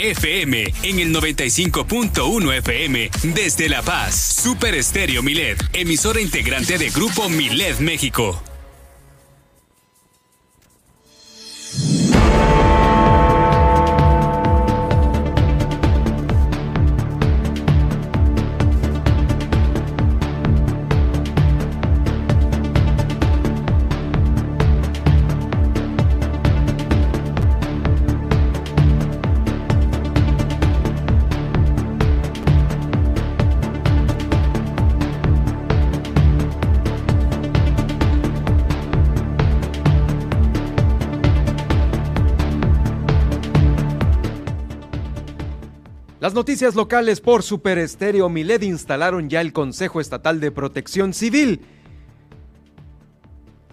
FM en el 95.1 FM desde La Paz. Super Estéreo Milet, emisora integrante de Grupo Milet México. Las noticias locales por Super Estéreo Miled instalaron ya el Consejo Estatal de Protección Civil.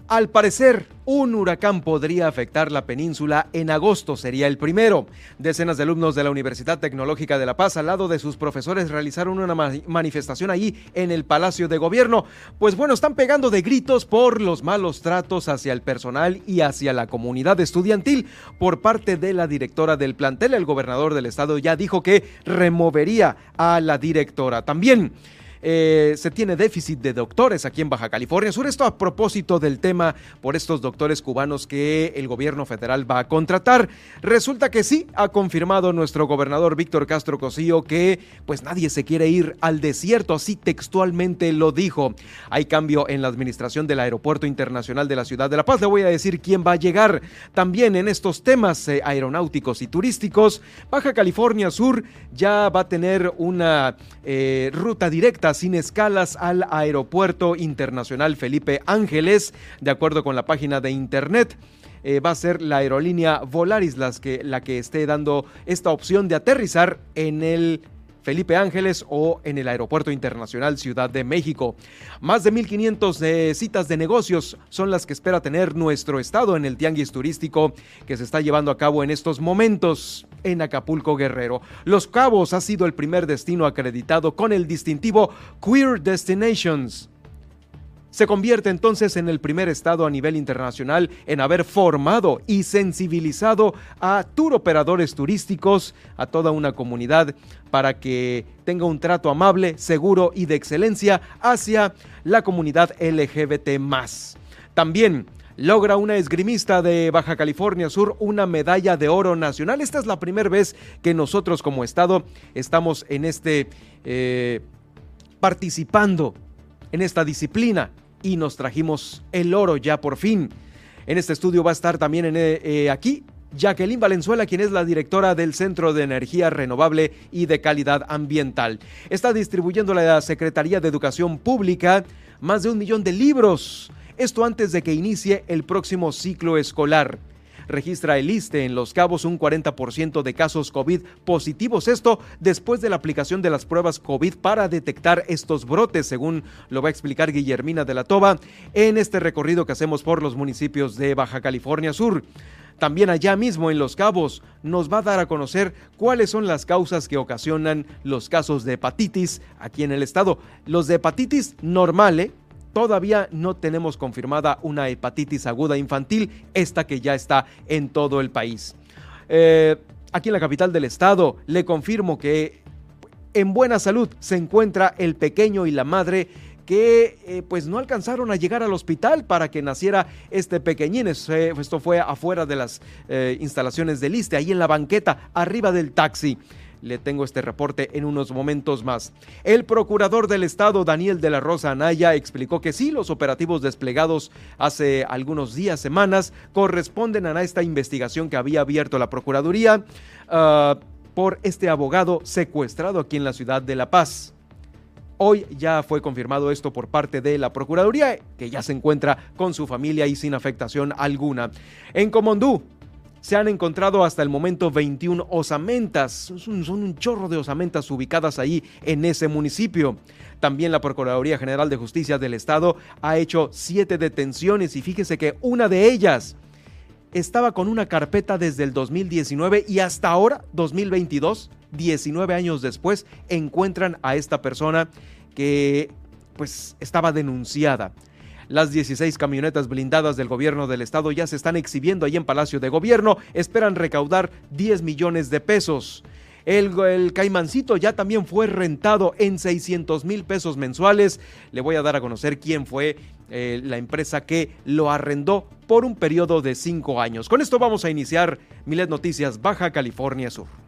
Al parecer, un huracán podría afectar la península en agosto, sería el primero. Decenas de alumnos de la Universidad Tecnológica de La Paz, al lado de sus profesores, realizaron una manifestación ahí en el Palacio de Gobierno. Pues bueno, están pegando de gritos por los malos tratos hacia el personal y hacia la comunidad estudiantil por parte de la directora del plantel. El gobernador del estado ya dijo que removería a la directora. También eh, se tiene déficit de doctores aquí en Baja California Sur. Esto a propósito del tema por estos doctores cubanos que el gobierno federal va a contratar. Resulta que sí, ha confirmado nuestro gobernador Víctor Castro Cosío que pues nadie se quiere ir al desierto, así textualmente lo dijo. Hay cambio en la administración del Aeropuerto Internacional de la Ciudad de La Paz. Le voy a decir quién va a llegar también en estos temas eh, aeronáuticos y turísticos. Baja California Sur ya va a tener una eh, ruta directa sin escalas al Aeropuerto Internacional Felipe Ángeles, de acuerdo con la página de internet. Eh, va a ser la aerolínea Volaris que, la que esté dando esta opción de aterrizar en el Felipe Ángeles o en el Aeropuerto Internacional Ciudad de México. Más de 1.500 eh, citas de negocios son las que espera tener nuestro estado en el tianguis turístico que se está llevando a cabo en estos momentos en Acapulco Guerrero. Los Cabos ha sido el primer destino acreditado con el distintivo Queer Destinations se convierte entonces en el primer estado a nivel internacional en haber formado y sensibilizado a tour operadores turísticos, a toda una comunidad, para que tenga un trato amable, seguro y de excelencia hacia la comunidad LGBT. También logra una esgrimista de Baja California Sur una medalla de oro nacional. Esta es la primera vez que nosotros como Estado estamos en este eh, participando en esta disciplina y nos trajimos el oro ya por fin. En este estudio va a estar también eh, eh, aquí Jacqueline Valenzuela, quien es la directora del Centro de Energía Renovable y de Calidad Ambiental. Está distribuyendo la Secretaría de Educación Pública más de un millón de libros. Esto antes de que inicie el próximo ciclo escolar registra el ISTE en Los Cabos un 40% de casos COVID positivos. Esto después de la aplicación de las pruebas COVID para detectar estos brotes, según lo va a explicar Guillermina de la Toba en este recorrido que hacemos por los municipios de Baja California Sur. También allá mismo en Los Cabos nos va a dar a conocer cuáles son las causas que ocasionan los casos de hepatitis aquí en el estado. Los de hepatitis normales todavía no tenemos confirmada una hepatitis aguda infantil, esta que ya está en todo el país. Eh, aquí en la capital del estado le confirmo que en buena salud se encuentra el pequeño y la madre que eh, pues no alcanzaron a llegar al hospital para que naciera este pequeñín. Esto fue afuera de las eh, instalaciones del ISTE, ahí en la banqueta, arriba del taxi. Le tengo este reporte en unos momentos más. El procurador del Estado, Daniel de la Rosa Anaya, explicó que sí, los operativos desplegados hace algunos días, semanas, corresponden a esta investigación que había abierto la Procuraduría ah, por este abogado secuestrado aquí en la ciudad de La Paz. Hoy ya fue confirmado esto por parte de la Procuraduría, que ya se encuentra con su familia y sin afectación alguna. En Comondú, se han encontrado hasta el momento 21 osamentas. Son, un chorro de osamentas ubicadas ahí en ese municipio. También la Procuraduría General de Justicia del Estado ha hecho siete detenciones y fíjese que una de ellas estaba con una carpeta desde el 2019 y hasta ahora, 2022, 19 años después, encuentran a esta persona que pues estaba denunciada. Las 16 camionetas blindadas del gobierno del estado ya se están exhibiendo ahí en Palacio de Gobierno. Esperan recaudar 10 millones de pesos. El, caimancito ya también fue rentado en 600 mil pesos mensuales. Le voy a dar a conocer quién fue eh, la empresa que lo arrendó por un periodo de cinco años. Con esto vamos a iniciar Milet Noticias Baja California Sur.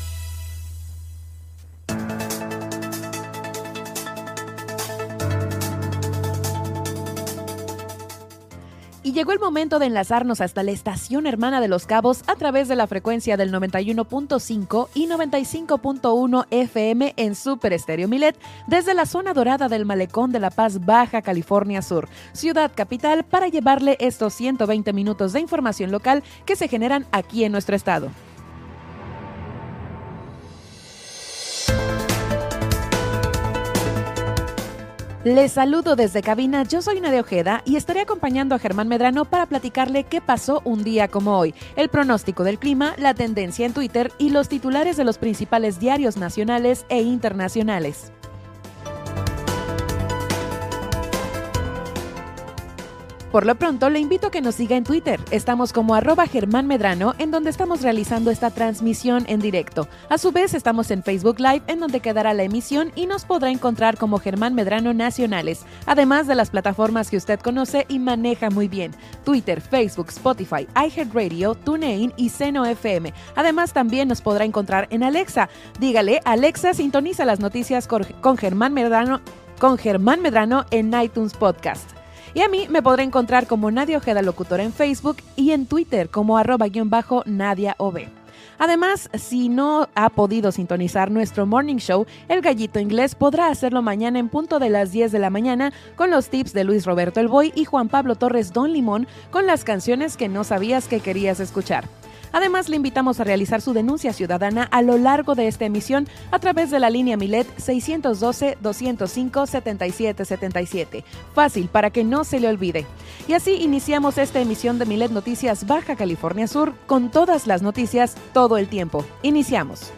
Llegó el momento de enlazarnos hasta la estación hermana de Los Cabos a través de la frecuencia del 91.5 y 95.1 FM en Super Estéreo Milet desde la zona dorada del Malecón de La Paz, Baja California Sur, ciudad capital, para llevarle estos 120 minutos de información local que se generan aquí en nuestro estado. Les saludo desde cabina, yo soy Nadia Ojeda y estaré acompañando a Germán Medrano para platicarle qué pasó un día como hoy, el pronóstico del clima, la tendencia en Twitter y los titulares de los principales diarios nacionales e internacionales. Por lo pronto, le invito a que nos siga en Twitter. Estamos como arroba Germán Medrano, en donde estamos realizando esta transmisión en directo. A su vez, estamos en Facebook Live, en donde quedará la emisión y nos podrá encontrar como Germán Medrano Nacionales, además de las plataformas que usted conoce y maneja muy bien. Twitter, Facebook, Spotify, iHeartRadio, TuneIn y Seno FM. Además, también nos podrá encontrar en Alexa. Dígale, Alexa, sintoniza las noticias con Germán Medrano, con Germán Medrano en iTunes Podcast. Y a mí me podrá encontrar como Nadia Ojeda Locutora en Facebook y en Twitter como arroba guion bajo Nadia OB. Además, si no ha podido sintonizar nuestro morning show, El Gallito Inglés podrá hacerlo mañana en punto de las 10 de la mañana con los tips de Luis Roberto El Boy y Juan Pablo Torres Don Limón con las canciones que no sabías que querías escuchar. Además, le invitamos a realizar su denuncia ciudadana a lo largo de esta emisión a través de la línea Milet 612-205-7777. Fácil para que no se le olvide. Y así iniciamos esta emisión de Milet Noticias Baja California Sur con todas las noticias todo el tiempo. Iniciamos.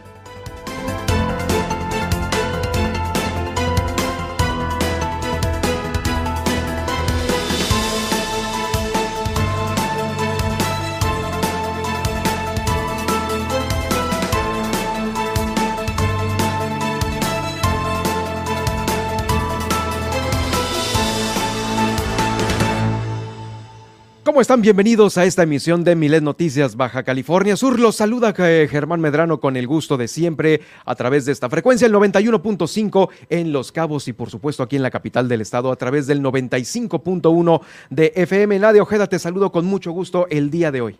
Están? Bienvenidos a esta emisión de Milet Noticias Baja California Sur. Los saluda eh, Germán Medrano con el gusto de siempre a través de esta frecuencia, el 91.5 en Los Cabos y por supuesto aquí en la capital del estado a través del 95.1 de FM. Nadia Ojeda, te saludo con mucho gusto el día de hoy.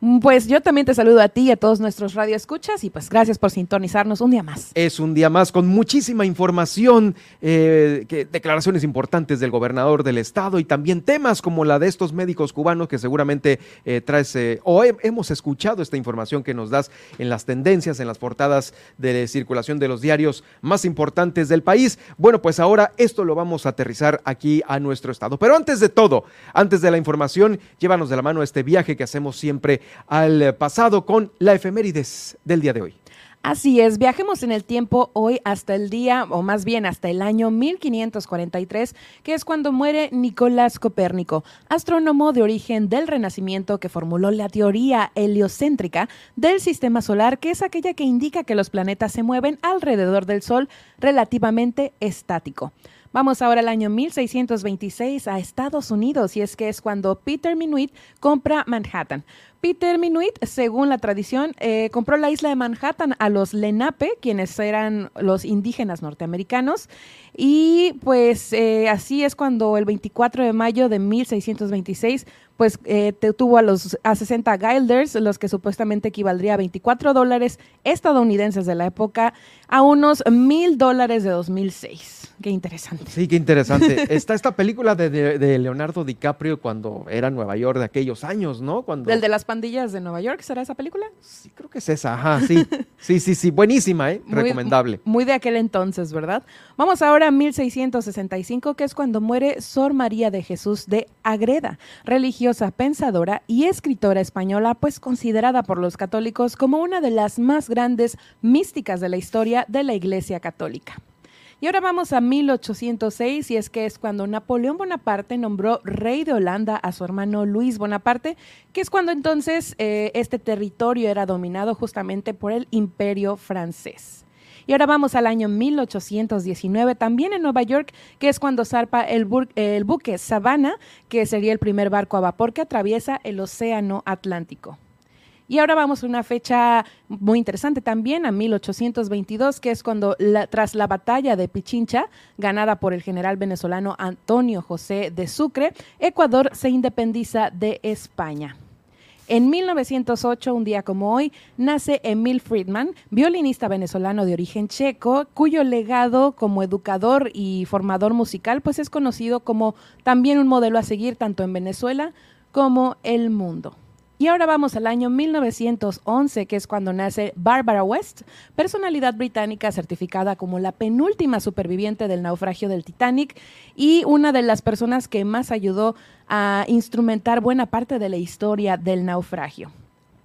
Mm, pues yo también te saludo a ti y a todos nuestros radioescuchas y pues gracias por sintonizarnos un día más. Es un día más con muchísima información, eh, declaraciones importantes del gobernador del estado y también temas como la de estos médicos cubanos que seguramente eh, traes eh, o hemos escuchado esta información que nos das en las tendencias, en las portadas de circulación de los diarios más importantes del país. Bueno, pues ahora esto lo vamos a aterrizar aquí a nuestro estado. Pero antes de todo, antes de la información, llévanos de la mano este viaje que hacemos siempre al pasado con la efemérides del día de hoy. Así es, viajemos en el tiempo hoy hasta el día, o más bien hasta el año 1543, que es cuando muere Nicolás Copérnico, astrónomo de origen del Renacimiento que formuló la teoría heliocéntrica del sistema solar, que es aquella que indica que los planetas se mueven alrededor del Sol relativamente estático. Vamos ahora al año 1626 a Estados Unidos y es que es cuando Peter Minuit compra Manhattan. Peter Minuit, según la tradición, eh, compró la isla de Manhattan a los Lenape, quienes eran los indígenas norteamericanos, y pues eh, así es cuando el 24 de mayo de 1626 pues eh, tuvo a los a 60 guilders, los que supuestamente equivaldría a 24 dólares estadounidenses de la época, a unos mil dólares de 2006. Qué interesante. Sí, qué interesante. Está esta película de, Leonardo DiCaprio cuando era Nueva York de aquellos años, ¿no? Cuando... ¿Del de las pandillas de Nueva York será esa película? Sí, creo que es esa, ajá, sí. Sí, sí, sí, buenísima, ¿eh? Recomendable. Muy de aquel entonces, ¿verdad? Vamos ahora a 1665, que es cuando muere Sor María de Jesús de Agreda, religiosa, pensadora y escritora española, pues considerada por los católicos como una de las más grandes místicas de la historia de la Iglesia Católica. Y ahora vamos a 1806 y es que es cuando Napoleón Bonaparte nombró rey de Holanda a su hermano Luis Bonaparte, que es cuando entonces eh, este territorio era dominado justamente por el imperio francés. Y ahora vamos al año 1819, también en Nueva York, que es cuando zarpa el, el buque Savannah, que sería el primer barco a vapor que atraviesa el Océano Atlántico. Y ahora vamos a una fecha muy interesante también, a 1822, que es cuando tras la batalla de Pichincha, ganada por el general venezolano Antonio José de Sucre, Ecuador se independiza de España. En 1908, un día como hoy, nace Emil Friedman, violinista venezolano de origen checo, cuyo legado como educador y formador musical pues es conocido como también un modelo a seguir tanto en Venezuela como el mundo. Y ahora vamos al año 1911, que es cuando nace Barbara West, personalidad británica certificada como la penúltima superviviente del naufragio del Titanic y una de las personas que más ayudó a instrumentar buena parte de la historia del naufragio.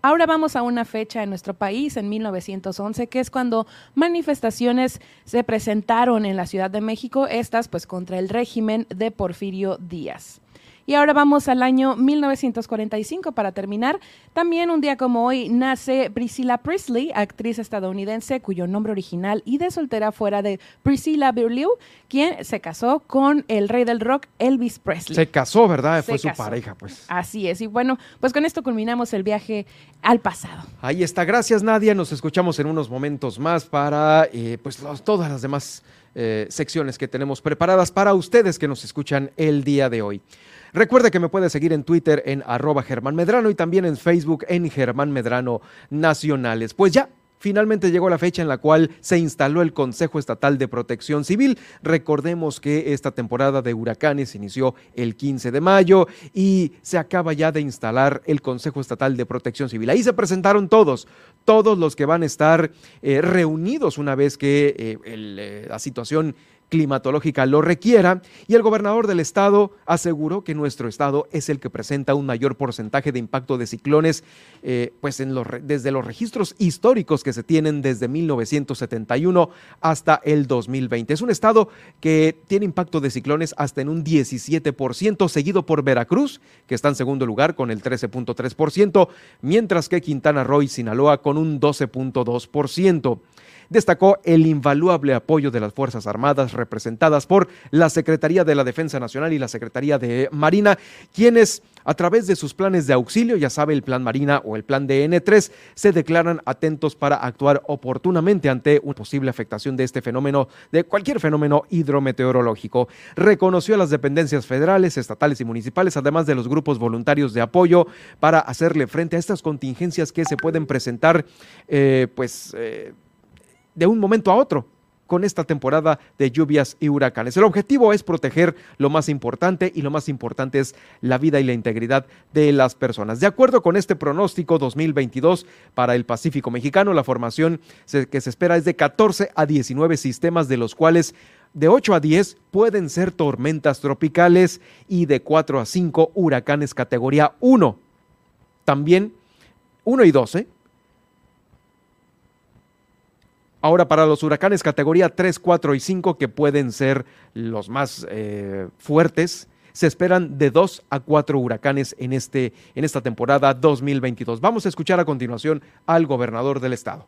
Ahora vamos a una fecha en nuestro país, en 1911, que es cuando manifestaciones se presentaron en la Ciudad de México, estas pues contra el régimen de Porfirio Díaz. Y ahora vamos al año 1945 para terminar. También un día como hoy nace Priscilla Presley, actriz estadounidense cuyo nombre original y de soltera fuera de Priscilla Beaulieu, quien se casó con el rey del rock Elvis Presley. Se casó, ¿verdad? Fue su pareja, pues. Así es. Y bueno, pues con esto culminamos el viaje al pasado. Ahí está. Gracias, Nadia. Nos escuchamos en unos momentos más para eh, pues todas las demás eh, secciones que tenemos preparadas para ustedes que nos escuchan el día de hoy. Recuerde que me puede seguir en Twitter en arroba Germán Medrano y también en Facebook en Germán Medrano Nacionales. Pues ya, Finalmente llegó la fecha en la cual se instaló el Consejo Estatal de Protección Civil. Recordemos que esta temporada de huracanes inició el 15 de mayo y se acaba ya de instalar el Consejo Estatal de Protección Civil. Ahí se presentaron todos, todos los que van a estar eh, reunidos una vez que eh, eh, la situación climatológica lo requiera y el gobernador del estado aseguró que nuestro estado es el que presenta un mayor porcentaje de impacto de ciclones eh, pues en los, desde los registros históricos que se tienen desde 1971 hasta el 2020. Es un estado que tiene impacto de ciclones hasta en un 17%, seguido por Veracruz, que está en segundo lugar con el 13.3%, mientras que Quintana Roo y Sinaloa con un 12.2% destacó el invaluable apoyo de las Fuerzas Armadas representadas por la Secretaría de la Defensa Nacional y la Secretaría de Marina, quienes a través de sus planes de auxilio, ya sabe el Plan Marina o el Plan DN3, se declaran atentos para actuar oportunamente ante una posible afectación de este fenómeno, de cualquier fenómeno hidrometeorológico. Reconoció a las dependencias federales, estatales y municipales, además de los grupos voluntarios de apoyo, para hacerle frente a estas contingencias que se pueden presentar, eh, pues. Eh, de un momento a otro con esta temporada de lluvias y huracanes. El objetivo es proteger lo más importante y lo más importante es la vida y la integridad de las personas. De acuerdo con este pronóstico 2022 para el Pacífico mexicano, la formación que se espera es de 14 a 19 sistemas, de los cuales de 8 a 10 pueden ser tormentas tropicales y de 4 a 5 huracanes categoría 1. También 1 y 12 Ahora, para los huracanes categoría 3, 4 y 5, que pueden ser los más eh, fuertes, se esperan de 2 a 4 huracanes en, este, en esta temporada 2022. Vamos a escuchar a continuación al gobernador del estado.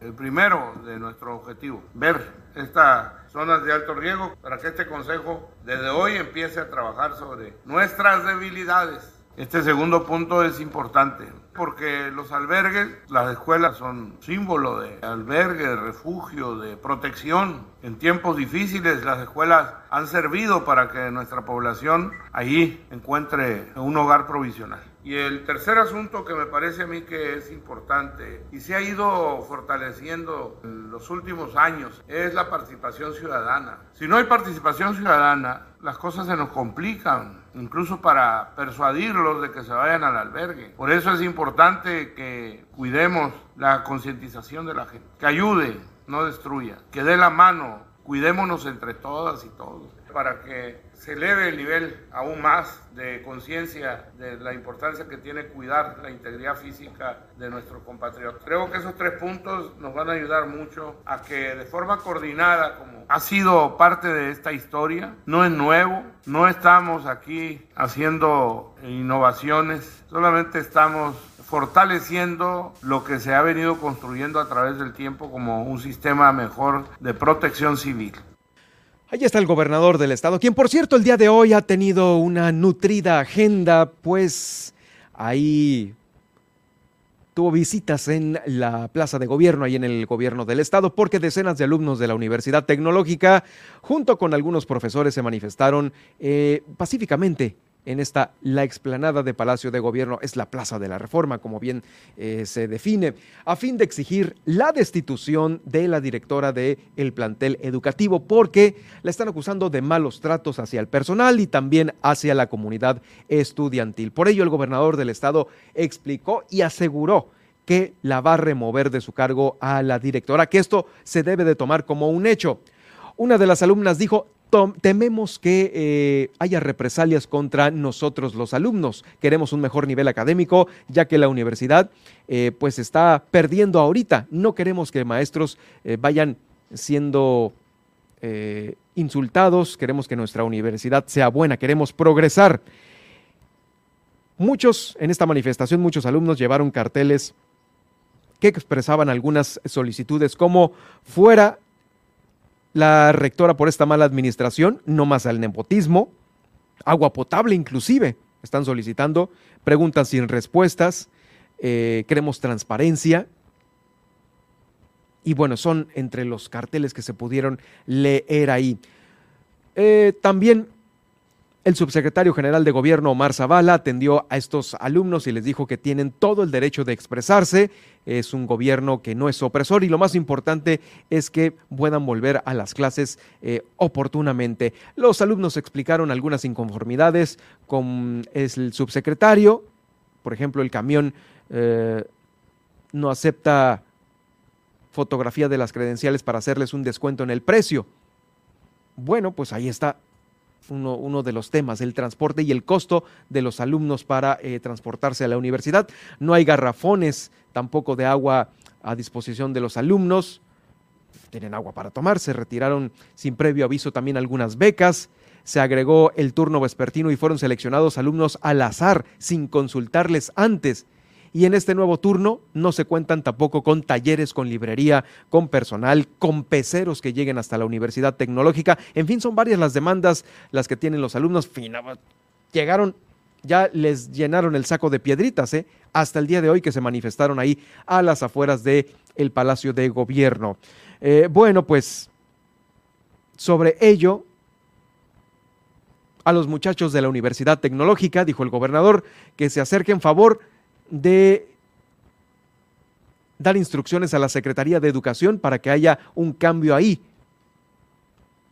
El primero de nuestro objetivo, ver estas zonas de alto riesgo para que este consejo desde hoy empiece a trabajar sobre nuestras debilidades este segundo punto es importante porque los albergues, las escuelas son símbolo de albergue, de refugio, de protección. En tiempos difíciles las escuelas han servido para que nuestra población allí encuentre un hogar provisional. Y el tercer asunto que me parece a mí que es importante y se ha ido fortaleciendo en los últimos años es la participación ciudadana. Si no hay participación ciudadana, las cosas se nos complican, incluso para persuadirlos de que se vayan al albergue. Por eso es importante que cuidemos la concientización de la gente, que ayude, no destruya, que dé la mano, cuidémonos entre todas y todos, para que se eleve el nivel aún más de conciencia de la importancia que tiene cuidar la integridad física de nuestros compatriotas. Creo que esos tres puntos nos van a ayudar mucho a que de forma coordinada, como ha sido parte de esta historia, no es nuevo, no estamos aquí haciendo innovaciones, solamente estamos fortaleciendo lo que se ha venido construyendo a través del tiempo como un sistema mejor de protección civil. Ahí está el gobernador del estado, quien por cierto el día de hoy ha tenido una nutrida agenda, pues ahí tuvo visitas en la plaza de gobierno, ahí en el gobierno del estado, porque decenas de alumnos de la Universidad Tecnológica, junto con algunos profesores, se manifestaron eh, pacíficamente en esta, la explanada de Palacio de Gobierno es la Plaza de la Reforma, como bien eh, se define, a fin de exigir la destitución de la directora del el plantel educativo, porque la están acusando de malos tratos hacia el personal y también hacia la comunidad estudiantil. Por ello, el gobernador del estado explicó y aseguró que la va a remover de su cargo a la directora, que esto se debe de tomar como un hecho. Una de las alumnas dijo, tememos que eh, haya represalias contra nosotros los alumnos. Queremos un mejor nivel académico, ya que la universidad eh, pues está perdiendo ahorita. No queremos que maestros eh, vayan siendo insultados, queremos que nuestra universidad sea buena, queremos progresar. Muchos, en esta manifestación, muchos alumnos llevaron carteles que expresaban algunas solicitudes como fuera la rectora por esta mala administración, no más al nepotismo, agua potable inclusive, están solicitando, preguntas sin respuestas, eh, queremos transparencia. Y bueno, son entre los carteles que se pudieron leer ahí. Eh, también el subsecretario general de gobierno Omar Zavala atendió a estos alumnos y les dijo que tienen todo el derecho de expresarse. Es un gobierno que no es opresor y lo más importante es que puedan volver a las clases eh, oportunamente. Los alumnos explicaron algunas inconformidades con el subsecretario. Por ejemplo, el camión eh, no acepta fotografía de las credenciales para hacerles un descuento en el precio. Bueno, pues ahí está uno, de los temas, el transporte y el costo de los alumnos para eh, transportarse a la universidad. No hay garrafones tampoco de agua a disposición de los alumnos. Tienen agua para tomar, se retiraron sin previo aviso también algunas becas. Se agregó el turno vespertino y fueron seleccionados alumnos al azar sin consultarles antes y en este nuevo turno no se cuentan tampoco con talleres, con librería, con personal, con peceros que lleguen hasta la Universidad Tecnológica. En fin, son varias las demandas las que tienen los alumnos. Llegaron, ya les llenaron el saco de piedritas, ¿eh? hasta el día de hoy que se manifestaron ahí a las afueras del el Palacio de Gobierno. Eh, bueno, pues sobre ello a los muchachos de la Universidad Tecnológica, dijo el gobernador, que se acerquen favor de dar instrucciones a la Secretaría de Educación para que haya un cambio ahí.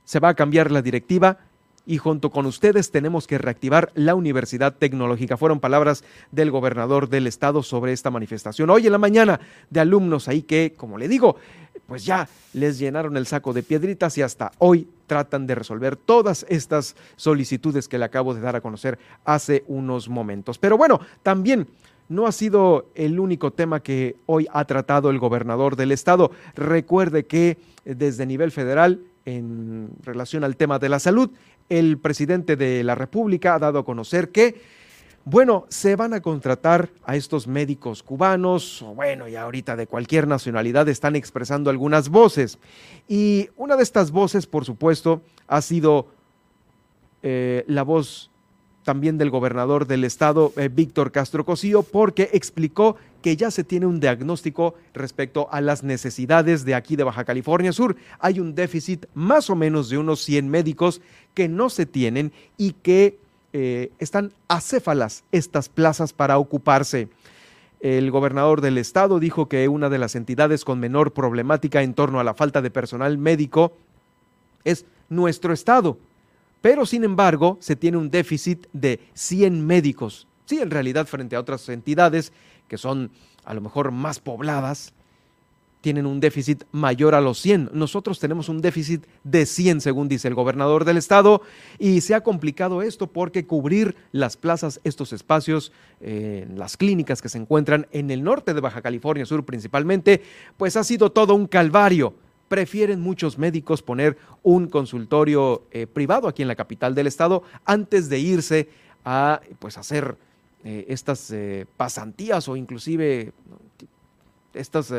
Se va a cambiar la directiva y junto con ustedes tenemos que reactivar la Universidad Tecnológica. Fueron palabras del gobernador del estado sobre esta manifestación. Hoy en la mañana de alumnos ahí que, como le digo, pues ya les llenaron el saco de piedritas y hasta hoy tratan de resolver todas estas solicitudes que le acabo de dar a conocer hace unos momentos. Pero bueno, también no ha sido el único tema que hoy ha tratado el gobernador del estado. Recuerde que eh, desde nivel federal, en relación al tema de la salud, el presidente de la República ha dado a conocer que, bueno, se van a contratar a estos médicos cubanos, o bueno, y ahorita de cualquier nacionalidad están expresando algunas voces. Y una de estas voces, por supuesto, ha sido eh, la voz también del gobernador del estado, eh, Víctor Castro Cosío, porque explicó que ya se tiene un diagnóstico respecto a las necesidades de aquí de Baja California Sur. Hay un déficit más o menos de unos 100 médicos que no se tienen y que eh, están acéfalas estas plazas para ocuparse. El gobernador del estado dijo que una de las entidades con menor problemática en torno a la falta de personal médico es nuestro estado. Pero sin embargo, se tiene un déficit de 100 médicos. Sí, en realidad frente a otras entidades que son a lo mejor más pobladas, tienen un déficit mayor a los 100. Nosotros tenemos un déficit de 100, según dice el gobernador del estado, y se ha complicado esto porque cubrir las plazas, estos espacios, eh, las clínicas que se encuentran en el norte de Baja California Sur principalmente, pues ha sido todo un calvario. Prefieren muchos médicos poner un consultorio eh, privado aquí en la capital del estado antes de irse a pues hacer eh, estas pasantías o inclusive estas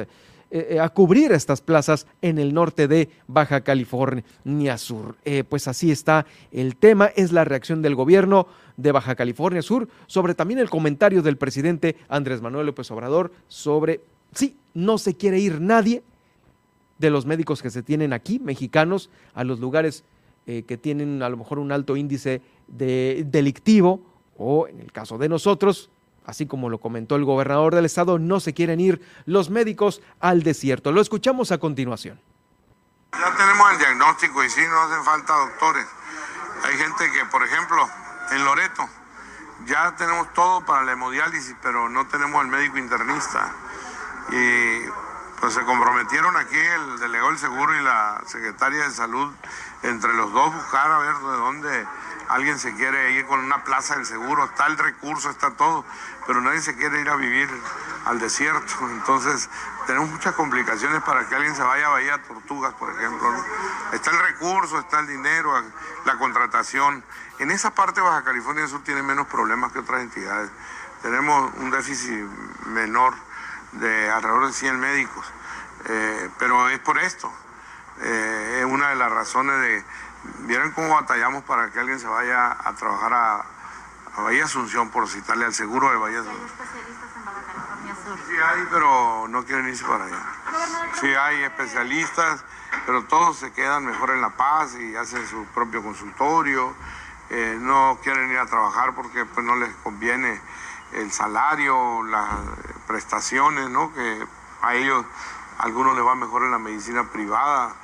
eh, eh, a cubrir estas plazas en el norte de Baja California Sur. Eh, pues así está el tema, es la reacción del gobierno de Baja California Sur sobre también el comentario del presidente Andrés Manuel López Obrador sobre, sí, no se quiere ir nadie de los médicos que se tienen aquí, mexicanos, a los lugares que tienen a lo mejor un alto índice de delictivo o en el caso de nosotros, Así como lo comentó el gobernador del estado, no se quieren ir los médicos al desierto. Lo escuchamos a continuación. Ya tenemos el diagnóstico y sí, no hacen falta doctores. Hay gente que, por ejemplo, en Loreto, ya tenemos todo para la hemodiálisis, pero no tenemos el médico internista. Y pues se comprometieron aquí el delegado del seguro y la secretaria de salud entre los dos buscar a ver de dónde alguien se quiere ir con una plaza del seguro, está el recurso, está todo, pero nadie se quiere ir a vivir al desierto. Entonces, tenemos muchas complicaciones para que alguien se vaya a Bahía Tortugas, por ejemplo. Está el recurso, está el dinero, la contratación. En esa parte Baja California Sur tiene menos problemas que otras entidades. Tenemos un déficit menor de alrededor de 100 médicos, eh, pero es por esto. Eh, es una de las razones de Vieron cómo batallamos para que alguien se vaya a trabajar a, Bahía Asunción, por citarle al seguro de Bahía Asunción. ¿Hay especialistas en California Sur? Sí hay, pero no quieren irse para allá. Sí hay especialistas, pero todos se quedan mejor en La Paz y hacen su propio consultorio. Eh, no quieren ir a trabajar porque pues, no les conviene el salario, las prestaciones, ¿no? Que a ellos, a algunos les va mejor en la medicina privada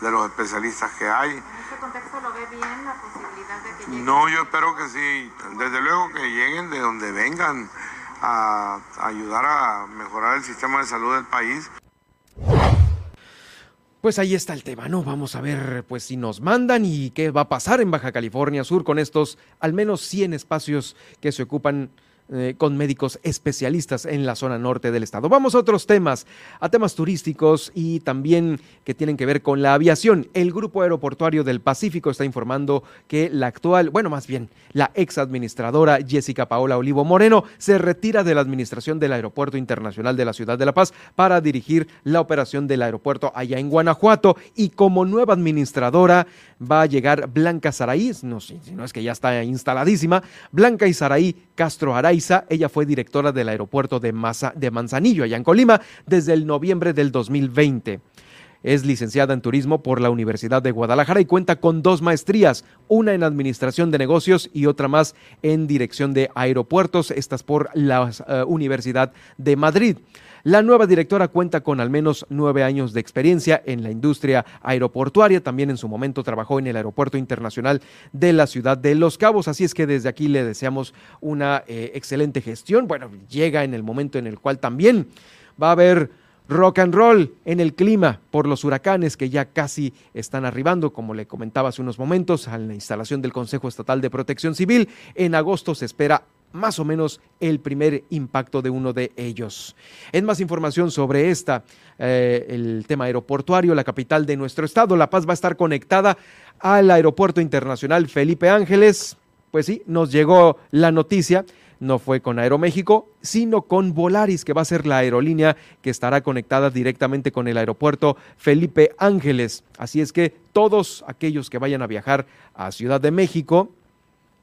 de los especialistas que hay contexto lo ve bien la posibilidad de que lleguen? No, yo espero que sí. Desde luego que lleguen de donde vengan a ayudar a mejorar el sistema de salud del país. Pues ahí está el tema, ¿no? Vamos a ver pues si nos mandan y qué va a pasar en Baja California Sur con estos al menos 100 espacios que se ocupan eh, con médicos especialistas en la zona norte del estado. Vamos a otros temas, a temas turísticos y también que tienen que ver con la aviación. El Grupo Aeroportuario del Pacífico está informando que la actual, bueno, más bien, la ex administradora Jessica Paola Olivo Moreno se retira de la administración del Aeropuerto Internacional de la Ciudad de La Paz para dirigir la operación del aeropuerto allá en Guanajuato y como nueva administradora va a llegar Blanca Saraí, no sé si no es que ya está instaladísima, Blanca y Saraí Castro Araiza, ella fue directora del aeropuerto de, de Manzanillo, allá en Colima, desde el noviembre del 2020. Es licenciada en turismo por la Universidad de Guadalajara y cuenta con dos maestrías, una en administración de negocios y otra más en dirección de aeropuertos, estas por la eh, Universidad de Madrid. La nueva directora cuenta con al menos nueve años de experiencia en la industria aeroportuaria. También en su momento trabajó en el Aeropuerto Internacional de la Ciudad de Los Cabos. Así es que desde aquí le deseamos una eh, excelente gestión. Bueno, llega en el momento en el cual también va a haber rock and roll en el clima por los huracanes que ya casi están arribando, como le comentaba hace unos momentos, a la instalación del Consejo Estatal de Protección Civil. En agosto se espera más o menos el primer impacto de uno de ellos. En más información sobre esta, eh, el tema aeroportuario, la capital de nuestro estado, La Paz va a estar conectada al Aeropuerto Internacional Felipe Ángeles. Pues sí, nos llegó la noticia, no fue con Aeroméxico, sino con Volaris, que va a ser la aerolínea que estará conectada directamente con el aeropuerto Felipe Ángeles. Así es que todos aquellos que vayan a viajar a Ciudad de México,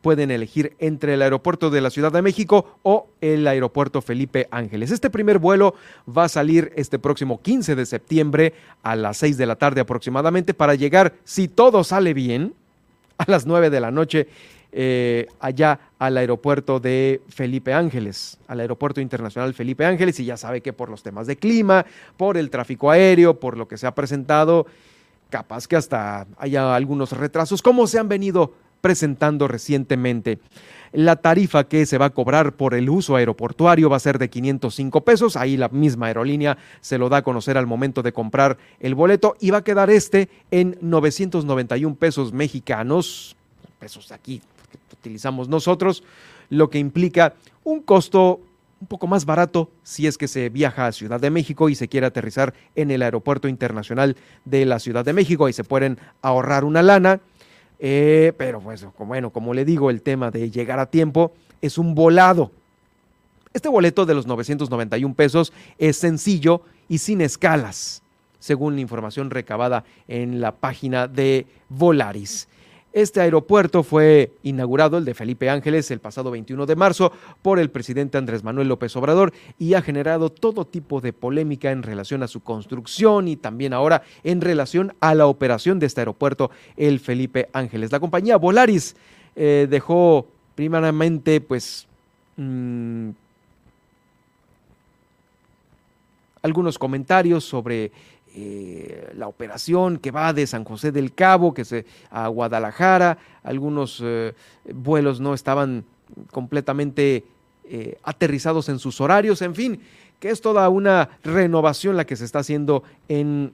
pueden elegir entre el aeropuerto de la Ciudad de México o el aeropuerto Felipe Ángeles. Este primer vuelo va a salir este próximo 15 de septiembre a las 6 de la tarde aproximadamente para llegar, si todo sale bien, a las 9 de la noche eh, allá al aeropuerto de Felipe Ángeles, al aeropuerto internacional Felipe Ángeles, y ya sabe que por los temas de clima, por el tráfico aéreo, por lo que se ha presentado, capaz que hasta haya algunos retrasos, como se han venido presentando recientemente. La tarifa que se va a cobrar por el uso aeroportuario va a ser de 505 pesos. Ahí la misma aerolínea se lo da a conocer al momento de comprar el boleto y va a quedar este en 991 pesos mexicanos, pesos aquí que utilizamos nosotros, lo que implica un costo un poco más barato si es que se viaja a Ciudad de México y se quiere aterrizar en el aeropuerto internacional de la Ciudad de México. y se pueden ahorrar una lana. Eh, pero pues, bueno, como le digo, el tema de llegar a tiempo es un volado. Este boleto de los 991 pesos es sencillo y sin escalas, según la información recabada en la página de Volaris. Este aeropuerto fue inaugurado, el de Felipe Ángeles, el pasado 21 de marzo por el presidente Andrés Manuel López Obrador y ha generado todo tipo de polémica en relación a su construcción y también ahora en relación a la operación de este aeropuerto, el Felipe Ángeles. La compañía Volaris eh, dejó primeramente pues... Mm, algunos comentarios sobre eh, la operación que va de San José del Cabo que se, a Guadalajara. Algunos eh, vuelos no estaban completamente eh, aterrizados en sus horarios, en fin, que es toda una renovación la que se está haciendo en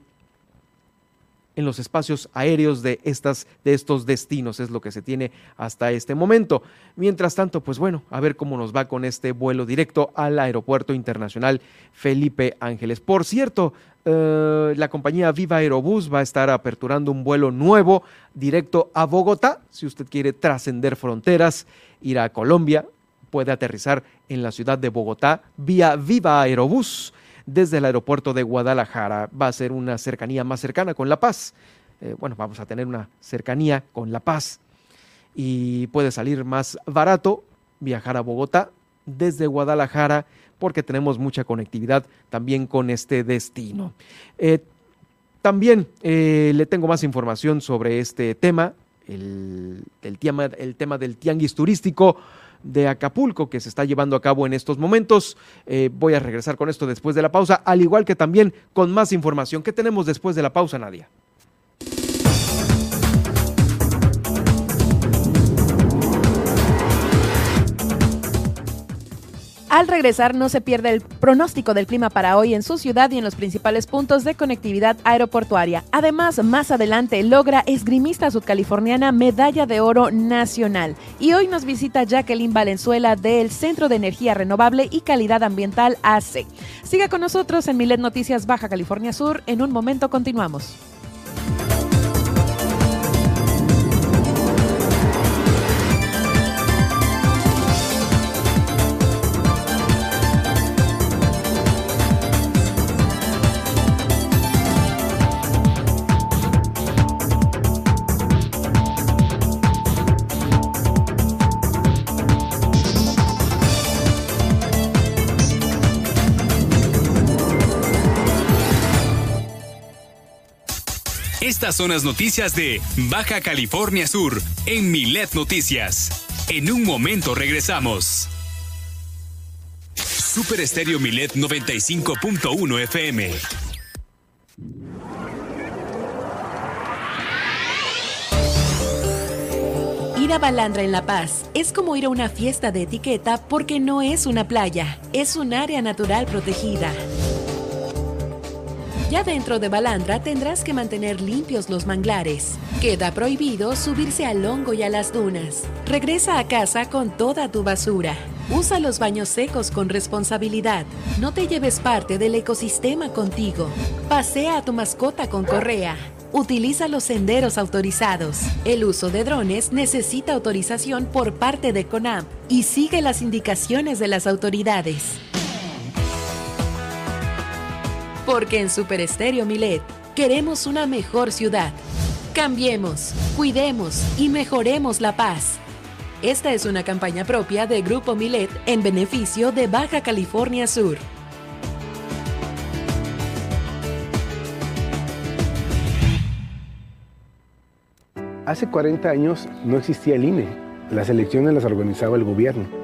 en los espacios aéreos de, estas, de estos destinos, es lo que se tiene hasta este momento. Mientras tanto, pues bueno, a ver cómo nos va con este vuelo directo al Aeropuerto Internacional Felipe Ángeles. Por cierto, eh, la compañía Viva Aerobús va a estar aperturando un vuelo nuevo directo a Bogotá. Si usted quiere trascender fronteras, ir a Colombia, puede aterrizar en la ciudad de Bogotá vía Viva Aerobús desde el aeropuerto de Guadalajara. Va a ser una cercanía más cercana con La Paz. Eh, bueno, vamos a tener una cercanía con La Paz y puede salir más barato viajar a Bogotá desde Guadalajara porque tenemos mucha conectividad también con este destino. Eh, también eh, le tengo más información sobre este tema, el, tema, el tema del tianguis turístico de Acapulco que se está llevando a cabo en estos momentos. Eh, voy a regresar con esto después de la pausa, al igual que también con más información. ¿Qué tenemos después de la pausa, Nadia? Al regresar no se pierde el pronóstico del clima para hoy en su ciudad y en los principales puntos de conectividad aeroportuaria. Además, más adelante logra esgrimista sudcaliforniana medalla de oro nacional. Y hoy nos visita Jacqueline Valenzuela del Centro de Energía Renovable y Calidad Ambiental AC. Siga con nosotros en Milet Noticias Baja California Sur. En un momento continuamos. Estas son las noticias de Baja California Sur en Milet Noticias. En un momento regresamos. Super Estéreo Milet 95.1 FM. Ir a Balandra en La Paz es como ir a una fiesta de etiqueta porque no es una playa, es un área natural protegida. Ya dentro de Balandra tendrás que mantener limpios los manglares. Queda prohibido subirse al hongo y a las dunas. Regresa a casa con toda tu basura. Usa los baños secos con responsabilidad. No te lleves parte del ecosistema contigo. Pasea a tu mascota con correa. Utiliza los senderos autorizados. El uso de drones necesita autorización por parte de CONAMP y sigue las indicaciones de las autoridades. Porque en Super Estéreo Milet queremos una mejor ciudad. Cambiemos, cuidemos y mejoremos la paz. Esta es una campaña propia de Grupo Milet en beneficio de Baja California Sur. Hace 40 años no existía el INE Las elecciones las organizaba el gobierno.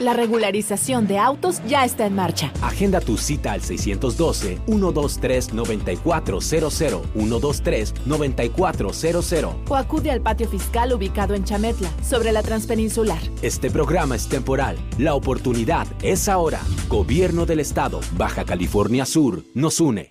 La regularización de autos ya está en marcha. Agenda tu cita al 612-123-9400, 123-9400. O acude al patio fiscal ubicado en Chametla, sobre la Transpeninsular. Este programa es temporal. La oportunidad es ahora. Gobierno del Estado, Baja California Sur, nos une.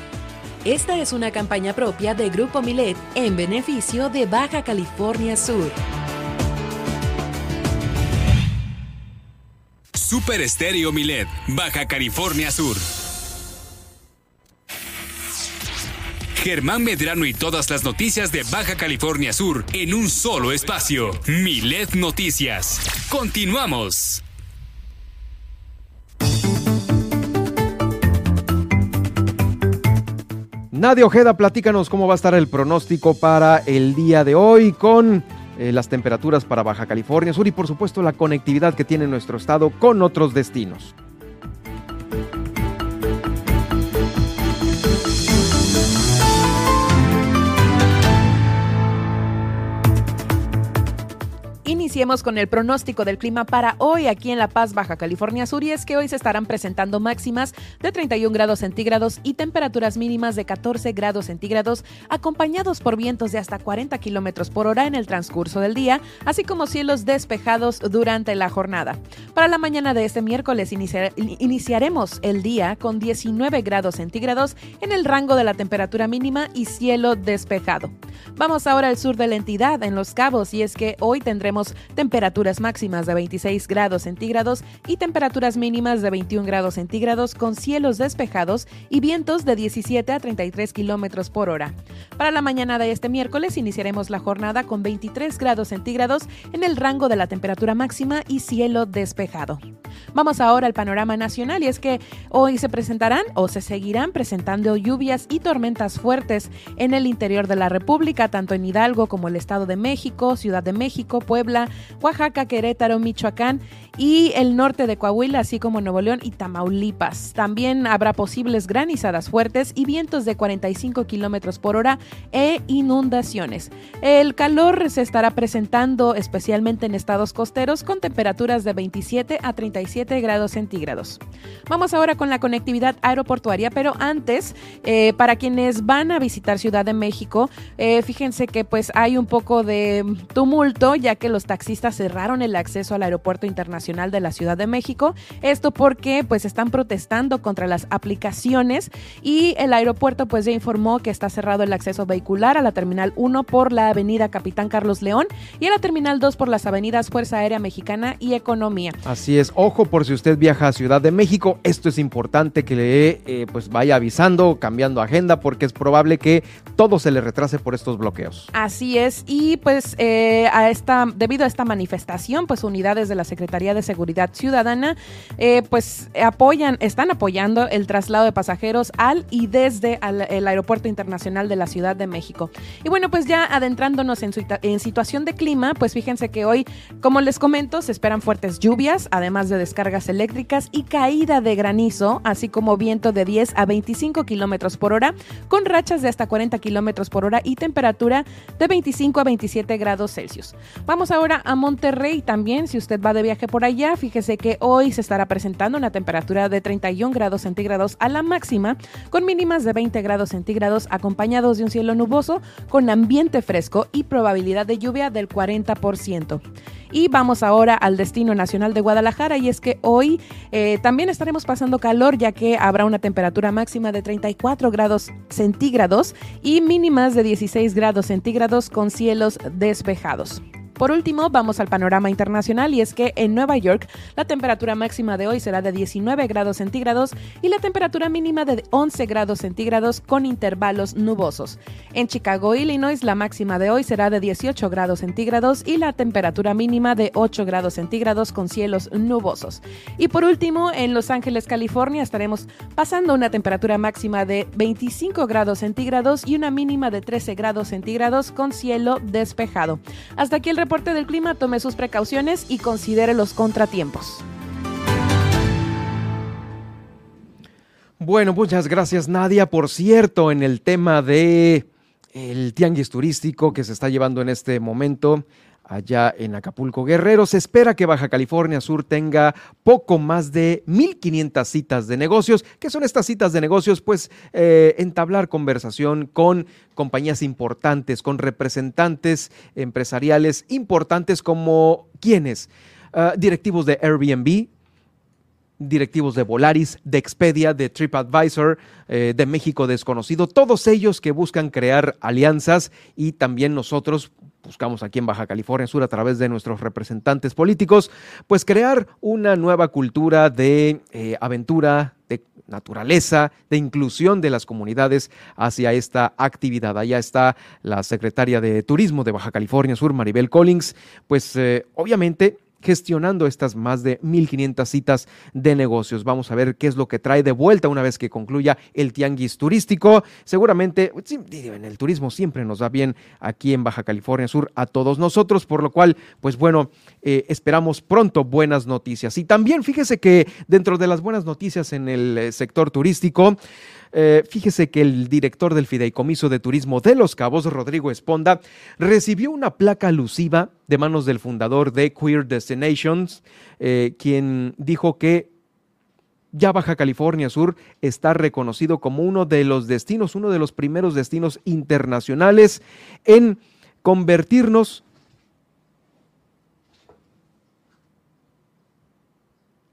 Esta es una campaña propia de Grupo Milet en beneficio de Baja California Sur. Super Estéreo Milet, Baja California Sur. Germán Medrano y todas las noticias de Baja California Sur en un solo espacio. Milet Noticias. Continuamos. Nadia Ojeda, platícanos cómo va a estar el pronóstico para el día de hoy con eh, las temperaturas para Baja California Sur y por supuesto la conectividad que tiene nuestro estado con otros destinos. Iniciemos con el pronóstico del clima para hoy aquí en La Paz, Baja California Sur, y es que hoy se estarán presentando máximas de 31 grados centígrados y temperaturas mínimas de 14 grados centígrados, acompañados por vientos de hasta 40 kilómetros por hora en el transcurso del día, así como cielos despejados durante la jornada. Para la mañana de este miércoles iniciar, iniciaremos el día con 19 grados centígrados en el rango de la temperatura mínima y cielo despejado. Vamos ahora al sur de la entidad, en Los Cabos, y es que hoy tendremos temperaturas máximas de 26 grados centígrados y temperaturas mínimas de 21 grados centígrados con cielos despejados y vientos de 17 a 33 kilómetros por hora. Para la mañana de este miércoles iniciaremos la jornada con 23 grados centígrados en el rango de la temperatura máxima y cielo despejado. Vamos ahora al panorama nacional y es que hoy se presentarán o se seguirán presentando lluvias y tormentas fuertes en el interior de la República, tanto en Hidalgo como el Estado de México, Ciudad de México, Puebla, Oaxaca, Querétaro, Michoacán y el norte de Coahuila, así como Nuevo León y Tamaulipas. También habrá posibles granizadas fuertes y vientos de 45 kilómetros por hora e inundaciones. El calor se estará presentando especialmente en estados costeros con temperaturas de 27 a 37 grados centígrados. Vamos ahora con la conectividad aeroportuaria, pero antes, eh, para quienes van a visitar Ciudad de México, eh, fíjense que pues hay un poco de tumulto ya que los taxistas cerraron el acceso al aeropuerto internacional de la Ciudad de México. Esto porque pues están protestando contra las aplicaciones y el aeropuerto pues ya informó que está cerrado el acceso vehicular a la terminal 1 por la avenida Capitán Carlos León y a la terminal 2 por las avenidas Fuerza Aérea Mexicana y Economía. Así es, ojo por si usted viaja a Ciudad de México, esto es importante que le eh, pues vaya avisando, cambiando agenda porque es probable que todo se le retrase por estos bloqueos. Así es y pues eh, a esta debido a esta manifestación, pues unidades de la Secretaría de Seguridad Ciudadana, eh, pues apoyan, están apoyando el traslado de pasajeros al y desde el Aeropuerto Internacional de la Ciudad de México. Y bueno, pues ya adentrándonos en, en situación de clima, pues fíjense que hoy, como les comento, se esperan fuertes lluvias, además de descargas eléctricas y caída de granizo, así como viento de 10 a 25 kilómetros por hora, con rachas de hasta 40 kilómetros por hora y temperatura de 25 a 27 grados Celsius. Vamos ahora a Monterrey también, si usted va de viaje por allá, fíjese que hoy se estará presentando una temperatura de 31 grados centígrados a la máxima, con mínimas de 20 grados centígrados acompañados de un cielo nuboso con ambiente fresco y probabilidad de lluvia del 40%. Y vamos ahora al destino nacional de Guadalajara y es que hoy eh, también estaremos pasando calor ya que habrá una temperatura máxima de 34 grados centígrados y mínimas de 16 grados centígrados con cielos despejados. Por último, vamos al panorama internacional y es que en Nueva York la temperatura máxima de hoy será de 19 grados centígrados y la temperatura mínima de 11 grados centígrados con intervalos nubosos. En Chicago, Illinois, la máxima de hoy será de 18 grados centígrados y la temperatura mínima de 8 grados centígrados con cielos nubosos. Y por último, en Los Ángeles, California, estaremos pasando una temperatura máxima de 25 grados centígrados y una mínima de 13 grados centígrados con cielo despejado. Hasta aquí el del clima, tome sus precauciones y considere los contratiempos. Bueno, muchas gracias Nadia. Por cierto, en el tema de el tianguis turístico que se está llevando en este momento, allá en Acapulco Guerrero. Se espera que Baja California Sur tenga poco más de 1.500 citas de negocios. ¿Qué son estas citas de negocios? Pues eh, entablar conversación con compañías importantes, con representantes empresariales importantes como quienes, ah, directivos de Airbnb, directivos de Volaris, de Expedia, de TripAdvisor, eh, de México Desconocido, todos ellos que buscan crear alianzas y también nosotros buscamos aquí en Baja California Sur a través de nuestros representantes políticos, pues crear una nueva cultura de eh, aventura, de naturaleza, de inclusión de las comunidades hacia esta actividad. Allá está la secretaria de Turismo de Baja California Sur, Maribel Collins, pues eh, obviamente gestionando estas más de 1.500 citas de negocios. Vamos a ver qué es lo que trae de vuelta una vez que concluya el tianguis turístico. Seguramente en el turismo siempre nos va bien aquí en Baja California Sur a todos nosotros, por lo cual, pues bueno, eh, esperamos pronto buenas noticias. Y también fíjese que dentro de las buenas noticias en el eh, sector turístico, eh, fíjese que el director del Fideicomiso de Turismo de Los Cabos, Rodrigo Esponda, recibió una placa alusiva de manos del fundador de Queer Destinations, eh, quien dijo que ya Baja California Sur está reconocido como uno de los destinos, uno de los primeros destinos internacionales en convertirnos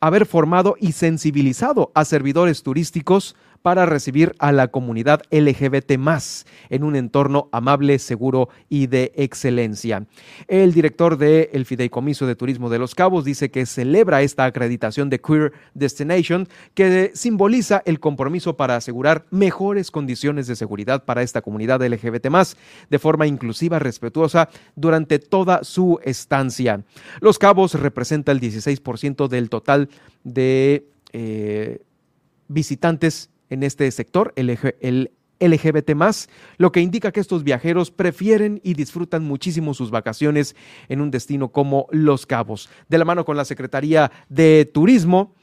haber formado y sensibilizado a servidores turísticos para recibir a la comunidad LGBT en un entorno amable, seguro y de excelencia. El director del el Fideicomiso de Turismo de Los Cabos dice que celebra esta acreditación de Queer Destination que simboliza el compromiso para asegurar mejores condiciones de seguridad para esta comunidad LGBT de forma inclusiva, respetuosa durante toda su estancia. Los Cabos representa el 16% del total de eh, visitantes en este sector, el, LGBT lo que indica que estos viajeros prefieren y disfrutan muchísimo sus vacaciones en un destino como Los Cabos. De la mano con la Secretaría de Turismo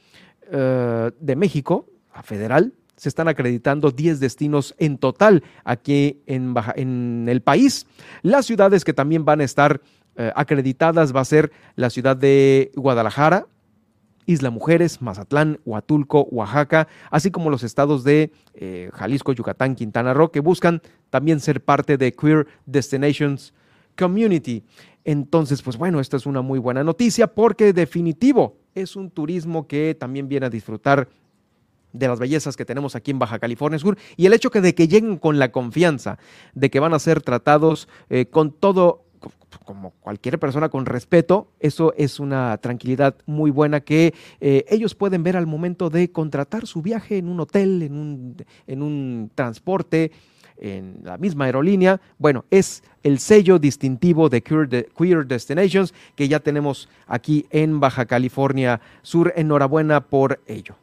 eh, de México, a federal, se están acreditando 10 destinos en total aquí en, en el país. Las ciudades que también van a estar eh, acreditadas va a ser la ciudad de Guadalajara, Isla Mujeres, Mazatlán, Huatulco, Oaxaca, así como los estados de eh, Jalisco, Yucatán, Quintana Roo, que buscan también ser parte de Queer Destinations Community. Entonces, pues bueno, esta es una muy buena noticia porque definitivo es un turismo que también viene a disfrutar de las bellezas que tenemos aquí en Baja California Sur y el hecho que de que lleguen con la confianza de que van a ser tratados eh, con todo como cualquier persona con respeto, eso es una tranquilidad muy buena que eh, ellos pueden ver al momento de contratar su viaje en un hotel, en un, en un transporte, en la misma aerolínea. Bueno, es el sello distintivo de Queer, Destinations que ya tenemos aquí en Baja California Sur. Enhorabuena por ello.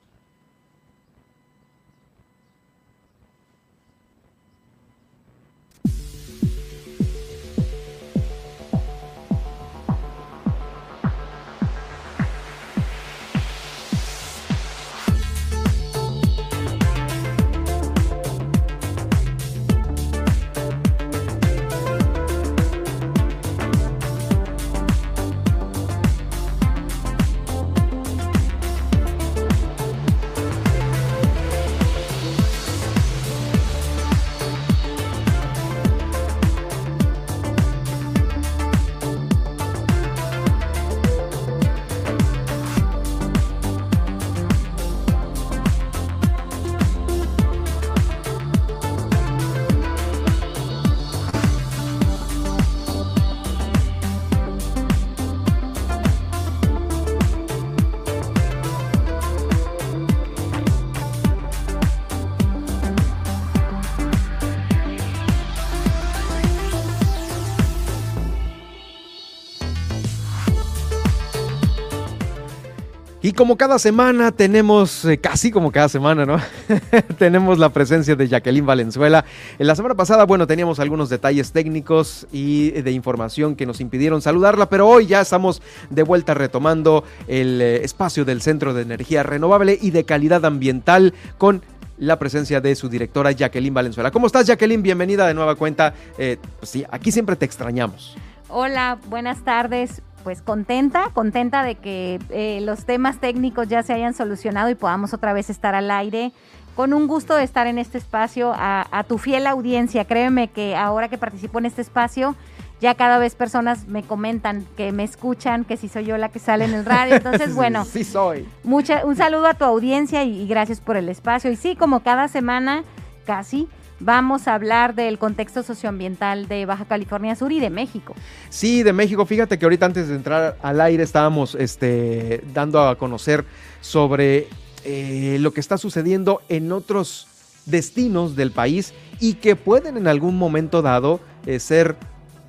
Y como cada semana tenemos, eh, casi como cada semana, ¿no? tenemos la presencia de Jacqueline Valenzuela. En la semana pasada, bueno, teníamos algunos detalles técnicos y de información que nos impidieron saludarla, pero hoy ya estamos de vuelta retomando el eh, espacio del Centro de Energía Renovable y de Calidad Ambiental con la presencia de su directora Jacqueline Valenzuela. ¿Cómo estás, Jacqueline? Bienvenida de nueva cuenta. Eh, pues sí, aquí siempre te extrañamos. Hola, buenas tardes pues contenta, contenta de que eh, los temas técnicos ya se hayan solucionado y podamos otra vez estar al aire. Con un gusto de estar en este espacio, a, tu fiel audiencia. Créeme que ahora que participo en este espacio, ya cada vez personas me comentan que me escuchan, que si soy yo la que sale en el radio. Entonces, bueno, sí soy. Mucha, un saludo a tu audiencia y gracias por el espacio. Y sí, como cada semana, casi, vamos a hablar del contexto socioambiental de Baja California Sur y de México. Sí, de México. Fíjate que ahorita antes de entrar al aire estábamos este, dando a conocer sobre eh, lo que está sucediendo en otros destinos del país y que pueden en algún momento dado eh, ser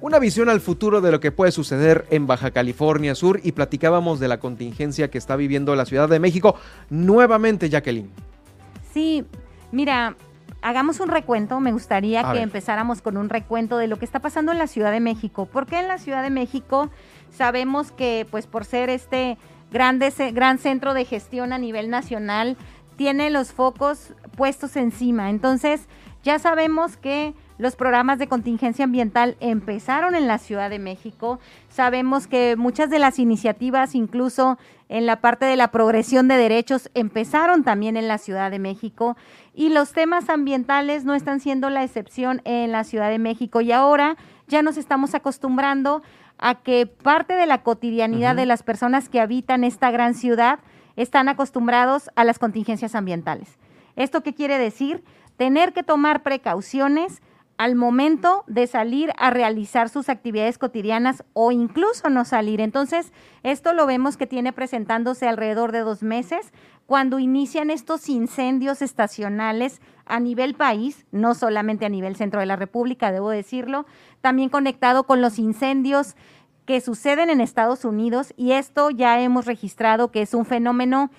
una visión al futuro de lo que puede suceder en Baja California Sur y platicábamos de la contingencia que está viviendo la Ciudad de México. Nuevamente, Jacqueline. Sí, mira, hagamos un recuento. Me gustaría que empezáramos con un recuento de lo que está pasando en la Ciudad de México. Porque en la Ciudad de México sabemos que, pues, por ser este grande, gran centro de gestión a nivel nacional, tiene los focos puestos encima. Entonces, ya sabemos que los programas de contingencia ambiental empezaron en la Ciudad de México. Sabemos que muchas de las iniciativas, incluso en la parte de la progresión de derechos, empezaron también en la Ciudad de México. Y los temas ambientales no están siendo la excepción en la Ciudad de México. Y ahora ya nos estamos acostumbrando a que parte de la cotidianidad de las personas que habitan esta gran ciudad están acostumbrados a las contingencias ambientales. ¿Esto qué quiere decir? Tener que tomar precauciones al momento de salir a realizar sus actividades cotidianas o incluso no salir. Entonces, esto lo vemos que tiene presentándose alrededor de dos meses cuando inician estos incendios estacionales a nivel país, no solamente a nivel centro de la República, debo decirlo, también conectado con los incendios que suceden en Estados Unidos y esto ya hemos registrado que es un fenómeno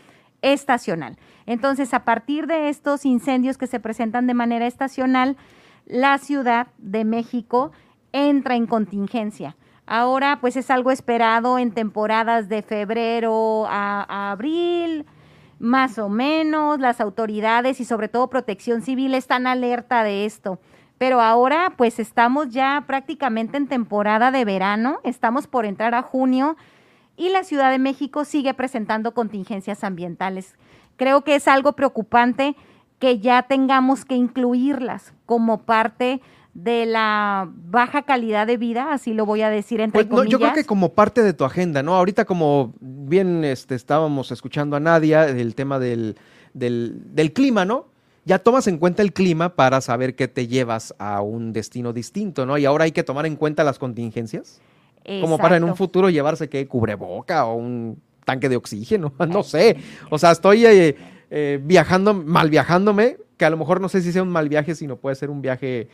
estacional. Entonces, a partir de estos incendios que se presentan de manera estacional, la Ciudad de México entra en contingencia. Ahora, pues es algo esperado en temporadas de febrero a, abril, más o menos. Las autoridades y sobre todo Protección Civil están alerta de esto. Pero ahora, pues estamos ya prácticamente en temporada de verano, estamos por entrar a junio y la Ciudad de México sigue presentando contingencias ambientales. Creo que es algo preocupante que ya tengamos que incluirlas como parte de la baja calidad de vida, así lo voy a decir entre pues, yo creo que como parte de tu agenda, ¿no? Ahorita como bien este, estábamos escuchando a Nadia, el tema del, del, clima, ¿no? Ya tomas en cuenta el clima para saber que te llevas a un destino distinto, ¿no? Y ahora hay que tomar en cuenta las contingencias. Como para en un futuro llevarse que cubreboca o un tanque de oxígeno, no sé. O sea, estoy eh, eh, viajando, mal viajándome, que a lo mejor no sé si sea un mal viaje, sino puede ser un viaje...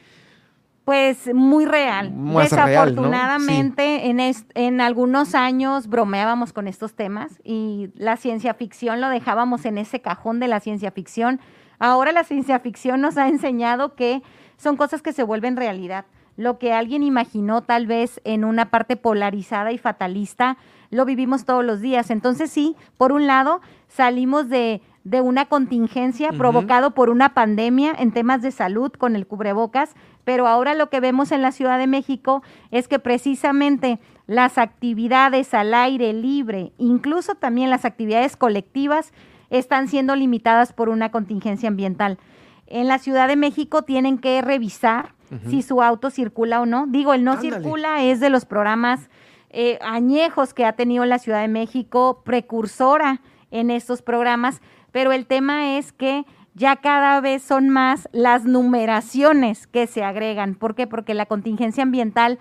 Pues muy real. Desafortunadamente, en, en algunos años bromeábamos con estos temas y la ciencia ficción lo dejábamos en ese cajón de la ciencia ficción. Ahora la ciencia ficción nos ha enseñado que son cosas que se vuelven realidad. Lo que alguien imaginó tal vez en una parte polarizada y fatalista, lo vivimos todos los días. Entonces sí, por un lado, salimos de de una contingencia provocado por una pandemia en temas de salud con el cubrebocas, pero ahora lo que vemos en la Ciudad de México es que precisamente las actividades al aire libre, incluso también las actividades colectivas, están siendo limitadas por una contingencia ambiental. En la Ciudad de México tienen que revisar si su auto circula o no. Digo, el no circula es de los programas eh, añejos que ha tenido la Ciudad de México, precursora en estos programas, pero el tema es que ya cada vez son más las numeraciones que se agregan. ¿Por qué? Porque la contingencia ambiental,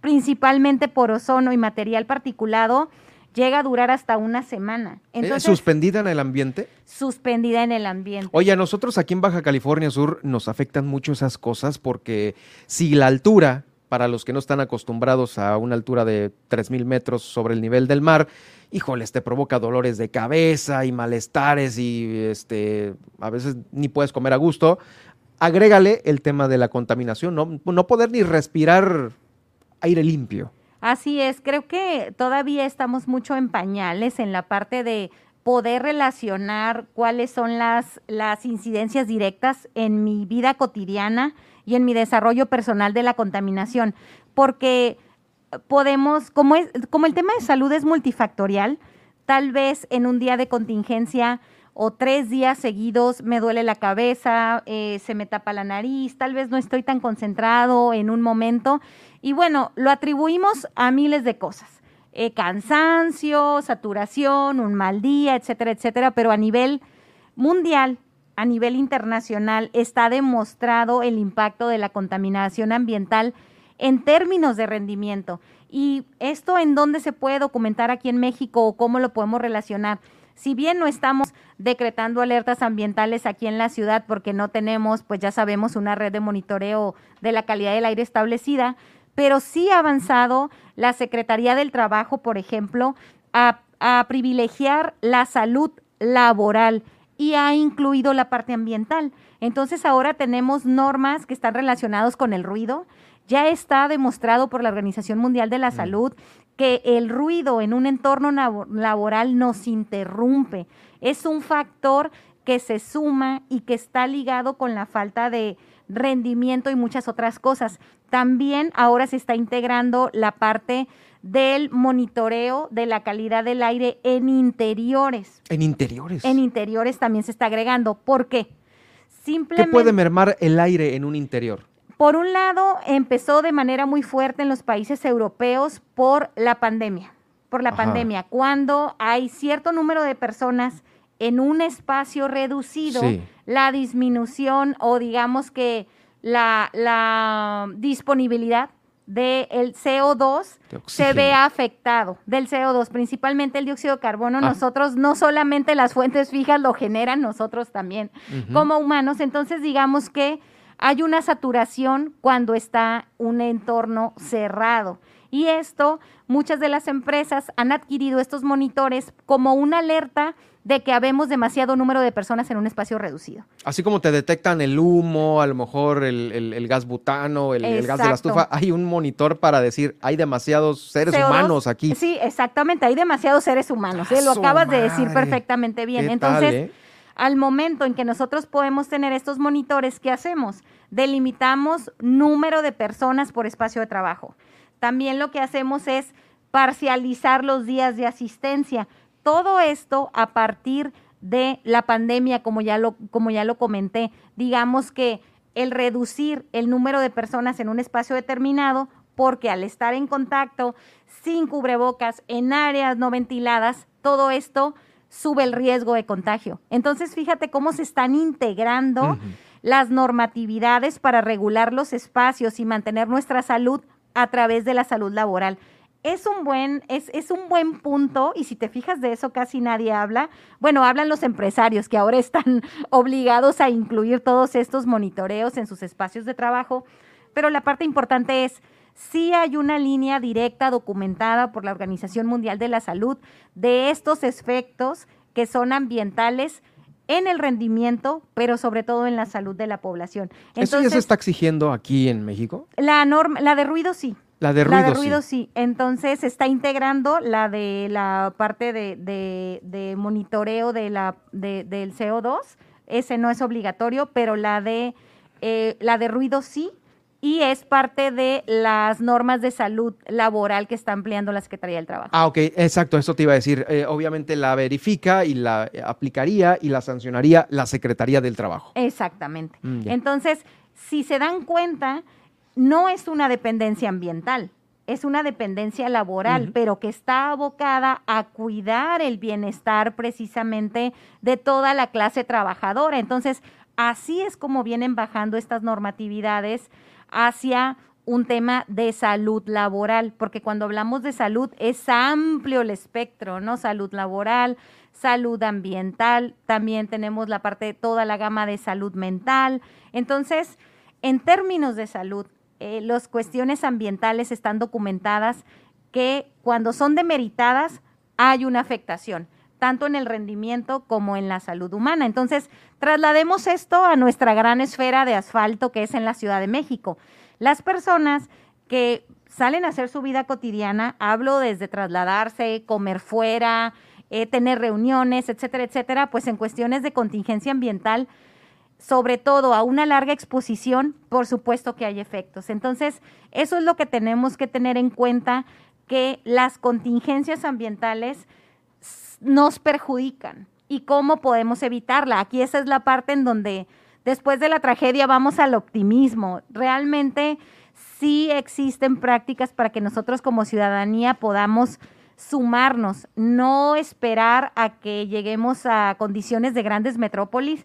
principalmente por ozono y material particulado, llega a durar hasta una semana. Eh, Entonces, ¿Suspendida en el ambiente? Suspendida en el ambiente. Oye, a nosotros aquí en Baja California Sur nos afectan mucho esas cosas porque si la altura para los que no están acostumbrados a una altura de 3.000 metros sobre el nivel del mar, híjoles, te provoca dolores de cabeza y malestares y este, a veces ni puedes comer a gusto. Agrégale el tema de la contaminación, no, no poder ni respirar aire limpio. Así es, creo que todavía estamos mucho en pañales en la parte de poder relacionar cuáles son las, las incidencias directas en mi vida cotidiana y en mi desarrollo personal de la contaminación, porque podemos, como, es, como el tema de salud es multifactorial, tal vez en un día de contingencia o tres días seguidos me duele la cabeza, eh, se me tapa la nariz, tal vez no estoy tan concentrado en un momento. Y bueno, lo atribuimos a miles de cosas. Eh, cansancio, saturación, un mal día, etcétera, etcétera, pero a nivel mundial, a nivel internacional, está demostrado el impacto de la contaminación ambiental en términos de rendimiento. ¿Y esto en dónde se puede documentar aquí en México o cómo lo podemos relacionar? Si bien no estamos decretando alertas ambientales aquí en la ciudad porque no tenemos, pues ya sabemos, una red de monitoreo de la calidad del aire establecida, pero sí ha avanzado la Secretaría del Trabajo, por ejemplo, a, privilegiar la salud laboral y ha incluido la parte ambiental. Entonces ahora tenemos normas que están relacionadas con el ruido. Ya está demostrado por la Organización Mundial de la mm. Salud que el ruido en un entorno laboral nos interrumpe. Es un factor que se suma y que está ligado con la falta de rendimiento y muchas otras cosas. También ahora se está integrando la parte del monitoreo de la calidad del aire en interiores. En interiores. En interiores también se está agregando. ¿Por qué? Simplemente. ¿Qué puede mermar el aire en un interior? Por un lado, empezó de manera muy fuerte en los países europeos por la pandemia. Por la pandemia, cuando hay cierto número de personas en un espacio reducido, la disminución o digamos que la, disponibilidad del CO2 se ve afectado, del CO2, principalmente el dióxido de carbono. Ah. Nosotros, no solamente las fuentes fijas lo generan, nosotros también como humanos. Entonces, digamos que hay una saturación cuando está un entorno cerrado. Y esto, muchas de las empresas han adquirido estos monitores como una alerta de que habemos demasiado número de personas en un espacio reducido. Así como te detectan el humo, a lo mejor el, gas butano, el, gas de la estufa, hay un monitor para decir, hay demasiados seres humanos aquí. Sí, exactamente, hay demasiados seres humanos. ¿eh? Lo acabas de decir perfectamente bien. Entonces, eh? al momento en que nosotros podemos tener estos monitores, ¿qué hacemos? Delimitamos número de personas por espacio de trabajo. También lo que hacemos es parcializar los días de asistencia todo esto a partir de la pandemia, como ya lo, como ya lo comenté, digamos que el reducir el número de personas en un espacio determinado, porque al estar en contacto sin cubrebocas en áreas no ventiladas, todo esto sube el riesgo de contagio. Entonces, fíjate cómo se están integrando las normatividades para regular los espacios y mantener nuestra salud a través de la salud laboral es un buen, es, es, un buen punto, y si te fijas de eso casi nadie habla. Bueno, hablan los empresarios que ahora están obligados a incluir todos estos monitoreos en sus espacios de trabajo, pero la parte importante es, si hay una línea directa documentada por la Organización Mundial de la Salud de estos efectos que son ambientales en el rendimiento, pero sobre todo en la salud de la población. ¿Eso ya se está exigiendo aquí en México? La norma, la de ruido sí. La de ruido, la de ruido sí. Entonces está integrando la de la parte de, monitoreo de la, del CO2. Ese no es obligatorio, pero la de, eh, la de ruido sí. Y es parte de las normas de salud laboral que está ampliando la Secretaría del Trabajo. Ah, ok, exacto, eso te iba a decir. Eh, obviamente la verifica y la aplicaría y la sancionaría la Secretaría del Trabajo. Exactamente. Mm, Entonces, si se dan cuenta, no es una dependencia ambiental, es una dependencia laboral, pero que está abocada a cuidar el bienestar precisamente de toda la clase trabajadora. Entonces, así es como vienen bajando estas normatividades hacia un tema de salud laboral, porque cuando hablamos de salud es amplio el espectro, ¿no? Salud laboral, salud ambiental, también tenemos la parte de toda la gama de salud mental. Entonces, en términos de salud, eh, las cuestiones ambientales están documentadas que cuando son demeritadas hay una afectación tanto en el rendimiento como en la salud humana. Entonces, traslademos esto a nuestra gran esfera de asfalto que es en la Ciudad de México. Las personas que salen a hacer su vida cotidiana, hablo desde trasladarse, comer fuera, eh, tener reuniones, etcétera, etcétera, pues en cuestiones de contingencia ambiental, sobre todo a una larga exposición, por supuesto que hay efectos. Entonces, eso es lo que tenemos que tener en cuenta, que las contingencias ambientales nos perjudican y cómo podemos evitarla. Aquí esa es la parte en donde después de la tragedia vamos al optimismo. Realmente sí existen prácticas para que nosotros como ciudadanía podamos sumarnos, no esperar a que lleguemos a condiciones de grandes metrópolis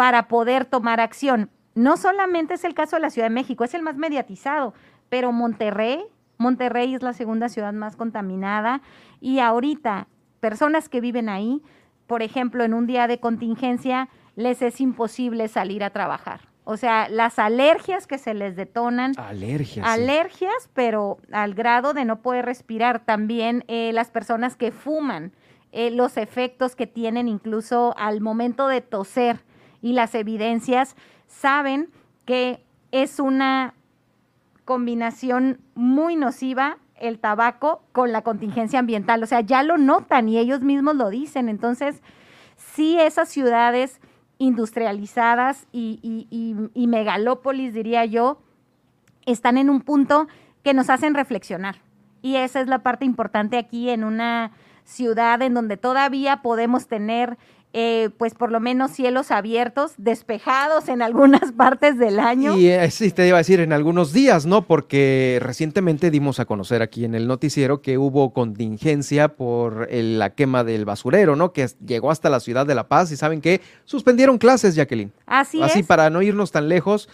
para poder tomar acción. No solamente es el caso de la Ciudad de México, es el más mediatizado, pero Monterrey, Monterrey es la segunda ciudad más contaminada y ahorita personas que viven ahí, por ejemplo, en un día de contingencia, les es imposible salir a trabajar. O sea, las alergias que se les detonan. Alergias. Alergias, pero al grado de no poder respirar. También eh, las personas que fuman, eh, los efectos que tienen incluso al momento de toser y las evidencias saben que es una combinación muy nociva el tabaco con la contingencia ambiental. O sea, ya lo notan y ellos mismos lo dicen. Entonces, sí, esas ciudades industrializadas y, megalópolis, diría yo, están en un punto que nos hacen reflexionar. Y esa es la parte importante aquí en una ciudad en donde todavía podemos tener eh, pues por lo menos cielos abiertos, despejados en algunas partes del año. Y eh, sí, te iba a decir en algunos días, ¿no? Porque recientemente dimos a conocer aquí en el noticiero que hubo contingencia por la quema del basurero, ¿no? Que llegó hasta la ciudad de La Paz y saben que suspendieron clases, Jacqueline. Así, Así para no irnos tan lejos,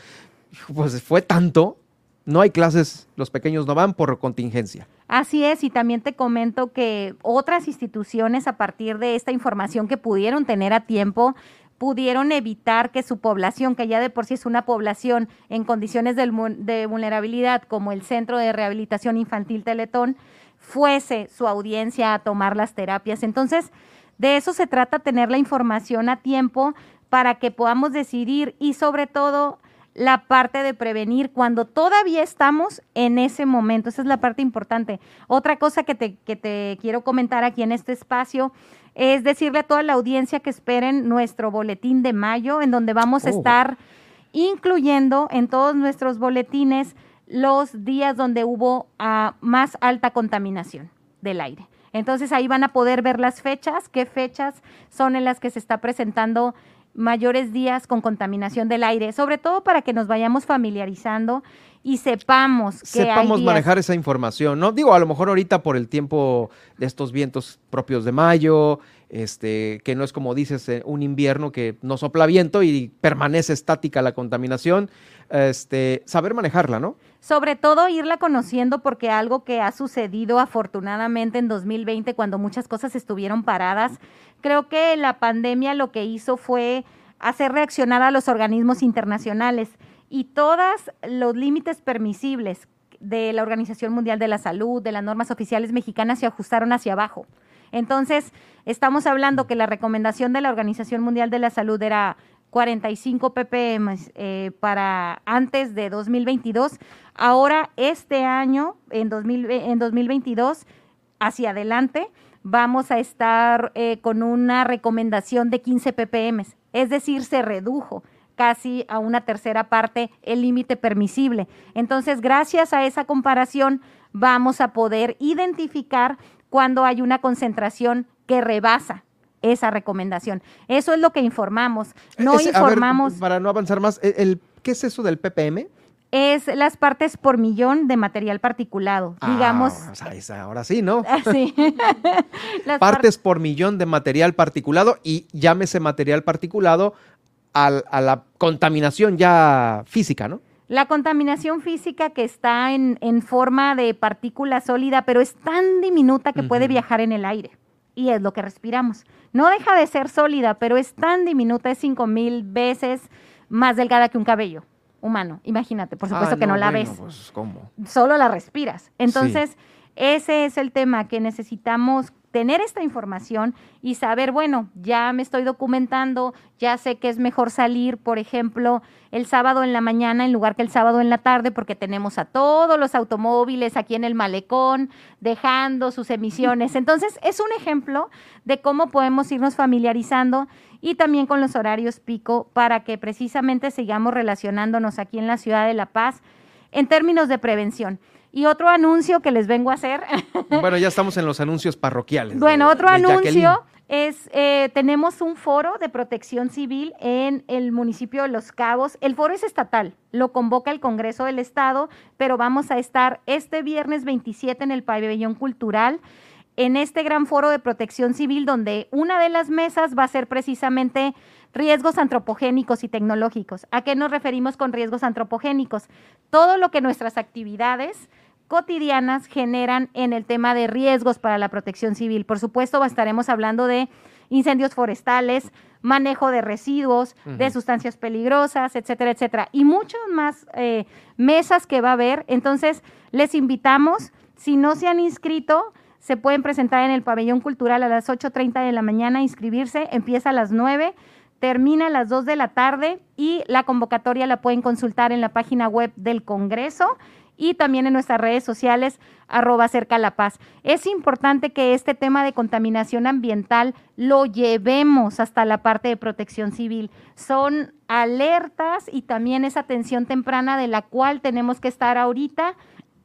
pues fue tanto no hay clases, los pequeños no van por contingencia. Así es, y también te comento que otras instituciones a partir de esta información que pudieron tener a tiempo, pudieron evitar que su población, que ya de por sí es una población en condiciones de, vulnerabilidad, como el Centro de Rehabilitación Infantil Teletón, fuese su audiencia a tomar las terapias. Entonces, de eso se trata, tener la información a tiempo para que podamos decidir y sobre todo la parte de prevenir cuando todavía estamos en ese momento. Esa es la parte importante. Otra cosa que te, que te quiero comentar aquí en este espacio es decirle a toda la audiencia que esperen nuestro boletín de mayo, en donde vamos a oh. estar incluyendo en todos nuestros boletines los días donde hubo ah, más alta contaminación del aire. Entonces ahí van a poder ver las fechas, qué fechas son en las que se está presentando mayores días con contaminación del aire, sobre todo para que nos vayamos familiarizando y sepamos que sepamos manejar esa información, ¿no? Digo, a lo mejor ahorita por el tiempo de estos vientos propios de mayo, este, que no es como dices, eh, un invierno que no sopla viento y permanece estática la contaminación, este, saber manejarla, ¿no? Sobre todo irla conociendo porque algo que ha sucedido afortunadamente en 2020 cuando muchas cosas estuvieron paradas, creo que la pandemia lo que hizo fue hacer reaccionar a los organismos internacionales y todos los límites permisibles de la Organización Mundial de la Salud, de las normas oficiales mexicanas, se ajustaron hacia abajo. Entonces, estamos hablando que la recomendación de la Organización Mundial de la Salud era 45 ppm eh, para antes de 2022. Ahora, este año, en, 2022, hacia adelante, vamos a estar eh, con una recomendación de 15 ppm. Es decir, se redujo casi a una tercera parte el límite permisible. Entonces, gracias a esa comparación, vamos a poder identificar cuando hay una concentración que rebasa esa recomendación. Eso es lo que informamos. No informamos. para no avanzar más, el, ¿qué es eso del ppm? es las partes por millón de material particulado. Ah, digamos. ahora sí, ¿no? Sí. partes por millón de material particulado y llámese material particulado a la contaminación ya física, ¿no? La contaminación física que está en, forma de partícula sólida, pero es tan diminuta que puede viajar en el aire. Y es lo que respiramos. No deja de ser sólida, pero es tan diminuta, es cinco mil veces más delgada que un cabello humano, imagínate, por supuesto Ah, que no, la bueno, ves, pues, ¿cómo? solo la respiras. Entonces, ese es el tema que necesitamos tener esta información y saber, bueno, ya me estoy documentando, ya sé que es mejor salir, por ejemplo, el sábado en la mañana en lugar que el sábado en la tarde, porque tenemos a todos los automóviles aquí en el malecón dejando sus emisiones. Entonces, es un ejemplo de cómo podemos irnos familiarizando y también con los horarios pico para que precisamente sigamos relacionándonos aquí en la ciudad de La Paz en términos de prevención. Y otro anuncio que les vengo a hacer. Bueno, ya estamos en los anuncios parroquiales. Bueno, de- otro de Jacqueline. anuncio es, eh, tenemos un foro de protección civil en el municipio de Los Cabos. El foro es estatal, lo convoca el Congreso del Estado, pero vamos a estar este viernes 27 en el pabellón cultural en este gran foro de protección civil donde una de las mesas va a ser precisamente riesgos antropogénicos y tecnológicos. ¿A qué nos referimos con riesgos antropogénicos? Todo lo que nuestras actividades cotidianas generan en el tema de riesgos para la protección civil. Por supuesto, estaremos hablando de incendios forestales, manejo de residuos, de sustancias peligrosas, etcétera, etcétera. Y muchas más eh, mesas que va a haber. Entonces, les invitamos, si no se han inscrito, se pueden presentar en el pabellón cultural a las 8.30 de la mañana, inscribirse, empieza a las 9, termina a las 2 de la tarde y la convocatoria la pueden consultar en la página web del Congreso y también en nuestras redes sociales, arroba cerca la paz. Es importante que este tema de contaminación ambiental lo llevemos hasta la parte de protección civil. Son alertas y también esa atención temprana de la cual tenemos que estar ahorita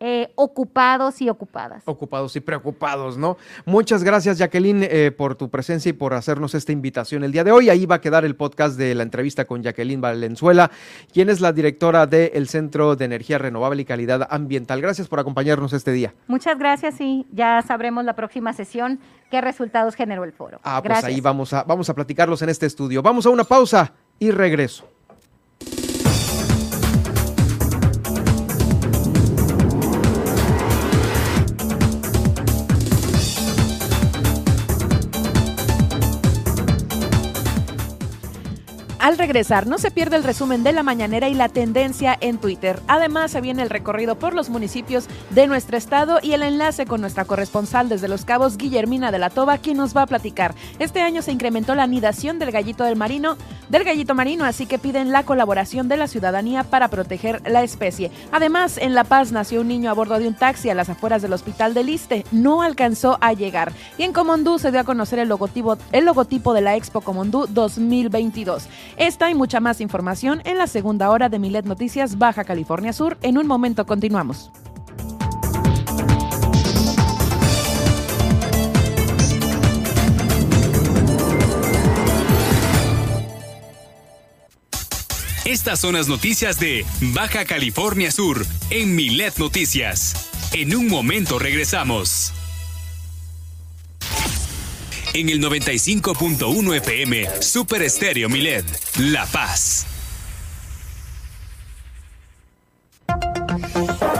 eh, ocupados y ocupadas. Ocupados y preocupados, ¿no? Muchas gracias, Jacqueline, eh, por tu presencia y por hacernos esta invitación el día de hoy. Ahí va a quedar el podcast de la entrevista con Jacqueline Valenzuela, quien es la directora del Centro de Energía Renovable y Calidad Ambiental. Gracias por acompañarnos este día. Muchas gracias y ya sabremos la próxima sesión qué resultados generó el foro. Ah, pues gracias. ahí vamos a, vamos a platicarlos en este estudio. Vamos a una pausa y regreso. Al regresar, no se pierde el resumen de la mañanera y la tendencia en Twitter. Además, se viene el recorrido por los municipios de nuestro estado y el enlace con nuestra corresponsal desde Los Cabos, Guillermina de la Toba, quien nos va a platicar. Este año se incrementó la anidación del gallito del marino, del gallito marino, así que piden la colaboración de la ciudadanía para proteger la especie. Además, en La Paz nació un niño a bordo de un taxi a las afueras del hospital de Liste. No alcanzó a llegar. Y en Comondú se dio a conocer el logotipo, el logotipo de la Expo Comondú 2022. Esta y mucha más información en la segunda hora de Milet Noticias Baja California Sur. En un momento continuamos. Estas son las noticias de Baja California Sur en Milet Noticias. En un momento regresamos. En el 95.1 FM, Super Estéreo Milet, La Paz.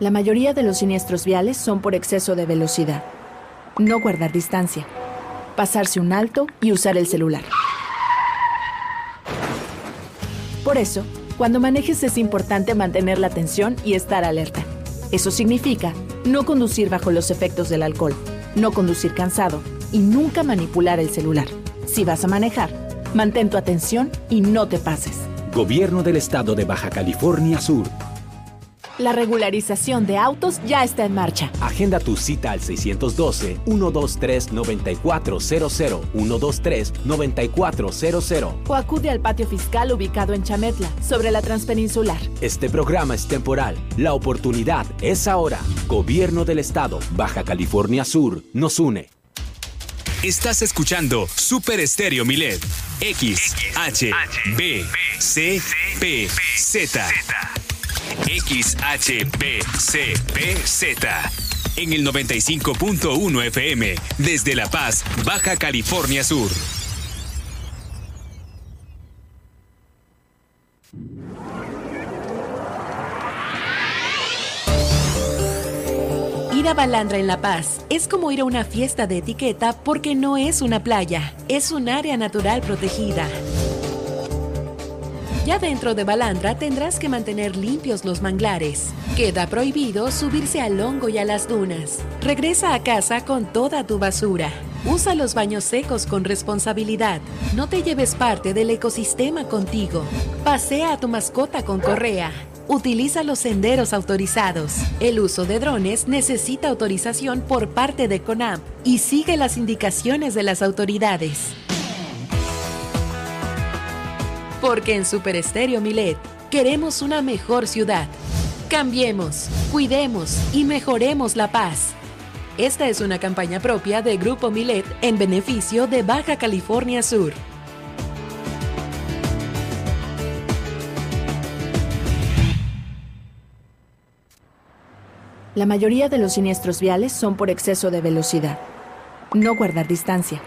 La mayoría de los siniestros viales son por exceso de velocidad. No guardar distancia. Pasarse un alto y usar el celular. Por eso, cuando manejes es importante mantener la atención y estar alerta. Eso significa no conducir bajo los efectos del alcohol, no conducir cansado y nunca manipular el celular. Si vas a manejar, mantén tu atención y no te pases. Gobierno del Estado de Baja California Sur. La regularización de autos ya está en marcha. Agenda tu cita al 612-123-9400, 123-9400. O acude al patio fiscal ubicado en Chametla, sobre la Transpeninsular. Este programa es temporal. La oportunidad es ahora. Gobierno del Estado, Baja California Sur, nos une. Estás escuchando Super Estéreo Milet. X, H, B, C, P, Z. XHBCPZ. En el 95.1 FM, desde La Paz, Baja California Sur. Ir a Balandra en La Paz es como ir a una fiesta de etiqueta porque no es una playa, es un área natural protegida. Dentro de Balandra tendrás que mantener limpios los manglares. Queda prohibido subirse al hongo y a las dunas. Regresa a casa con toda tu basura. Usa los baños secos con responsabilidad. No te lleves parte del ecosistema contigo. Pasea a tu mascota con correa. Utiliza los senderos autorizados. El uso de drones necesita autorización por parte de CONAMP y sigue las indicaciones de las autoridades. Porque en Super Estéreo Milet queremos una mejor ciudad. Cambiemos, cuidemos y mejoremos la paz. Esta es una campaña propia de Grupo Milet en beneficio de Baja California Sur. La mayoría de los siniestros viales son por exceso de velocidad. No guardar distancia.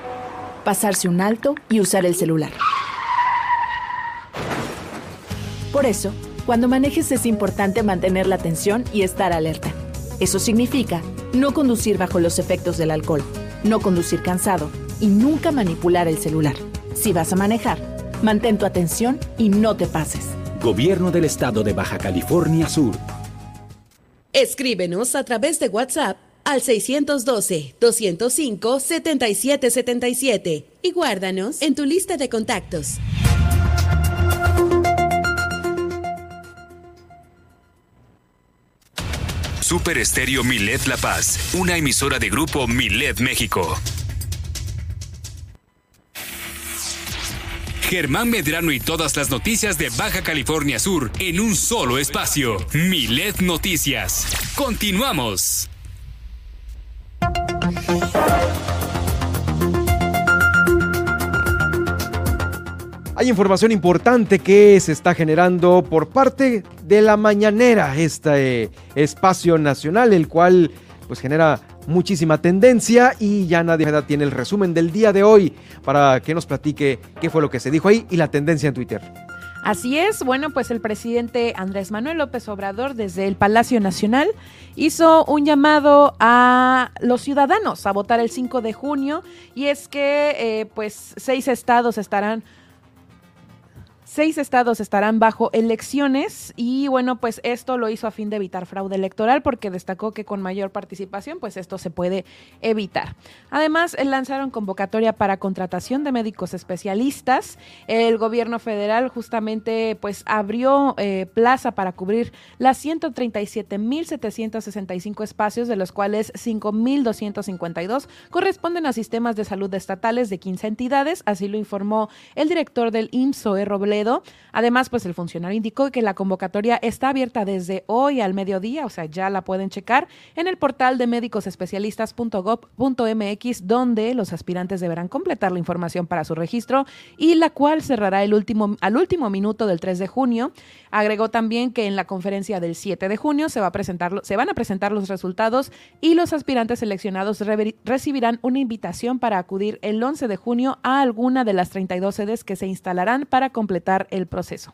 Pasarse un alto y usar el celular. Por eso, cuando manejes es importante mantener la atención y estar alerta. Eso significa no conducir bajo los efectos del alcohol, no conducir cansado y nunca manipular el celular. Si vas a manejar, mantén tu atención y no te pases. Gobierno del Estado de Baja California Sur. Escríbenos a través de WhatsApp al 612-205-7777 y guárdanos en tu lista de contactos. Super Estéreo Milet La Paz, una emisora de grupo Milet México. Germán Medrano y todas las noticias de Baja California Sur en un solo espacio. Milet Noticias. Continuamos. Hay información importante que se está generando por parte de la mañanera, este espacio nacional, el cual pues genera muchísima tendencia y ya nadie tiene el resumen del día de hoy para que nos platique qué fue lo que se dijo ahí y la tendencia en Twitter. Así es, bueno, pues el presidente Andrés Manuel López Obrador desde el Palacio Nacional hizo un llamado a los ciudadanos a votar el 5 de junio y es que eh, pues seis estados estarán Seis estados estarán bajo elecciones y bueno, pues esto lo hizo a fin de evitar fraude electoral porque destacó que con mayor participación pues esto se puede evitar. Además, lanzaron convocatoria para contratación de médicos especialistas. El gobierno federal justamente pues abrió eh, plaza para cubrir las 137.765 espacios, de los cuales 5.252 corresponden a sistemas de salud estatales de 15 entidades, así lo informó el director del IMSOE, Robledo Además, pues el funcionario indicó que la convocatoria está abierta desde hoy al mediodía, o sea, ya la pueden checar en el portal de médicosespecialistas.gov.mx, donde los aspirantes deberán completar la información para su registro y la cual cerrará el último, al último minuto del 3 de junio. Agregó también que en la conferencia del 7 de junio se, va a presentar, se van a presentar los resultados y los aspirantes seleccionados recibirán una invitación para acudir el 11 de junio a alguna de las 32 sedes que se instalarán para completar el proceso.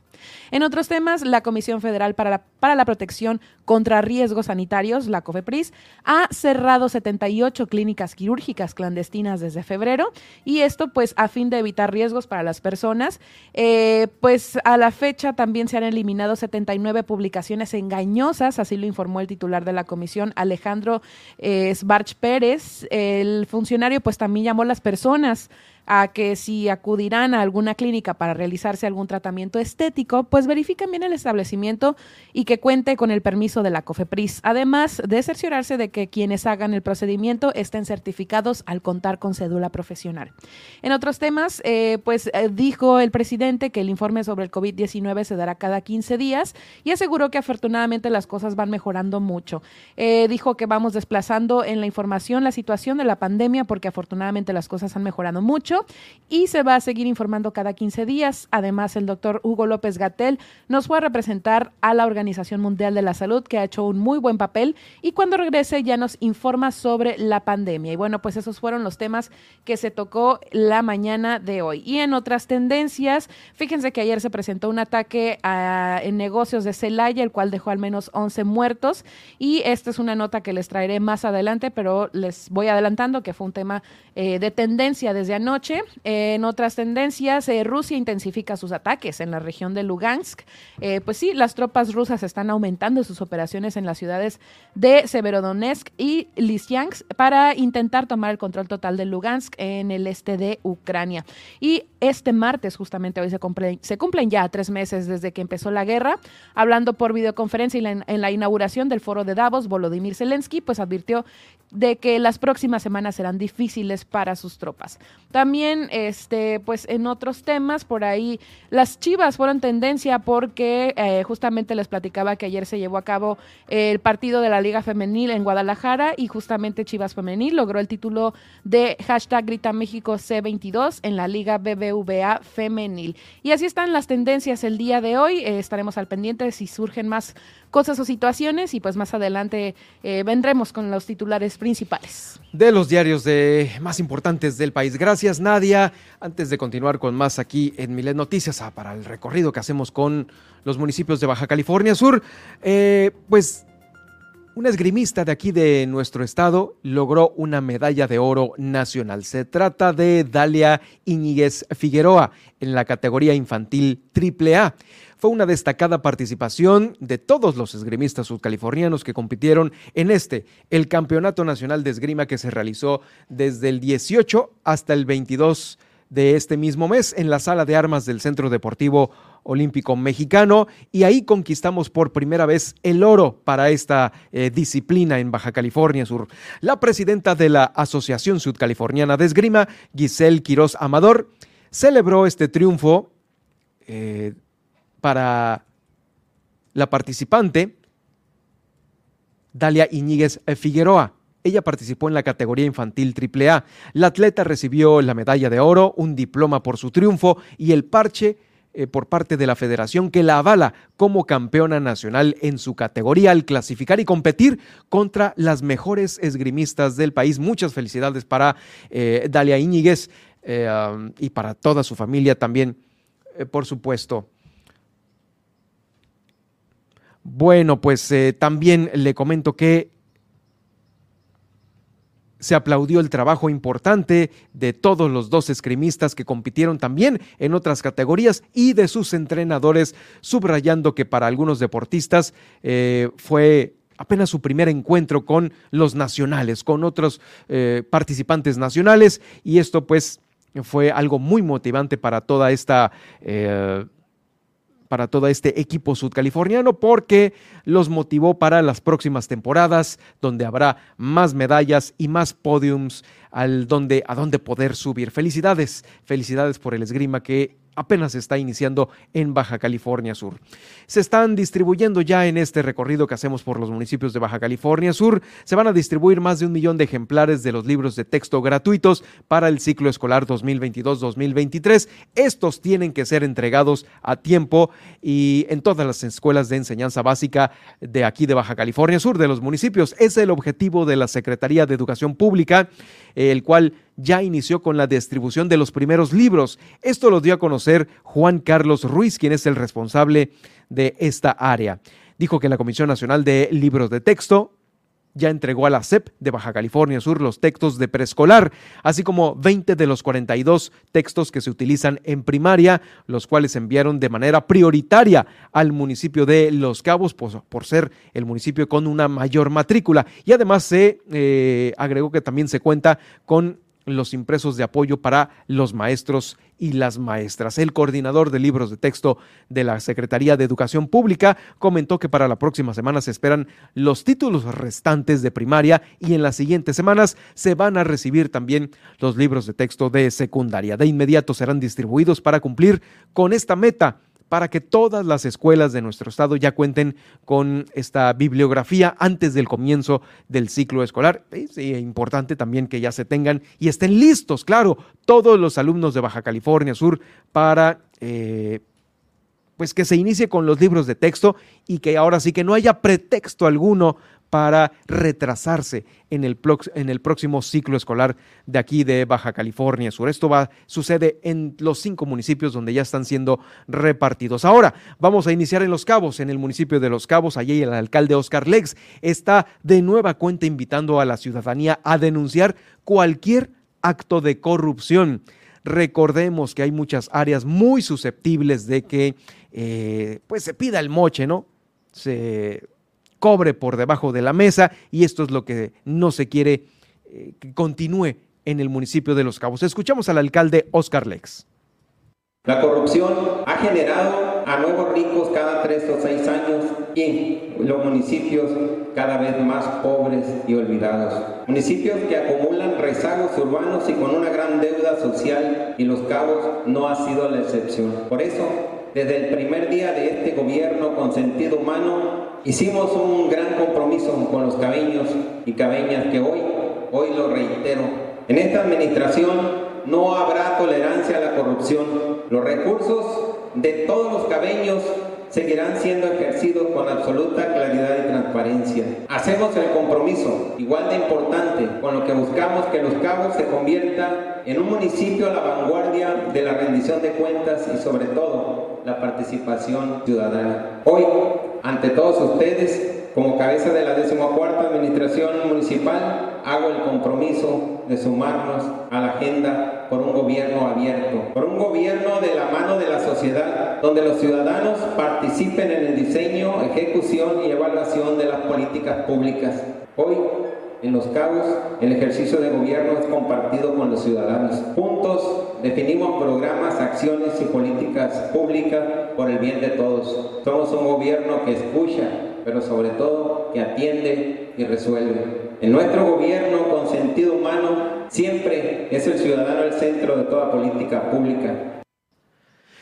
En otros temas, la Comisión Federal para la, para la Protección contra Riesgos Sanitarios, la COFEPRIS, ha cerrado 78 clínicas quirúrgicas clandestinas desde febrero y esto pues a fin de evitar riesgos para las personas. Eh, pues a la fecha también se han eliminado 79 publicaciones engañosas, así lo informó el titular de la comisión, Alejandro eh, Sbarch Pérez. El funcionario pues también llamó a las personas a que si acudirán a alguna clínica para realizarse algún tratamiento estético, pues verifiquen bien el establecimiento y que cuente con el permiso de la COFEPRIS. Además de cerciorarse de que quienes hagan el procedimiento estén certificados al contar con cédula profesional. En otros temas, eh, pues eh, dijo el presidente que el informe sobre el COVID-19 se dará cada 15 días y aseguró que afortunadamente las cosas van mejorando mucho. Eh, dijo que vamos desplazando en la información la situación de la pandemia porque afortunadamente las cosas han mejorado mucho 2018 y se va a seguir informando cada 15 días. Además, el doctor Hugo López Gatel nos fue a representar a la Organización Mundial de la Salud, que ha hecho un muy buen papel y cuando regrese ya nos informa sobre la pandemia. Y bueno, pues esos fueron los temas que se tocó la mañana de hoy. Y en otras tendencias, fíjense que ayer se presentó un ataque en negocios de Celaya, el cual dejó al menos 11 muertos. Y esta es una nota que les traeré más adelante, pero les voy adelantando que fue un tema eh, de tendencia desde anoche. En otras tendencias, eh, Rusia intensifica sus ataques en la región de Lugansk. Eh, pues sí, las tropas rusas están aumentando sus operaciones en las ciudades de Severodonetsk y Lysyansk para intentar tomar el control total de Lugansk en el este de Ucrania. Y este martes, justamente hoy se, cumplen ya tres meses desde que empezó la guerra. Hablando por videoconferencia en la inauguración del foro de Davos, Volodymyr Zelensky pues advirtió de que las próximas semanas serán difíciles para sus tropas. También, este, pues en otros temas, por ahí, las Chivas fueron tendencia porque eh, justamente les platicaba que ayer se llevó a cabo el partido de la Liga Femenil en Guadalajara y justamente Chivas Femenil logró el título de hashtag Grita México C22 en la Liga BBVA Femenil. Y así están las tendencias el día de hoy. Eh, estaremos al pendiente si surgen más cosas o situaciones y pues más adelante eh, vendremos con los titulares principales. De los diarios de más importantes del país. Gracias Nadia. Antes de continuar con más aquí en Milet Noticias, ah, para el recorrido que hacemos con los municipios de Baja California Sur, eh, pues una esgrimista de aquí de nuestro estado logró una medalla de oro nacional. Se trata de Dalia Iñiguez Figueroa en la categoría infantil AAA. Fue una destacada participación de todos los esgrimistas subcalifornianos que compitieron en este, el Campeonato Nacional de Esgrima que se realizó desde el 18 hasta el 22 de este mismo mes en la sala de armas del Centro Deportivo Olímpico Mexicano y ahí conquistamos por primera vez el oro para esta eh, disciplina en Baja California Sur. La presidenta de la Asociación Sudcaliforniana de Esgrima, Giselle Quiroz Amador, celebró este triunfo eh, para la participante Dalia Iñiguez Figueroa. Ella participó en la categoría infantil AAA. La atleta recibió la medalla de oro, un diploma por su triunfo y el parche eh, por parte de la federación que la avala como campeona nacional en su categoría al clasificar y competir contra las mejores esgrimistas del país. Muchas felicidades para eh, Dalia Íñiguez eh, um, y para toda su familia también, por supuesto. Bueno, pues también le comento que se aplaudió el trabajo importante de todos los dos escrimistas que compitieron también en otras categorías y de sus entrenadores, subrayando que para algunos deportistas eh, fue apenas su primer encuentro con los nacionales, con otros eh, participantes nacionales, y esto pues fue algo muy motivante para toda esta... Eh, para todo este equipo sudcaliforniano porque los motivó para las próximas temporadas donde habrá más medallas y más podiums al donde, a donde poder subir. Felicidades, felicidades por el esgrima que apenas está iniciando en Baja California Sur. Se están distribuyendo ya en este recorrido que hacemos por los municipios de Baja California Sur, se van a distribuir más de un millón de ejemplares de los libros de texto gratuitos para el ciclo escolar 2022-2023. Estos tienen que ser entregados a tiempo y en todas las escuelas de enseñanza básica de aquí de Baja California Sur, de los municipios. Es el objetivo de la Secretaría de Educación Pública, el cual ya inició con la distribución de los primeros libros. Esto lo dio a conocer Juan Carlos Ruiz, quien es el responsable de esta área. Dijo que la Comisión Nacional de Libros de Texto ya entregó a la SEP de Baja California Sur los textos de preescolar, así como 20 de los 42 textos que se utilizan en primaria, los cuales enviaron de manera prioritaria al municipio de Los Cabos por, por ser el municipio con una mayor matrícula. Y además se eh, agregó que también se cuenta con los impresos de apoyo para los maestros y las maestras. El coordinador de libros de texto de la Secretaría de Educación Pública comentó que para la próxima semana se esperan los títulos restantes de primaria y en las siguientes semanas se van a recibir también los libros de texto de secundaria. De inmediato serán distribuidos para cumplir con esta meta para que todas las escuelas de nuestro estado ya cuenten con esta bibliografía antes del comienzo del ciclo escolar. Es importante también que ya se tengan y estén listos, claro, todos los alumnos de Baja California Sur para... Eh, pues que se inicie con los libros de texto y que ahora sí que no haya pretexto alguno para retrasarse en el, próximo ciclo escolar de aquí de Baja California Sur. Esto sucede en los cinco municipios donde ya están siendo repartidos. Ahora vamos a iniciar en Los Cabos, en el municipio de Los Cabos. Allí el alcalde Oscar Lex está de nueva cuenta invitando a la ciudadanía a denunciar cualquier acto de corrupción. Recordemos que hay muchas áreas muy susceptibles de que eh, pues se pida el moche, ¿no? Se cobre por debajo de la mesa y esto es lo que no se quiere eh, que continúe en el municipio de Los Cabos. Escuchamos al alcalde Oscar Lex. La corrupción ha generado a nuevos ricos cada tres o seis años y los municipios cada vez más pobres y olvidados. Municipios que acumulan rezagos urbanos y con una gran deuda social y Los Cabos no ha sido la excepción. Por eso, desde el primer día de este gobierno con sentido humano, hicimos un gran compromiso con los cabeños y cabeñas que hoy, hoy lo reitero, en esta administración no habrá tolerancia a la corrupción. Los recursos de todos los cabeños seguirán siendo ejercidos con absoluta claridad y transparencia. Hacemos el compromiso, igual de importante, con lo que buscamos que Los Cabos se convierta en un municipio a la vanguardia de la rendición de cuentas y sobre todo la participación ciudadana. Hoy, ante todos ustedes, como cabeza de la decimocuarta administración municipal, hago el compromiso de sumarnos a la agenda por un gobierno abierto, por un gobierno de la mano de la sociedad, donde los ciudadanos participen en el diseño, ejecución y evaluación de las políticas públicas. Hoy en Los Cabos, el ejercicio de gobierno es compartido con los ciudadanos. Juntos definimos programas, acciones y políticas públicas por el bien de todos. Somos un gobierno que escucha, pero sobre todo que atiende y resuelve. En nuestro gobierno, con sentido humano, siempre es el ciudadano el centro de toda política pública.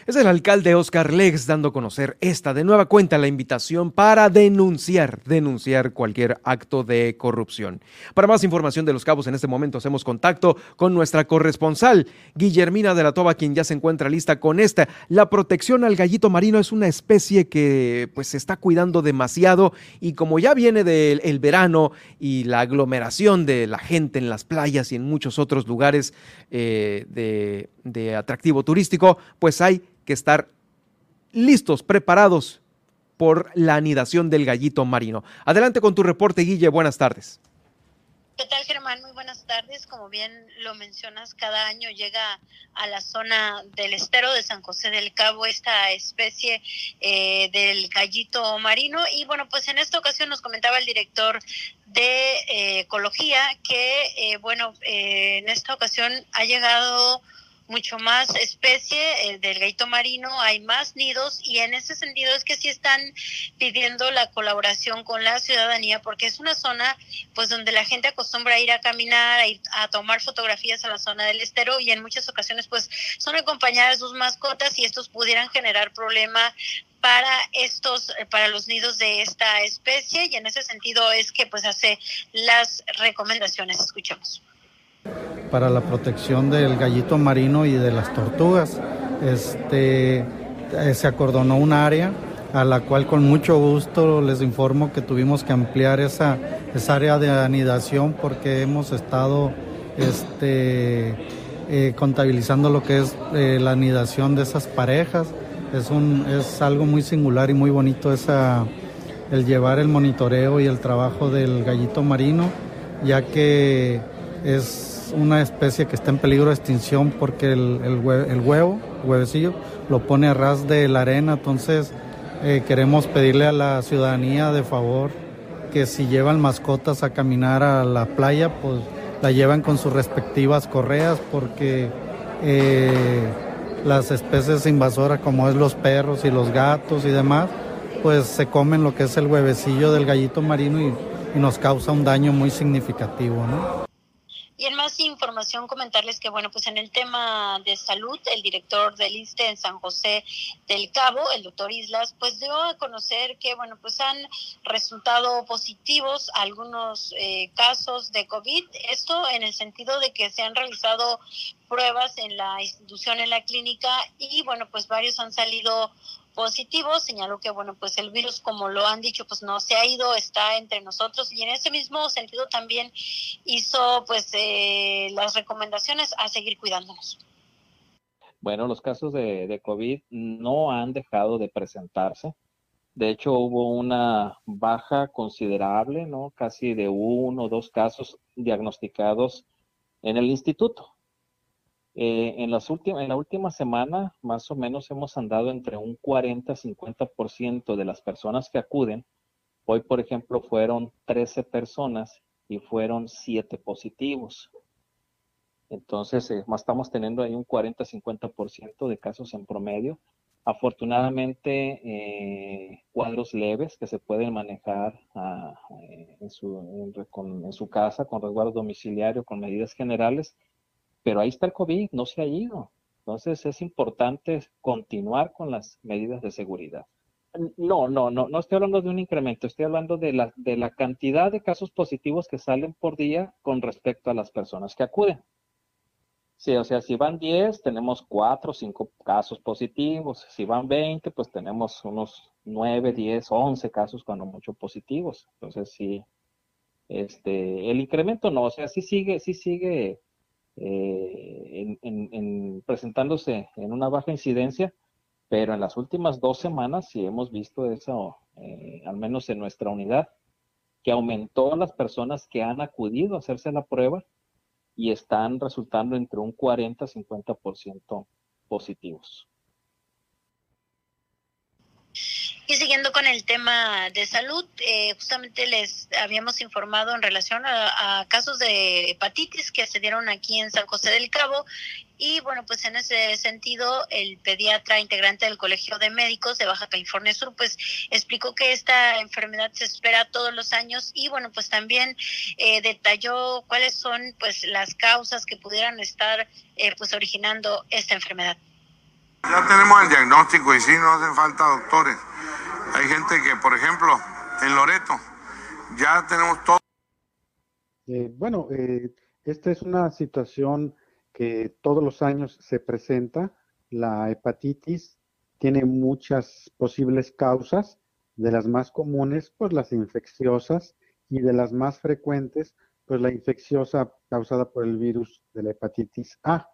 Es el alcalde Oscar Lex dando a conocer esta de nueva cuenta la invitación para denunciar, denunciar cualquier acto de corrupción. Para más información de los cabos en este momento hacemos contacto con nuestra corresponsal Guillermina de la Toba, quien ya se encuentra lista con esta. La protección al gallito marino es una especie que pues se está cuidando demasiado y como ya viene del verano y la aglomeración de la gente en las playas y en muchos otros lugares eh, de, de atractivo turístico, pues hay que estar listos, preparados por la anidación del gallito marino. Adelante con tu reporte, Guille. Buenas tardes. ¿Qué tal, Germán? Muy buenas tardes. Como bien lo mencionas, cada año llega a la zona del estero de San José del Cabo esta especie eh, del gallito marino. Y bueno, pues en esta ocasión nos comentaba el director de eh, Ecología que, eh, bueno, en esta ocasión ha llegado mucho más especie del gallito marino, hay más nidos y en ese sentido es que sí están pidiendo la colaboración con la ciudadanía porque es una zona pues donde la gente acostumbra a ir a caminar, a, ir a tomar fotografías a la zona del estero y en muchas ocasiones pues son acompañadas sus mascotas y estos pudieran generar problema para estos para los nidos de esta especie y en ese sentido es que pues hace las recomendaciones. Escuchamos para la protección del gallito marino y de las tortugas. Este, eh, se acordonó un área a la cual con mucho gusto les informo que tuvimos que ampliar esa, esa área de anidación porque hemos estado este, eh, contabilizando lo que es eh, la anidación de esas parejas. Es, algo muy singular y muy bonito el llevar el monitoreo y el trabajo del gallito marino, ya que es una especie que está en peligro de extinción porque el, el, huevo, el huevecillo, lo pone a ras de la arena. Entonces eh, queremos pedirle a la ciudadanía de favor que si llevan mascotas a caminar a la playa, pues la llevan con sus respectivas correas porque eh, las especies invasoras como es los perros y los gatos y demás, pues se comen lo que es el huevecillo del gallito marino y, y nos causa un daño muy significativo, ¿no? Y en más información comentarles que, bueno, pues en el tema de salud, el director del ISTE en San José del Cabo, el doctor Islas, pues dio a conocer que, bueno, pues han resultado positivos algunos eh, casos de COVID. Esto en el sentido de que se han realizado pruebas en la institución, en la clínica, y bueno, pues varios han salido positivo, señaló que bueno, pues el virus, como lo han dicho, pues no se ha ido, está entre nosotros y en ese mismo sentido también hizo pues eh, las recomendaciones a seguir cuidándonos. Bueno, los casos de, de COVID no han dejado de presentarse. De hecho, hubo una baja considerable, ¿no? Casi de uno o dos casos diagnosticados en el instituto. Eh, en, las últimas, en la última semana, más o menos hemos andado entre un 40-50% de las personas que acuden. Hoy, por ejemplo, fueron 13 personas y fueron 7 positivos. Entonces, eh, estamos teniendo ahí un 40-50% de casos en promedio. Afortunadamente, eh, cuadros leves que se pueden manejar ah, en, su, en su casa con resguardo domiciliario, con medidas generales pero ahí está el COVID, no se ha ido. Entonces es importante continuar con las medidas de seguridad. No, no, no, no estoy hablando de un incremento, estoy hablando de la, de la cantidad de casos positivos que salen por día con respecto a las personas que acuden. Sí, o sea, si van 10, tenemos 4 o 5 casos positivos. Si van 20, pues tenemos unos 9, 10, 11 casos cuando mucho positivos. Entonces, sí, este, el incremento no, o sea, sí sigue, sí sigue eh, en, presentándose en una baja incidencia, pero en las últimas dos semanas sí hemos visto eso, eh, al menos en nuestra unidad, que aumentó las personas que han acudido a hacerse la prueba y están resultando entre un 40 y 50% positivos. Y siguiendo con el tema de salud, eh, justamente les habíamos informado en relación a, casos de hepatitis que se dieron aquí en San José del Cabo. Y bueno, pues en ese sentido, el pediatra integrante del Colegio de Médicos de Baja California Sur, pues explicó que esta enfermedad se espera todos los años y bueno, pues también eh, detalló cuáles son pues las causas que pudieran estar eh, pues originando esta enfermedad. Ya tenemos el diagnóstico y sí, no hacen falta doctores. Hay gente que, por ejemplo, en Loreto, ya tenemos todo. Eh, bueno, eh, esta es una situación que todos los años se presenta. La hepatitis tiene muchas posibles causas, de las más comunes, pues las infecciosas, y de las más frecuentes, pues la infecciosa causada por el virus de la hepatitis A.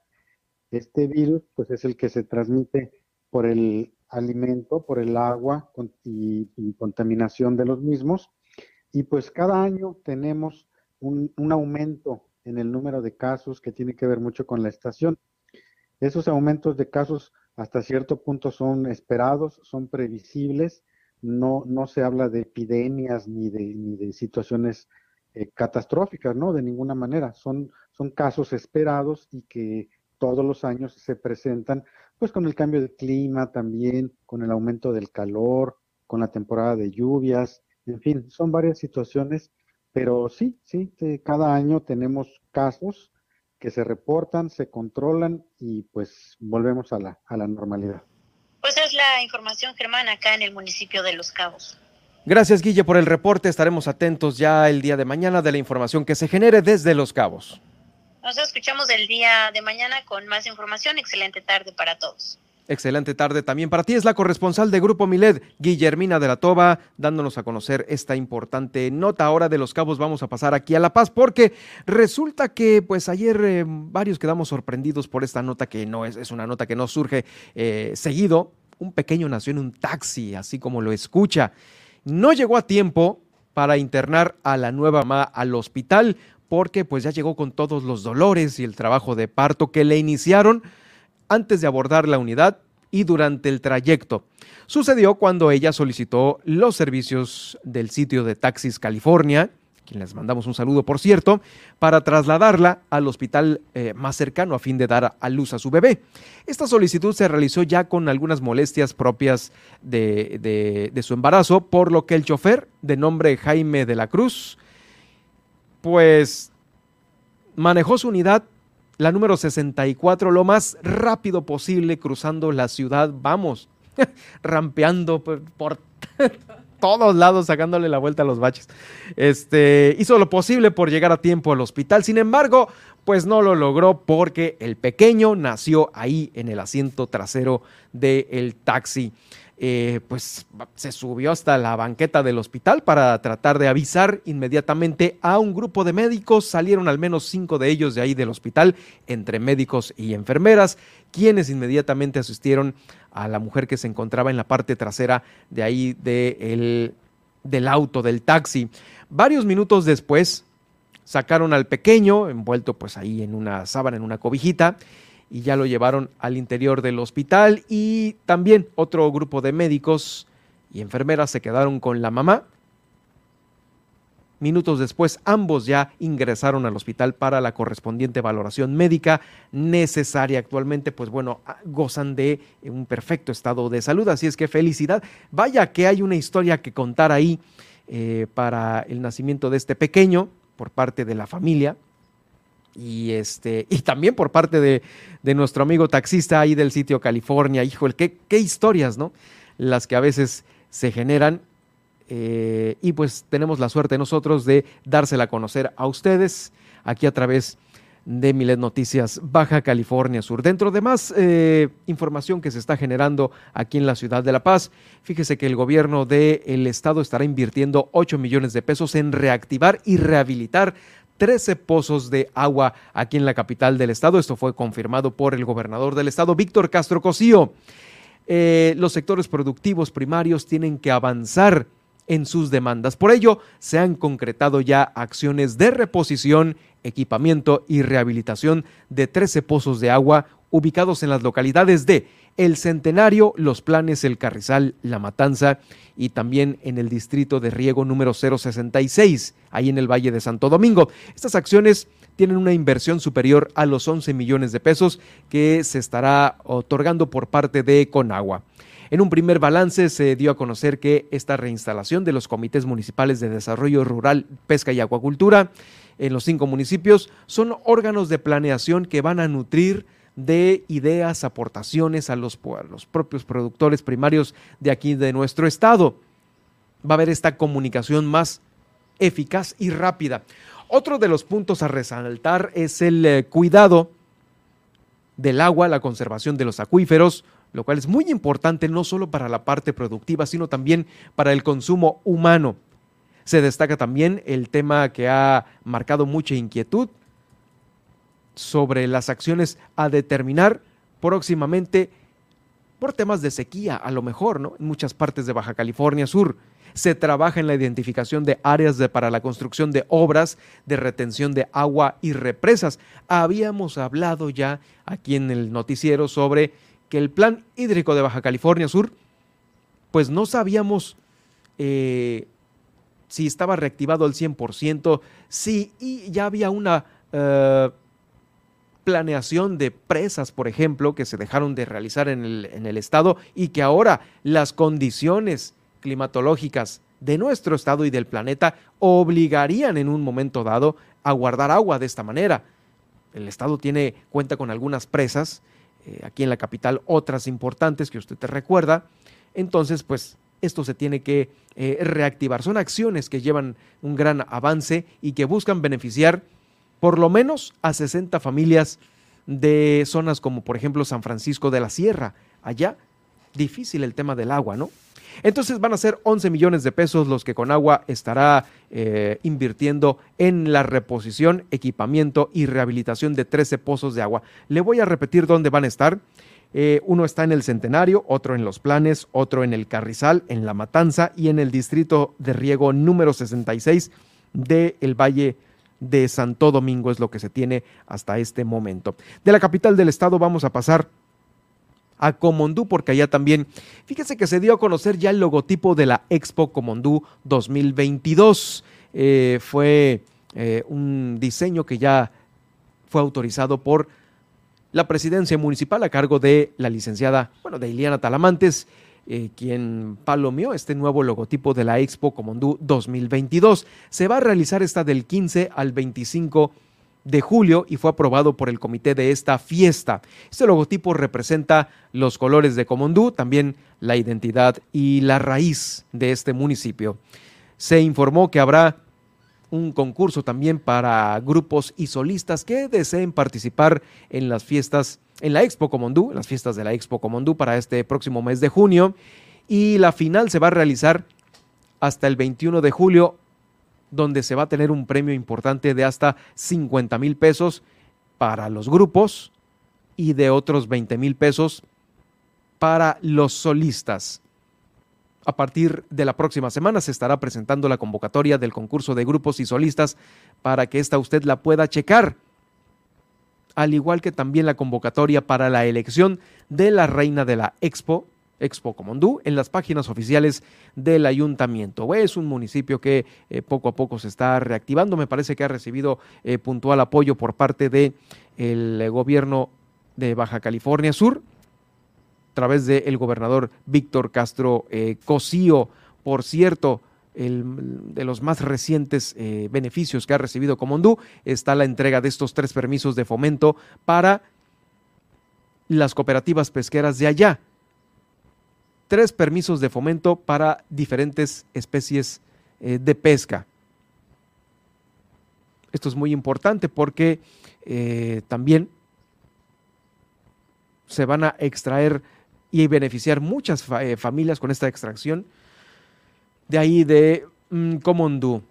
Este virus, pues es el que se transmite por el alimento, por el agua y, contaminación de los mismos. Y pues cada año tenemos un, aumento en el número de casos que tiene que ver mucho con la estación. Esos aumentos de casos hasta cierto punto son esperados, son previsibles, no, no se habla de epidemias ni de, ni de situaciones eh, catastróficas, ¿no? De ninguna manera, son, son casos esperados y que todos los años se presentan, pues con el cambio de clima también, con el aumento del calor, con la temporada de lluvias, en fin, son varias situaciones, pero sí, sí, cada año tenemos casos que se reportan, se controlan y pues volvemos a la, a la normalidad. Pues es la información, Germán, acá en el municipio de Los Cabos. Gracias, Guille, por el reporte. Estaremos atentos ya el día de mañana de la información que se genere desde Los Cabos. Nos escuchamos el día de mañana con más información. Excelente tarde para todos. Excelente tarde también para ti. Es la corresponsal de Grupo Milet, Guillermina de la Toba, dándonos a conocer esta importante nota. Ahora de los cabos vamos a pasar aquí a La Paz porque resulta que pues ayer eh, varios quedamos sorprendidos por esta nota que no es, es una nota que no surge eh, seguido. Un pequeño nació en un taxi, así como lo escucha. No llegó a tiempo para internar a la nueva mamá al hospital porque pues ya llegó con todos los dolores y el trabajo de parto que le iniciaron antes de abordar la unidad y durante el trayecto. Sucedió cuando ella solicitó los servicios del sitio de Taxis California, quien les mandamos un saludo por cierto, para trasladarla al hospital eh, más cercano a fin de dar a luz a su bebé. Esta solicitud se realizó ya con algunas molestias propias de, de su embarazo, por lo que el chofer, de nombre Jaime de la Cruz, pues manejó su unidad, la número 64, lo más rápido posible cruzando la ciudad. Vamos, rampeando por, todos lados, sacándole la vuelta a los baches. Este, hizo lo posible por llegar a tiempo al hospital. Sin embargo, pues no lo logró porque el pequeño nació ahí en el asiento trasero del taxi. Eh, pues se subió hasta la banqueta del hospital para tratar de avisar inmediatamente a un grupo de médicos. Salieron al menos cinco de ellos de ahí del hospital, entre médicos y enfermeras, quienes inmediatamente asistieron a la mujer que se encontraba en la parte trasera de ahí del auto, del taxi. Varios minutos después sacaron al pequeño, envuelto pues ahí en una sábana, en una cobijita, y ya lo llevaron al interior del hospital y también otro grupo de médicos y enfermeras se quedaron con la mamá. Minutos después, ambos ya ingresaron al hospital para la correspondiente valoración médica necesaria. Actualmente, pues bueno, gozan de un perfecto estado de salud. Así es que felicidad. Vaya que hay una historia que contar ahí eh, para el nacimiento de este pequeño por parte de la familia y este y también por parte de, nuestro amigo taxista ahí del sitio California. Híjole, qué, qué historias, ¿no? Las que a veces se generan eh, y pues tenemos la suerte nosotros de dársela a conocer a ustedes aquí a través de Milet Noticias Baja California Sur. Dentro de más eh, información que se está generando aquí en la ciudad de La Paz, fíjese que el gobierno del estado estará invirtiendo 8 millones de pesos en reactivar y rehabilitar 13 pozos de agua aquí en la capital del estado. Esto fue confirmado por el gobernador del estado, Víctor Castro Cosío. Eh, los sectores productivos primarios tienen que avanzar en sus demandas. Por ello, se han concretado ya acciones de reposición, equipamiento y rehabilitación de 13 pozos de agua ubicados en las localidades de El Centenario, Los Planes, El Carrizal, La Matanza y también en el distrito de riego número 066, ahí en el Valle de Santo Domingo. Estas acciones tienen una inversión superior a los 11 millones de pesos que se estará otorgando por parte de Conagua. En un primer balance se dio a conocer que esta reinstalación de los comités municipales de desarrollo rural, pesca y acuacultura en los cinco municipios son órganos de planeación que van a nutrir de ideas, aportaciones a los, propios productores primarios de aquí de nuestro estado. Va a haber esta comunicación más eficaz y rápida. Otro de los puntos a resaltar es el eh, cuidado del agua, la conservación de los acuíferos, lo cual es muy importante no solo para la parte productiva, sino también para el consumo humano. Se destaca también el tema que ha marcado mucha inquietud, sobre las acciones a determinar próximamente por temas de sequía, a lo mejor, ¿no? En muchas partes de Baja California Sur se trabaja en la identificación de áreas de, para la construcción de obras de retención de agua y represas. Habíamos hablado ya aquí en el noticiero sobre que el plan hídrico de Baja California Sur, pues no sabíamos eh, si estaba reactivado al 100%, si y ya había una... Eh, planeación de presas, por ejemplo, que se dejaron de realizar en el, estado y que ahora las condiciones climatológicas de nuestro estado y del planeta obligarían en un momento dado a guardar agua de esta manera. El estado tiene cuenta con algunas presas, eh, aquí en la capital otras importantes que usted te recuerda. Entonces, pues esto se tiene que eh, reactivar. Son acciones que llevan un gran avance y que buscan beneficiar por lo menos a 60 familias de zonas como por ejemplo San Francisco de la Sierra. Allá, difícil el tema del agua, ¿no? Entonces van a ser 11 millones de pesos los que Conagua estará eh, invirtiendo en la reposición, equipamiento y rehabilitación de 13 pozos de agua. Le voy a repetir dónde van a estar. Eh, uno está en el Centenario, otro en Los Planes, otro en el Carrizal, en La Matanza y en el distrito de riego número 66 del el Valle de Santo Domingo es lo que se tiene hasta este momento. De la capital del estado vamos a pasar a Comondú, porque allá también, fíjense que se dio a conocer ya el logotipo de la Expo Comondú 2022. Eh, fue eh, un diseño que ya fue autorizado por la presidencia municipal a cargo de la licenciada, bueno, de Iliana Talamantes, eh, quien palomeó este nuevo logotipo de la Expo Comondú 2022. Se va a realizar esta del 15 al 25 de julio y fue aprobado por el comité de esta fiesta. Este logotipo representa los colores de Comondú, también la identidad y la raíz de este municipio. Se informó que habrá un concurso también para grupos y solistas que deseen participar en las fiestas, en la Expo Comondú, las fiestas de la Expo Comondú para este próximo mes de junio. Y la final se va a realizar hasta el 21 de julio donde se va a tener un premio importante de hasta 50 mil pesos para los grupos y de otros 20 mil pesos para los solistas. A partir de la próxima semana se estará presentando la convocatoria del concurso de grupos y solistas para que esta usted la pueda checar, al igual que también la convocatoria para la elección de la reina de la Expo Expo Comondú en las páginas oficiales del ayuntamiento. Es un municipio que eh, poco a poco se está reactivando. Me parece que ha recibido eh, puntual apoyo por parte del el gobierno de Baja California Sur través del gobernador Víctor Castro eh, Cosío. Por cierto, el, de los más recientes beneficios que ha recibido Comondú está la entrega de estos tres permisos de fomento para las cooperativas pesqueras de allá tres permisos de fomento para diferentes especies eh, de pesca. Esto es muy importante porque eh, también se van a extraer y beneficiar muchas eh, familias con esta extracción de ahí de mm, Comondú.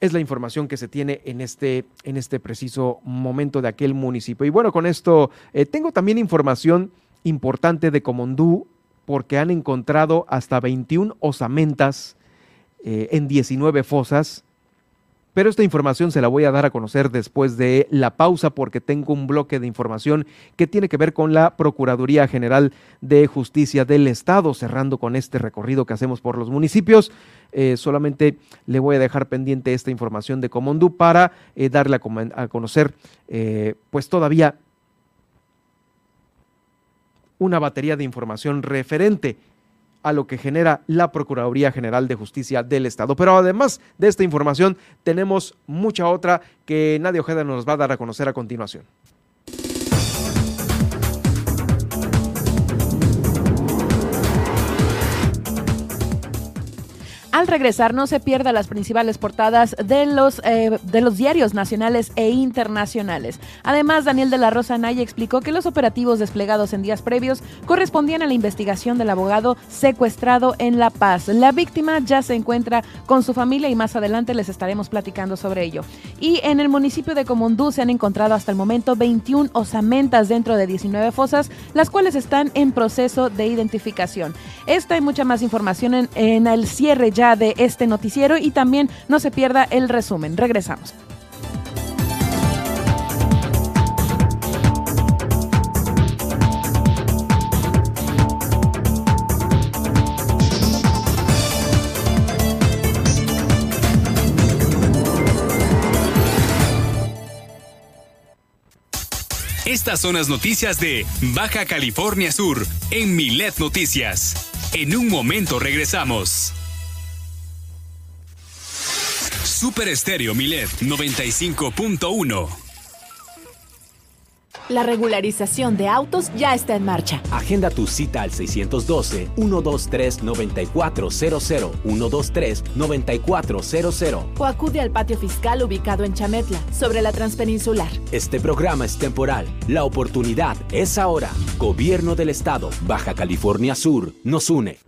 Es la información que se tiene en este, en este preciso momento de aquel municipio. Y bueno, con esto tengo también información importante de Comondú porque han encontrado hasta 21 osamentas eh, en 19 fosas. Pero esta información se la voy a dar a conocer después de la pausa porque tengo un bloque de información que tiene que ver con la Procuraduría General de Justicia del Estado, cerrando con este recorrido que hacemos por los municipios. Eh, solamente le voy a dejar pendiente esta información de Comondú para eh, darle a, a conocer pues todavía una batería de información referente a lo que genera la Procuraduría General de Justicia del Estado. Pero además de esta información, tenemos mucha otra que Nadia Ojeda nos va a dar a conocer a continuación. Al regresar, no se pierda las principales portadas de los, eh, de los diarios nacionales e internacionales. Además, Daniel de la Rosa Naya explicó que los operativos desplegados en días previos correspondían a la investigación del abogado secuestrado en La Paz. La víctima ya se encuentra con su familia y más adelante les estaremos platicando sobre ello. Y en el municipio de Comondú se han encontrado hasta el momento 21 osamentas dentro de 19 fosas, las cuales están en proceso de identificación. Esta y mucha más información en, en el cierre ya de este noticiero y también no se pierda el resumen. Regresamos. Estas son las noticias de Baja California Sur en Milet Noticias. En un momento regresamos. Super Estéreo Milet 95.1. La regularización de autos ya está en marcha. Agenda tu cita al 612-123-9400, 123-9400. O acude al patio fiscal ubicado en Chametla, sobre la Transpeninsular. Este programa es temporal. La oportunidad es ahora. Gobierno del Estado, Baja California Sur, nos une.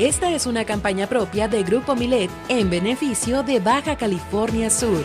Esta es una campaña propia de Grupo Milet en beneficio de Baja California Sur.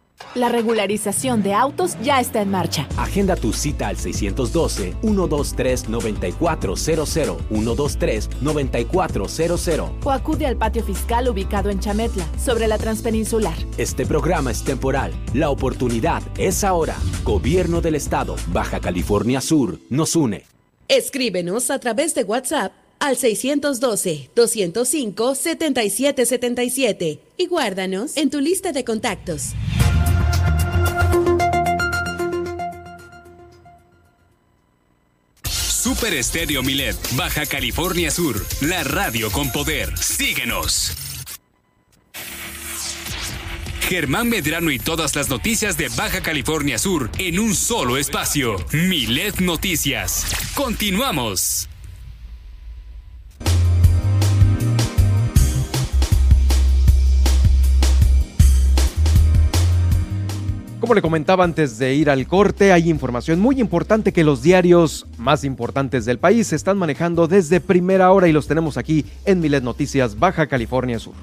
La regularización de autos ya está en marcha. Agenda tu cita al 612-123-9400, 123-9400. O acude al patio fiscal ubicado en Chametla, sobre la Transpeninsular. Este programa es temporal. La oportunidad es ahora. Gobierno del Estado, Baja California Sur, nos une. Escríbenos a través de WhatsApp al 612-205-7777 y guárdanos en tu lista de contactos. Super Estéreo Milet, Baja California Sur, la radio con poder. Síguenos. Germán Medrano y todas las noticias de Baja California Sur en un solo espacio. Milet Noticias. Continuamos. Como le comentaba antes de ir al corte, hay información muy importante que los diarios más importantes del país están manejando desde primera hora y los tenemos aquí en Milet Noticias Baja California Sur.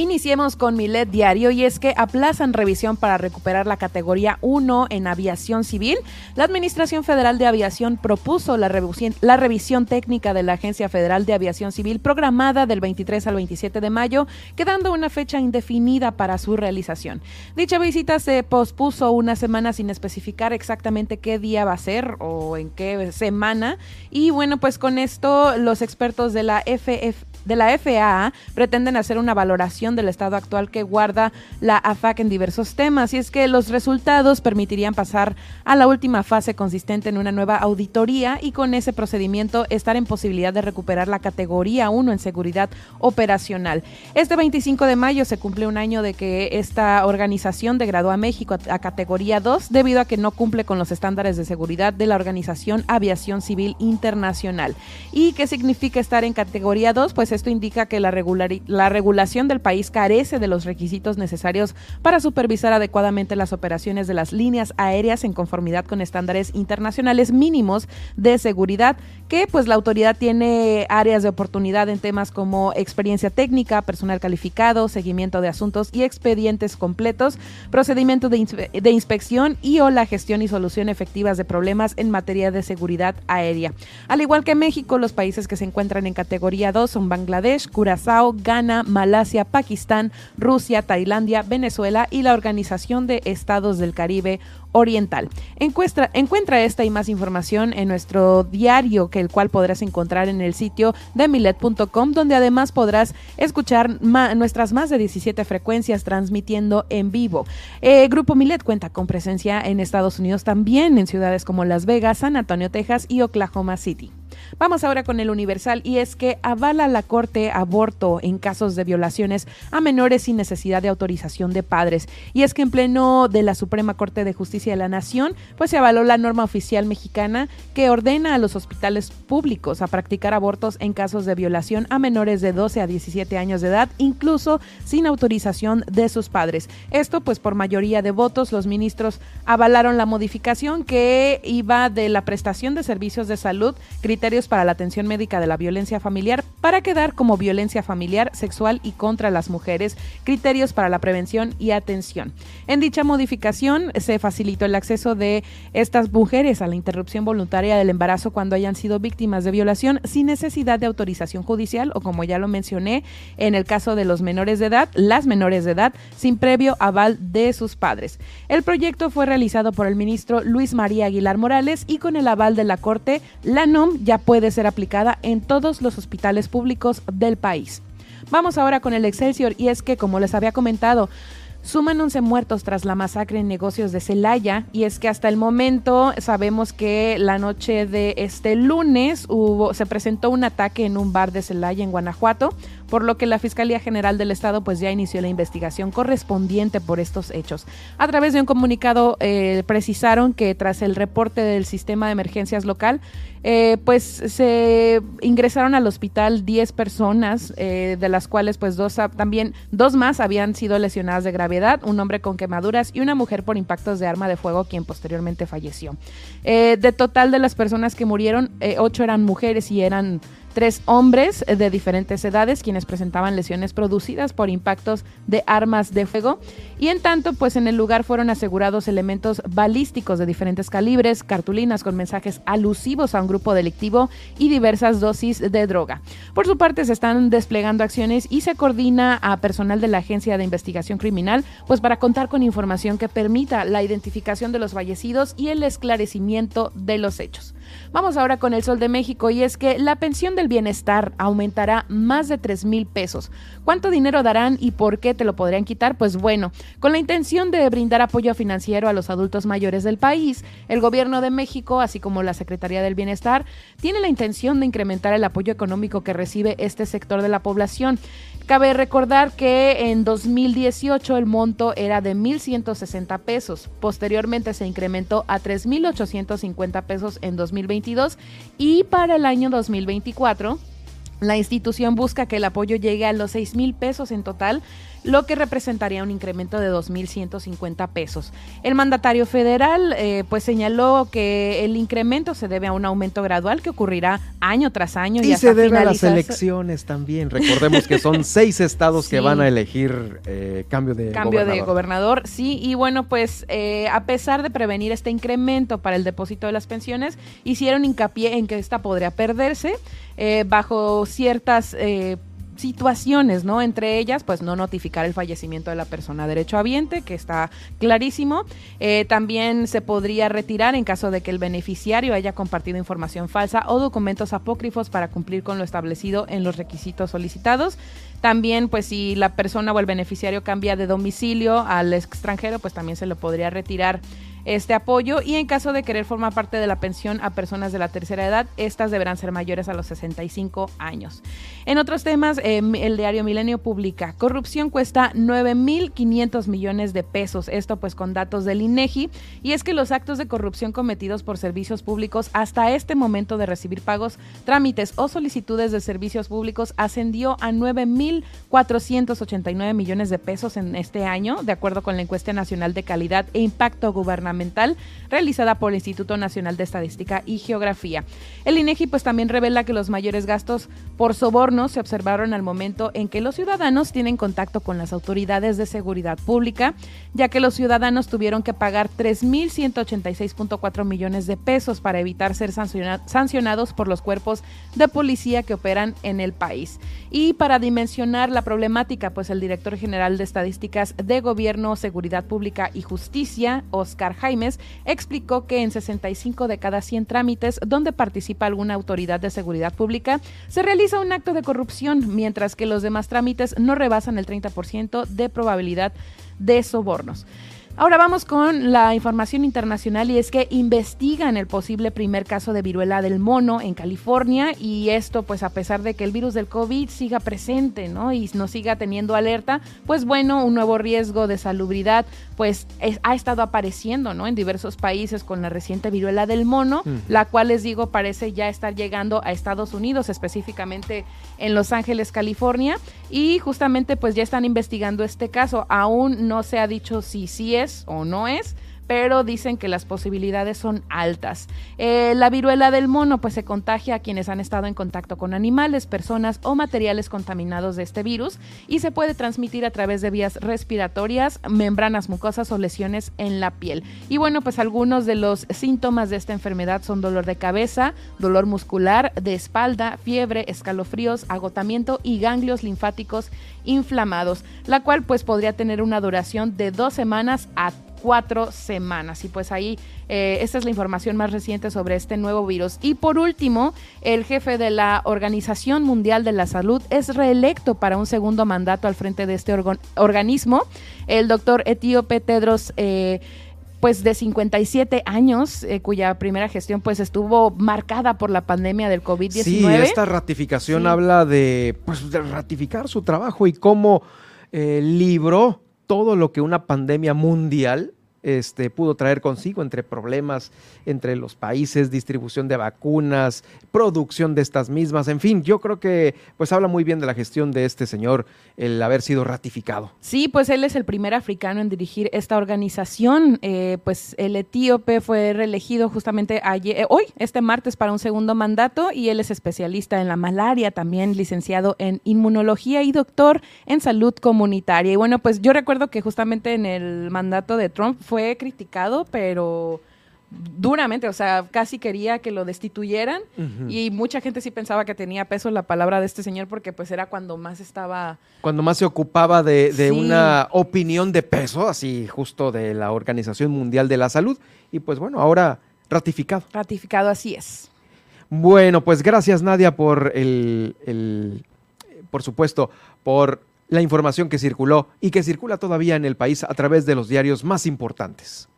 Iniciemos con Milet Diario y es que aplazan revisión para recuperar la categoría 1 en aviación civil. La Administración Federal de Aviación propuso la revisión, técnica de la Agencia Federal de Aviación Civil programada del 23 al 27 de mayo, quedando una fecha indefinida para su realización. Dicha visita se pospuso una semana sin especificar exactamente qué día va a ser o en qué semana. Y bueno, pues con esto los expertos de la FF de la FAA pretenden hacer una valoración del estado actual que guarda la AFAC en diversos temas y es que los resultados permitirían pasar a la última fase consistente en una nueva auditoría y con ese procedimiento estar en posibilidad de recuperar la categoría 1 en seguridad operacional. Este 25 de mayo se cumple un año de que esta organización degradó a México a, categoría 2 debido a que no cumple con los estándares de seguridad de la Organización Aviación Civil Internacional. ¿Y qué significa estar en categoría 2? Pues esto indica que la, la regulación del país carece de los requisitos necesarios para supervisar adecuadamente las operaciones de las líneas aéreas en conformidad con estándares internacionales mínimos de seguridad, que pues la autoridad tiene áreas de oportunidad en temas como experiencia técnica, personal calificado, seguimiento de asuntos y expedientes completos, procedimiento de, de inspección y o la gestión y solución efectivas de problemas en materia de seguridad aérea. Al igual que México, los países que se encuentran en categoría 2 son Bangladesh, Curazao, Ghana, Malasia, Pakistán, Rusia, Tailandia, Venezuela y la Organización de Estados del Caribe Oriental. Encuentra, encuentra, esta y más información en nuestro diario, que el cual podrás encontrar en el sitio de milet.com, donde además podrás escuchar nuestras más de 17 frecuencias transmitiendo en vivo. Eh, Grupo Milet cuenta con presencia en Estados Unidos también, en ciudades como Las Vegas, San Antonio, Texas y Oklahoma City. Vamos ahora con el Universal y es que avala la Corte aborto en casos de violaciones a menores sin necesidad de autorización de padres. Y es que en pleno de la Suprema Corte de Justicia de la Nación, pues se avaló la norma oficial mexicana que ordena a los hospitales públicos a practicar abortos en casos de violación a menores de 12 a 17 años de edad, incluso sin autorización de sus padres. Esto pues por mayoría de votos los ministros avalaron la modificación que iba de la prestación de servicios de salud, criterios para la atención médica de la violencia familiar para quedar como violencia familiar, sexual y contra las mujeres, criterios para la prevención y atención. En dicha modificación se facilitó el acceso de estas mujeres a la interrupción voluntaria del embarazo cuando hayan sido víctimas de violación sin necesidad de autorización judicial o como ya lo mencioné, en el caso de los menores de edad, las menores de edad, sin previo aval de sus padres. El proyecto fue realizado por el ministro Luis María Aguilar Morales y con el aval de la Corte, la NOM ya puede ser aplicada en todos los hospitales públicos del país. Vamos ahora con el Excelsior y es que, como les había comentado, Suman 11 muertos tras la masacre en negocios de Celaya y es que hasta el momento sabemos que la noche de este lunes hubo, se presentó un ataque en un bar de Celaya en Guanajuato por lo que la Fiscalía General del Estado pues ya inició la investigación correspondiente por estos hechos. A través de un comunicado eh, precisaron que tras el reporte del sistema de emergencias local, eh, pues se ingresaron al hospital 10 personas, eh, de las cuales pues dos también dos más habían sido lesionadas de gravedad, un hombre con quemaduras y una mujer por impactos de arma de fuego, quien posteriormente falleció. de total de las personas que murieron, ocho eran mujeres y eran tres hombres de diferentes edades quienes presentaban lesiones producidas por impactos de armas de fuego y en tanto pues en el lugar fueron asegurados elementos balísticos de diferentes calibres, cartulinas con mensajes alusivos a un grupo delictivo y diversas dosis de droga. Por su parte se están desplegando acciones y se coordina a personal de la Agencia de Investigación Criminal pues para contar con información que permita la identificación de los fallecidos y el esclarecimiento de los hechos. Vamos ahora con el Sol de México y es que la pensión del bienestar aumentará más de 3 mil pesos. ¿Cuánto dinero darán y por qué te lo podrían quitar? Pues bueno, con la intención de brindar apoyo financiero a los adultos mayores del país, el gobierno de México, así como la Secretaría del Bienestar, tiene la intención de incrementar el apoyo económico que recibe este sector de la población. Cabe recordar que en 2018 el monto era de 1.160 pesos. Posteriormente se incrementó a 3.850 pesos en 2022 y para el año 2024 la institución busca que el apoyo llegue a los 6 mil pesos en total, lo que representaría un incremento de 2.150 pesos. El mandatario federal eh, pues señaló que el incremento se debe a un aumento gradual que ocurrirá año tras año. Y, se debe a las elecciones también. Recordemos que son seis estados que van a elegir eh, cambio de cambio de gobernador. Sí, y bueno, pues eh, a pesar de prevenir este incremento para el depósito de las pensiones, hicieron hincapié en que esta podría perderse bajo ciertas situaciones, ¿no? Entre ellas, pues no notificar el fallecimiento de la persona derechohabiente, que está clarísimo. Eh, también se podría retirar en caso de que el beneficiario haya compartido información falsa o documentos apócrifos para cumplir con lo establecido en los requisitos solicitados. También, pues si la persona o el beneficiario cambia de domicilio al extranjero, pues también se lo podría retirar este apoyo y en caso de querer formar parte de la pensión a personas de la tercera edad, estas deberán ser mayores a los 65 años. En otros temas, em, el diario Milenio publica, corrupción cuesta 9.500 millones de pesos, esto pues con datos del INEGI, y es que los actos de corrupción cometidos por servicios públicos hasta este momento de recibir pagos, trámites o solicitudes de servicios públicos ascendió a 9.489 millones de pesos en este año, de acuerdo con la encuesta nacional de calidad e impacto gubernamental realizada por el Instituto Nacional de Estadística y Geografía. El INEGI pues también revela que los mayores gastos por sobornos se observaron al momento en que los ciudadanos tienen contacto con las autoridades de seguridad pública, ya que los ciudadanos tuvieron que pagar 3.186.4 millones de pesos para evitar ser sancionados por los cuerpos de policía que operan en el país. Y para dimensionar la problemática, pues el director general de Estadísticas de Gobierno, Seguridad Pública y Justicia, Oscar Jaimes, explicó que en 65 de cada 100 trámites donde participa alguna autoridad de seguridad pública, se realiza un acto de corrupción, mientras que los demás trámites no rebasan el 30% de probabilidad de sobornos. Ahora vamos con la información internacional y es que investigan el posible primer caso de viruela del mono en California y esto pues a pesar de que el virus del COVID siga presente, ¿no? Y nos siga teniendo alerta, pues bueno, un nuevo riesgo de salubridad pues ha estado apareciendo, ¿no? En diversos países con la reciente viruela del mono, la cual les digo parece ya estar llegando a Estados Unidos, específicamente en Los Ángeles, California, y justamente pues ya están investigando este caso. Aún no se ha dicho si sí es o no es, pero dicen que las posibilidades son altas. Eh, la viruela del mono pues se contagia a quienes han estado en contacto con animales, personas o materiales contaminados de este virus y se puede transmitir a través de vías respiratorias, membranas mucosas o lesiones en la piel. Y bueno, pues algunos de los síntomas de esta enfermedad son dolor de cabeza, dolor muscular, de espalda, fiebre, escalofríos, agotamiento y ganglios linfáticos inflamados, la cual pues podría tener una duración de dos semanas a cuatro semanas. Y pues ahí eh, esta es la información más reciente sobre este nuevo virus. Y por último, el jefe de la Organización Mundial de la Salud es reelecto para un segundo mandato al frente de este organismo. El doctor etíope Tedros. Eh, pues de 57 años, eh, cuya primera gestión pues estuvo marcada por la pandemia del COVID-19. Sí, esta ratificación habla de, pues, de ratificar su trabajo y cómo libró todo lo que una pandemia mundial este, pudo traer consigo entre problemas entre los países, distribución de vacunas, producción de estas mismas, en fin, yo creo que pues habla muy bien de la gestión de este señor el haber sido ratificado. Sí, pues él es el primer africano en dirigir esta organización, eh, pues el etíope fue reelegido justamente ayer, eh, hoy, este martes, para un segundo mandato y él es especialista en la malaria, también licenciado en inmunología y doctor en salud comunitaria. Y bueno, pues yo recuerdo que justamente en el mandato de Trump fue criticado, pero duramente, o sea, casi quería que lo destituyeran y mucha gente sí pensaba que tenía peso la palabra de este señor porque pues era cuando más estaba... Cuando más se ocupaba de, una opinión de peso, así justo de la Organización Mundial de la Salud y pues bueno, ahora ratificado. Ratificado, así es. Bueno, pues gracias Nadia por el, el por supuesto, por la información que circuló y que circula todavía en el país a través de los diarios más importantes.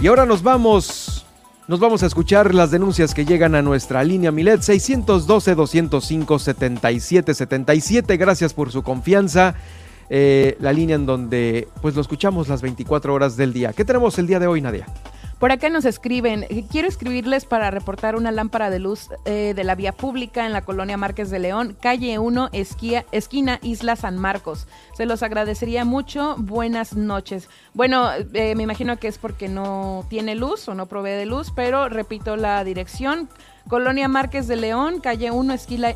Y ahora nos vamos, nos vamos a escuchar las denuncias que llegan a nuestra línea Milet 612-205-7777. Gracias por su confianza. Eh, la línea en donde pues lo escuchamos las 24 horas del día. ¿Qué tenemos el día de hoy, Nadia? Por acá nos escriben, quiero escribirles para reportar una lámpara de luz eh, de la vía pública en la colonia Márquez de León, calle 1, esquina Isla San Marcos. Se los agradecería mucho. Buenas noches. Bueno, eh, me imagino que es porque no tiene luz o no provee de luz, pero repito la dirección. Colonia Márquez de León, calle 1,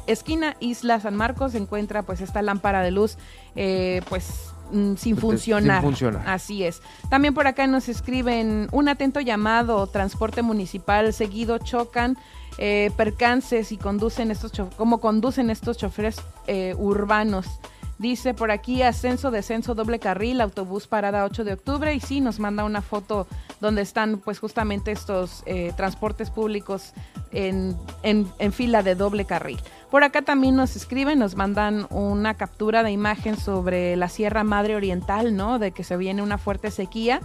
esquina, Isla San Marcos, se encuentra pues esta lámpara de luz, eh, pues Mm, sin funcionar. Así es. También por acá nos escriben un atento llamado, transporte municipal, seguido chocan. Eh, percances y conducen estos cómo conducen estos choferes eh, urbanos. Dice por aquí ascenso, descenso, doble carril, autobús parada 8 de octubre y sí, nos manda una foto donde están pues justamente estos eh, transportes públicos en, en, fila de doble carril. Por acá también nos escriben, nos mandan una captura de imagen sobre la Sierra Madre Oriental, ¿no? De que se viene una fuerte sequía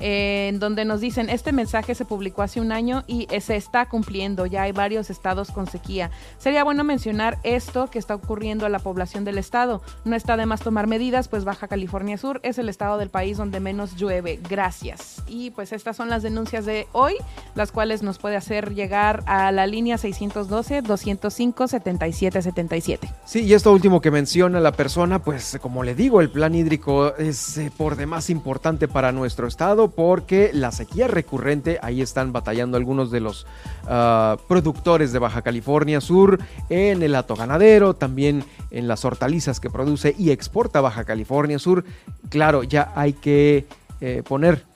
en donde nos dicen, este mensaje se publicó hace un año y se está cumpliendo, ya hay varios estados con sequía. Sería bueno mencionar esto que está ocurriendo a la población del estado. No está de más tomar medidas, pues Baja California Sur es el estado del país donde menos llueve. Gracias. Y pues estas son las denuncias de hoy, las cuales nos puede hacer llegar a la línea 612-205-7777. Sí, y esto último que menciona la persona, pues como le digo, el plan hídrico es eh, por demás importante para nuestro estado porque la sequía recurrente, ahí están batallando algunos de los ah, productores de Baja California Sur, en el hato ganadero, también en las hortalizas que produce y exporta Baja California Sur. Claro, ya hay que eh, poner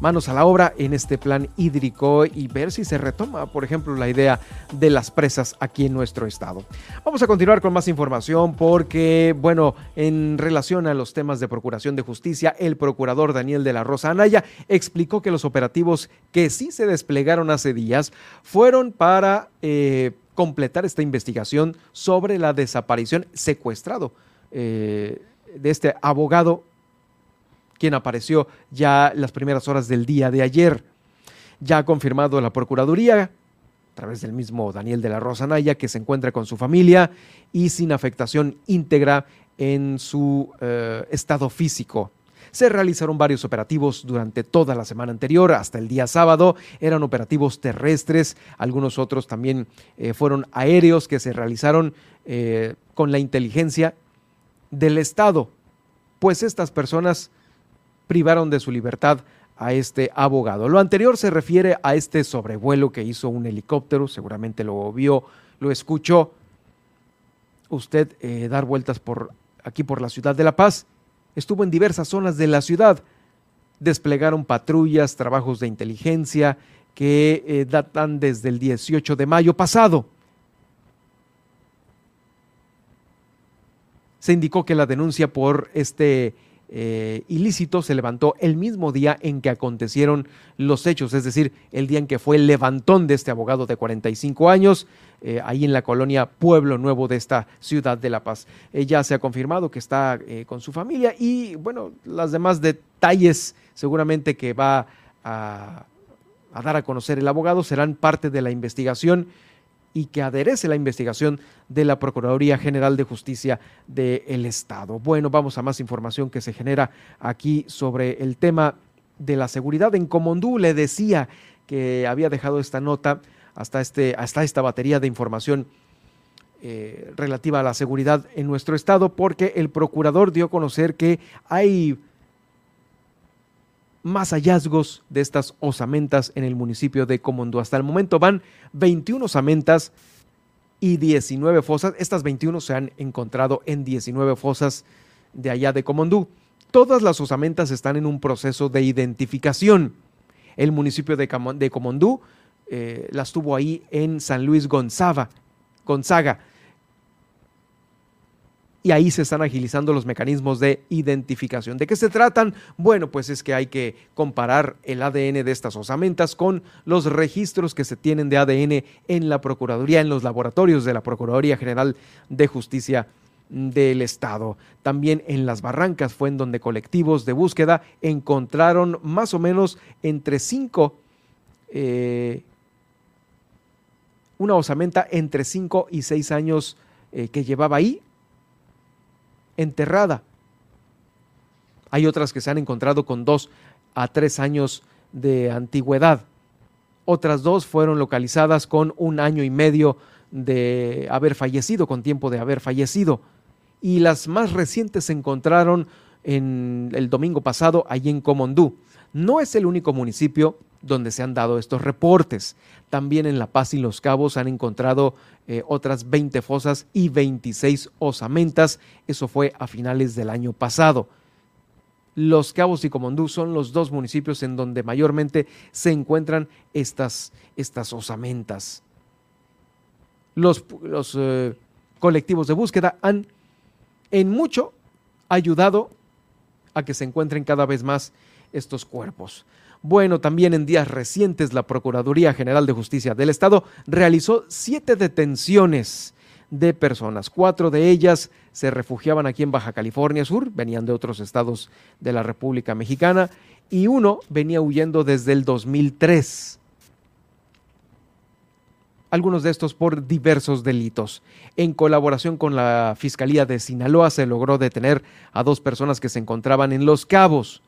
manos a la obra en este plan hídrico y ver si se retoma, por ejemplo, la idea de las presas aquí en nuestro estado. Vamos a continuar con más información porque, bueno, en relación a los temas de procuración de justicia, el procurador Daniel de la Rosa Anaya explicó que los operativos que sí se desplegaron hace días fueron para eh, completar esta investigación sobre la desaparición secuestrado eh, de este abogado quien apareció ya las primeras horas del día de ayer. Ya ha confirmado la Procuraduría, a través del mismo Daniel de la Rosa Naya, que se encuentra con su familia y sin afectación íntegra en su eh, estado físico. Se realizaron varios operativos durante toda la semana anterior, hasta el día sábado. Eran operativos terrestres, algunos otros también eh, fueron aéreos que se realizaron eh, con la inteligencia del Estado pues estas personas privaron de su libertad a este abogado. Lo anterior se refiere a este sobrevuelo que hizo un helicóptero, seguramente lo vio, lo escuchó usted eh, dar vueltas por aquí por la ciudad de La Paz. Estuvo en diversas zonas de la ciudad. Desplegaron patrullas, trabajos de inteligencia que eh, datan desde el 18 de mayo pasado. Se indicó que la denuncia por este eh, ilícito se levantó el mismo día en que acontecieron los hechos, es decir, el día en que fue el levantón de este abogado de 45 años, eh, ahí en la colonia Pueblo Nuevo de esta ciudad de La Paz. Ella se ha confirmado que está eh, con su familia y, bueno, las demás detalles seguramente que va a dar a conocer el abogado serán parte de la investigación y que aderece la investigación de la Procuraduría General de Justicia del Estado. Bueno, vamos a más información que se genera aquí sobre el tema de la seguridad. En Comondú le decía que había dejado esta nota hasta, este, hasta esta batería de información eh, relativa a la seguridad en nuestro estado, porque el procurador dio a conocer que hay más hallazgos de estas osamentas en el municipio de Comondú. Hasta el momento van 21 osamentas y 19 fosas. Estas 21 se han encontrado en 19 fosas de allá de Comondú. Todas las osamentas están en un proceso de identificación. El municipio de, Comondú eh, las tuvo ahí en San Luis Gonzaga. Gonzaga y ahí se están agilizando los mecanismos de identificación. ¿De qué se tratan? Bueno, pues es que hay que comparar el ADN de estas osamentas con los registros que se tienen de ADN en la Procuraduría, en los laboratorios de la Procuraduría General de Justicia del Estado. También en las barrancas fue en donde colectivos de búsqueda encontraron más o menos entre cinco, eh, una osamenta entre cinco y seis años eh, que llevaba ahí enterrada. Hay otras que se han encontrado con dos a tres años de antigüedad. Otras dos fueron localizadas con un año y medio de haber fallecido, con tiempo de haber fallecido. Y las más recientes se encontraron en el domingo pasado allí en Comondú. No es el único municipio donde se han dado estos reportes. También en La Paz y Los Cabos han encontrado eh, otras 20 fosas y 26 osamentas. Eso fue a finales del año pasado. Los Cabos y Comondú son los dos municipios en donde mayormente se encuentran estas, estas osamentas. Los, los eh, colectivos de búsqueda han en mucho ayudado a que se encuentren cada vez más estos cuerpos. Bueno, también en días recientes la Procuraduría General de Justicia del Estado realizó siete detenciones de personas. Cuatro de ellas se refugiaban aquí en Baja California Sur, venían de otros estados de la República Mexicana, y uno venía huyendo desde el 2003. Algunos de estos por diversos delitos. En colaboración con la Fiscalía de Sinaloa se logró detener a dos personas que se encontraban en Los Cabos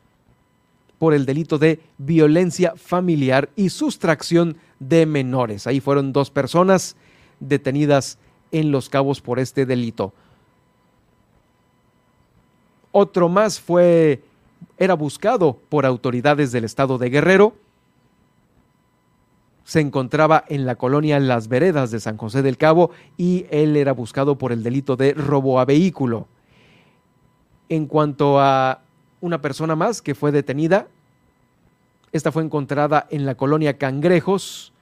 por el delito de violencia familiar y sustracción de menores. Ahí fueron dos personas detenidas en Los Cabos por este delito. Otro más fue era buscado por autoridades del estado de Guerrero. Se encontraba en la colonia Las Veredas de San José del Cabo y él era buscado por el delito de robo a vehículo. En cuanto a una persona más que fue detenida. Esta fue encontrada en la colonia Cangrejos.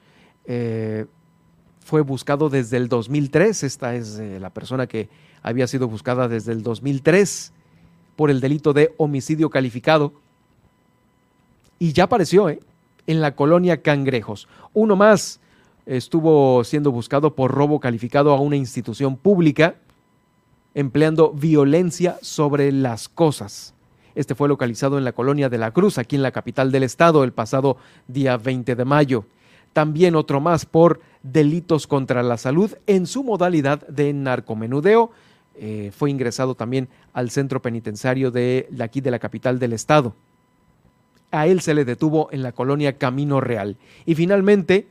Eh, fue buscado desde el 2003. Esta es eh, la persona que había sido buscada desde el 2003 por el delito de homicidio calificado. Y ya apareció ¿eh? en la colonia Cangrejos. Uno más estuvo siendo buscado por robo calificado a una institución pública empleando violencia sobre las cosas. Este fue localizado en la colonia de la Cruz, aquí en la capital del estado, el pasado día 20 de mayo. También otro más por delitos contra la salud en su modalidad de narcomenudeo. Eh, fue ingresado también al centro penitenciario de, de aquí de la capital del estado. A él se le detuvo en la colonia Camino Real. Y finalmente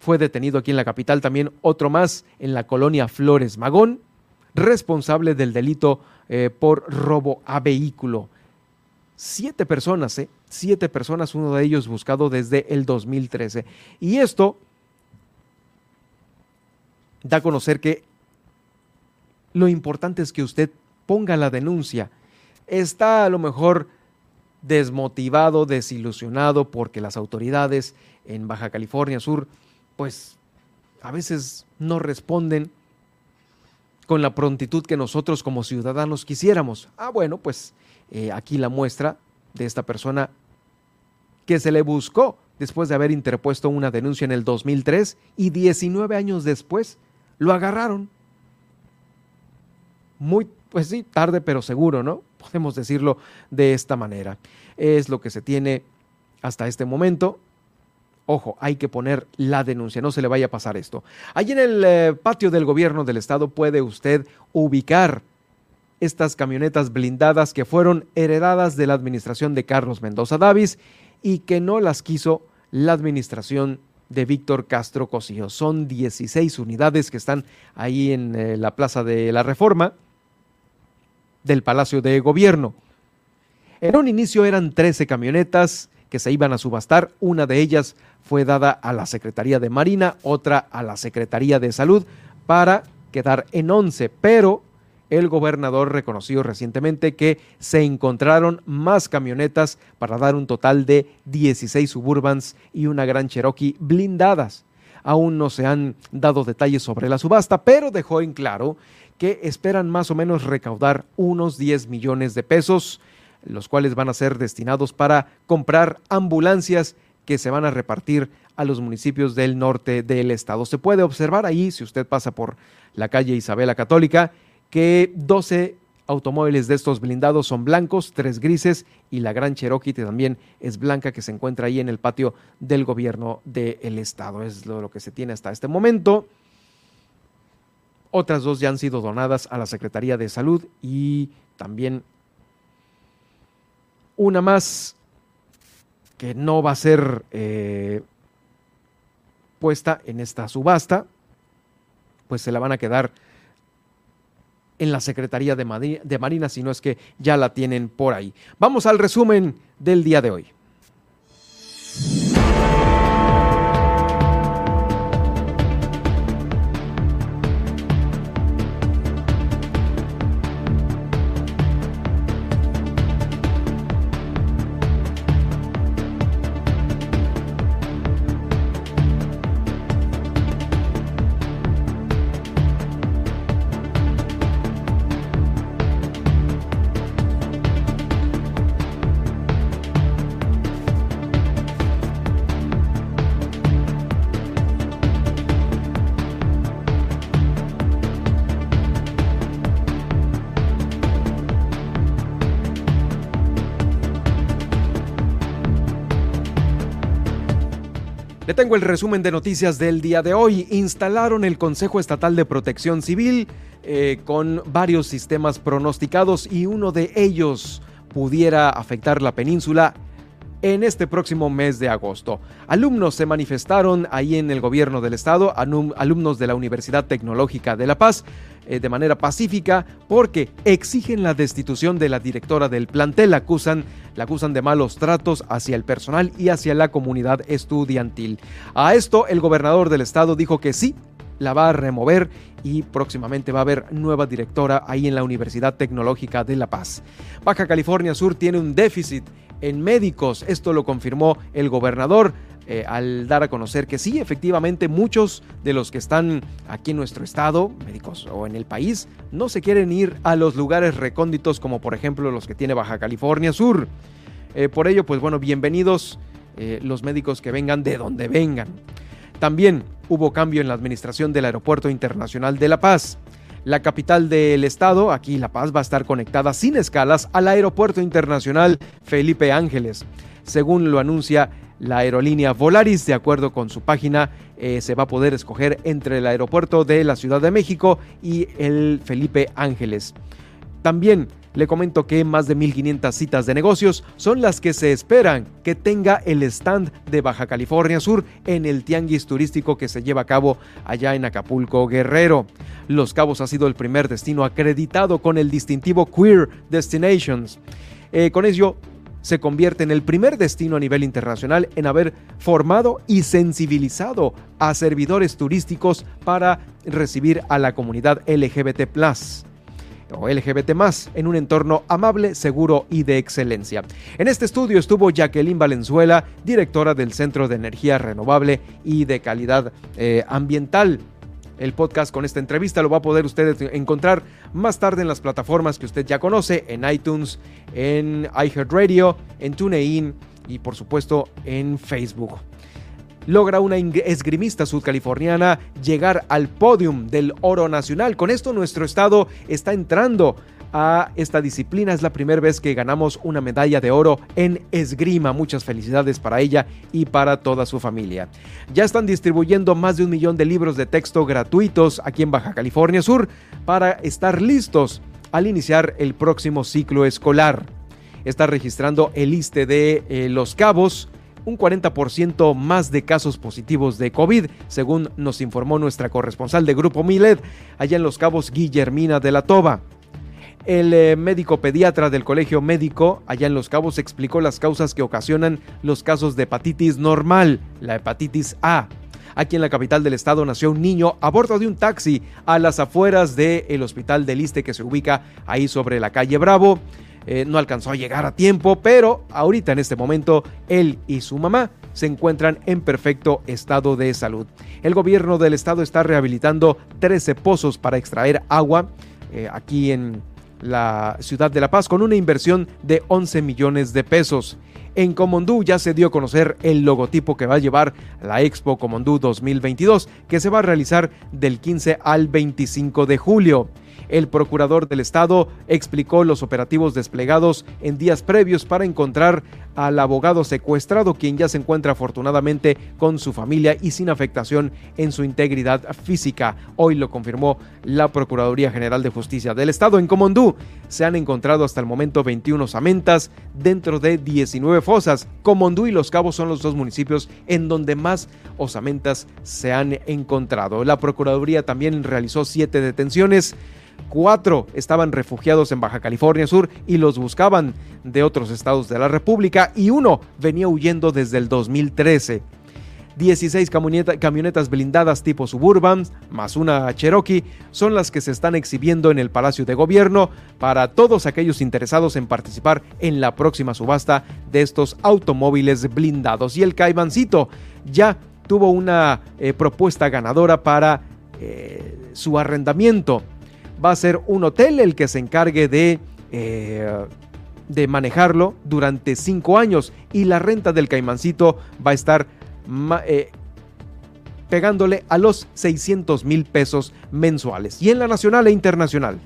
fue detenido aquí en la capital también otro más en la colonia Flores Magón responsable del delito eh, por robo a vehículo. Siete personas, ¿eh? Siete personas, uno de ellos buscado desde el 2013. Y esto da a conocer que lo importante es que usted ponga la denuncia. Está a lo mejor desmotivado, desilusionado porque las autoridades en Baja California Sur pues a veces no responden con la prontitud que nosotros como ciudadanos quisiéramos. Ah, bueno, pues eh, aquí la muestra de esta persona que se le buscó después de haber interpuesto una denuncia en el 2003 y 19 años después lo agarraron. Muy, pues sí, tarde pero seguro, ¿no? Podemos decirlo de esta manera. Es lo que se tiene hasta este momento. Ojo, hay que poner la denuncia, no se le vaya a pasar esto. Allí en el eh, patio del gobierno del estado puede usted ubicar estas camionetas blindadas que fueron heredadas de la administración de Carlos Mendoza Davis y que no las quiso la administración de Víctor Castro Cosío. Son 16 unidades que están ahí en eh, la Plaza de la Reforma del Palacio de Gobierno. En un inicio eran 13 camionetas que se iban a subastar. Una de ellas fue dada a la Secretaría de Marina, otra a la Secretaría de Salud para quedar en 11, pero el gobernador reconoció recientemente que se encontraron más camionetas para dar un total de 16 suburbans y una gran Cherokee blindadas. Aún no se han dado detalles sobre la subasta, pero dejó en claro que esperan más o menos recaudar unos 10 millones de pesos, los cuales van a ser destinados para comprar ambulancias que se van a repartir a los municipios del norte del estado. Se puede observar ahí, si usted pasa por la calle Isabela Católica, que 12 automóviles de estos blindados son blancos, tres grises y la Gran Cherokee también es blanca que se encuentra ahí en el patio del gobierno del estado. Es lo, lo que se tiene hasta este momento. Otras dos ya han sido donadas a la Secretaría de Salud y también una más que no va a ser eh, puesta en esta subasta, pues se la van a quedar en la Secretaría de, de Marina, si no es que ya la tienen por ahí. Vamos al resumen del día de hoy. Tengo el resumen de noticias del día de hoy. Instalaron el Consejo Estatal de Protección Civil eh, con varios sistemas pronosticados y uno de ellos pudiera afectar la península en este próximo mes de agosto. Alumnos se manifestaron ahí en el gobierno del estado, alumnos de la Universidad Tecnológica de La Paz, eh, de manera pacífica porque exigen la destitución de la directora del plantel, acusan, la acusan de malos tratos hacia el personal y hacia la comunidad estudiantil. A esto el gobernador del estado dijo que sí, la va a remover y próximamente va a haber nueva directora ahí en la Universidad Tecnológica de La Paz. Baja California Sur tiene un déficit en médicos. Esto lo confirmó el gobernador eh, al dar a conocer que sí, efectivamente, muchos de los que están aquí en nuestro estado, médicos o en el país, no se quieren ir a los lugares recónditos como por ejemplo los que tiene Baja California Sur. Eh, por ello, pues bueno, bienvenidos eh, los médicos que vengan de donde vengan. También hubo cambio en la administración del Aeropuerto Internacional de La Paz. La capital del estado, aquí La Paz, va a estar conectada sin escalas al Aeropuerto Internacional Felipe Ángeles. Según lo anuncia la aerolínea Volaris, de acuerdo con su página, eh, se va a poder escoger entre el aeropuerto de la Ciudad de México y el Felipe Ángeles. También Le comento que más de 1.500 citas de negocios son las que se esperan que tenga el stand de Baja California Sur en el tianguis turístico que se lleva a cabo allá en Acapulco Guerrero. Los Cabos ha sido el primer destino acreditado con el distintivo Queer Destinations. Eh, con ello, se convierte en el primer destino a nivel internacional en haber formado y sensibilizado a servidores turísticos para recibir a la comunidad LGBT o LGBT en un entorno amable, seguro y de excelencia. En este estudio estuvo Jacqueline Valenzuela, directora del Centro de Energía Renovable y de Calidad eh, Ambiental. El podcast con esta entrevista lo va a poder usted encontrar más tarde en las plataformas que usted ya conoce, en iTunes, en iHeartRadio, en TuneIn y por supuesto en Facebook logra una esgrimista sudcaliforniana llegar al podium del oro nacional. Con esto nuestro estado está entrando a esta disciplina. Es la primera vez que ganamos una medalla de oro en esgrima. Muchas felicidades para ella y para toda su familia. Ya están distribuyendo más de un millón de libros de texto gratuitos aquí en Baja California Sur para estar listos al iniciar el próximo ciclo escolar. Está registrando el liste de eh, Los Cabos, un 40% más de casos positivos de COVID, según nos informó nuestra corresponsal de Grupo Milet, allá en Los Cabos, Guillermina de la Toba. El eh, médico pediatra del Colegio Médico, allá en Los Cabos, explicó las causas que ocasionan los casos de hepatitis normal, la hepatitis A. Aquí en la capital del estado nació un niño a bordo de un taxi a las afueras del Hospital del Liste que se ubica ahí sobre la calle Bravo. Eh, no alcanzó a llegar a tiempo, pero ahorita en este momento él y su mamá se encuentran en perfecto estado de salud. El gobierno del estado está rehabilitando 13 pozos para extraer agua eh, aquí en la ciudad de La Paz con una inversión de 11 millones de pesos. En Comondú ya se dio a conocer el logotipo que va a llevar la Expo Comondú 2022, que se va a realizar del 15 al 25 de julio. El procurador del Estado explicó los operativos desplegados en días previos para encontrar al abogado secuestrado, quien ya se encuentra afortunadamente con su familia y sin afectación en su integridad física. Hoy lo confirmó la Procuraduría General de Justicia del Estado. En Comondú se han encontrado hasta el momento 21 osamentas dentro de 19 fosas. Comondú y Los Cabos son los dos municipios en donde más osamentas se han encontrado. La Procuraduría también realizó siete detenciones cuatro estaban refugiados en Baja California Sur y los buscaban de otros estados de la República y uno venía huyendo desde el 2013. 16 camionetas blindadas tipo Suburban, más una Cherokee, son las que se están exhibiendo en el Palacio de Gobierno para todos aquellos interesados en participar en la próxima subasta de estos automóviles blindados. Y el Caimancito ya tuvo una eh, propuesta ganadora para eh, su arrendamiento va a ser un hotel el que se encargue de, eh, de manejarlo durante cinco años y la renta del caimancito va a estar eh, pegándole a los 600 mil pesos mensuales y en la nacional e internacional.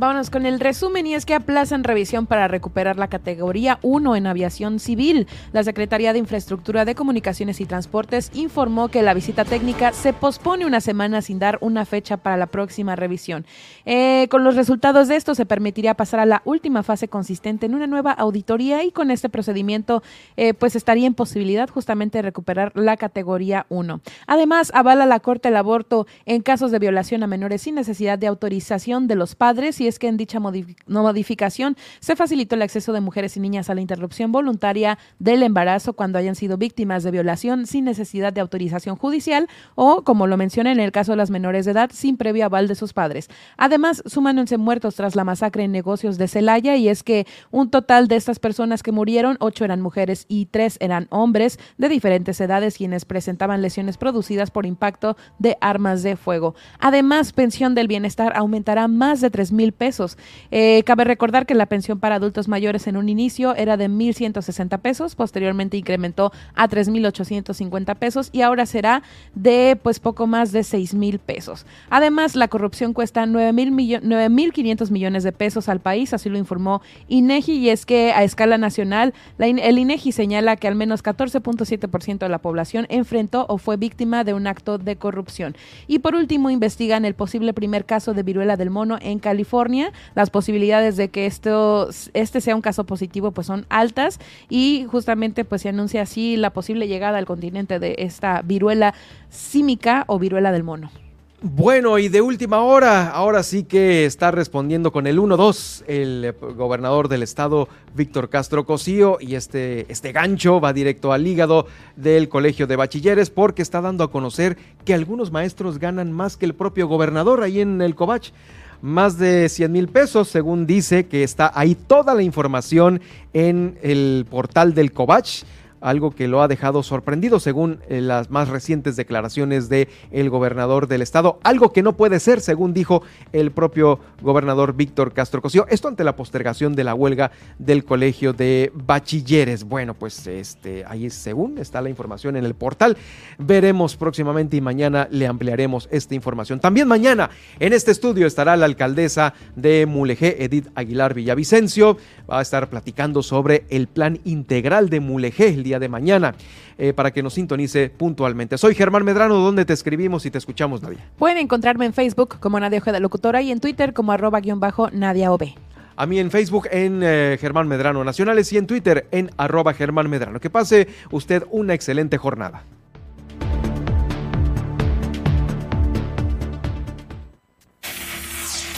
Vámonos con el resumen y es que aplazan revisión para recuperar la categoría 1 en aviación civil. La Secretaría de Infraestructura de Comunicaciones y Transportes informó que la visita técnica se pospone una semana sin dar una fecha para la próxima revisión. Eh, con los resultados de esto se permitiría pasar a la última fase consistente en una nueva auditoría y con este procedimiento eh, pues estaría en posibilidad justamente de recuperar la categoría 1. Además, avala la Corte el aborto en casos de violación a menores sin necesidad de autorización de los padres y es que en dicha modificación se facilitó el acceso de mujeres y niñas a la interrupción voluntaria del embarazo cuando hayan sido víctimas de violación sin necesidad de autorización judicial o, como lo menciona en el caso de las menores de edad, sin previo aval de sus padres. Además, suman 11 muertos tras la masacre en negocios de Celaya y es que un total de estas personas que murieron, ocho eran mujeres y tres eran hombres de diferentes edades quienes presentaban lesiones producidas por impacto de armas de fuego. Además, pensión del bienestar aumentará más de 3 mil pesos. Eh, cabe recordar que la pensión para adultos mayores en un inicio era de 1.160 pesos, posteriormente incrementó a 3.850 pesos y ahora será de pues poco más de 6.000 pesos. Además, la corrupción cuesta 9.500 millones de pesos al país, así lo informó INEGI, y es que a escala nacional, el INEGI señala que al menos 14.7% de la población enfrentó o fue víctima de un acto de corrupción. Y por último, investigan el posible primer caso de viruela del mono en California Las posibilidades de que esto, este sea un caso positivo pues son altas y justamente pues se anuncia así la posible llegada al continente de esta viruela símica o viruela del mono. Bueno, y de última hora, ahora sí que está respondiendo con el 1-2 el gobernador del estado, Víctor Castro Cosío, y este, este gancho va directo al hígado del colegio de bachilleres porque está dando a conocer que algunos maestros ganan más que el propio gobernador ahí en el Covach más de 100 mil pesos, según dice que está ahí toda la información en el portal del Covach algo que lo ha dejado sorprendido según eh, las más recientes declaraciones del el gobernador del estado, algo que no puede ser según dijo el propio gobernador Víctor Castro Cosío, esto ante la postergación de la huelga del colegio de bachilleres. Bueno, pues este ahí según está la información en el portal. Veremos próximamente y mañana le ampliaremos esta información. También mañana en este estudio estará la alcaldesa de Mulegé, Edith Aguilar Villavicencio, va a estar platicando sobre el plan integral de Mulegé el de mañana eh, para que nos sintonice puntualmente. Soy Germán Medrano, donde te escribimos y te escuchamos, Nadia. Pueden encontrarme en Facebook como Nadia Ojeda Locutora y en Twitter como arroba guion bajo Nadia OB. A mí en Facebook en eh, Germán Medrano Nacionales y en Twitter en arroba Germán Medrano. Que pase usted una excelente jornada.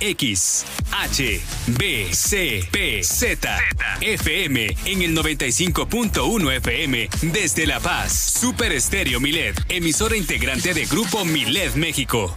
X, H, B, C, P, Z, FM en el 95.1 FM desde La Paz. Super Estéreo Milet, emisora integrante de Grupo Milet México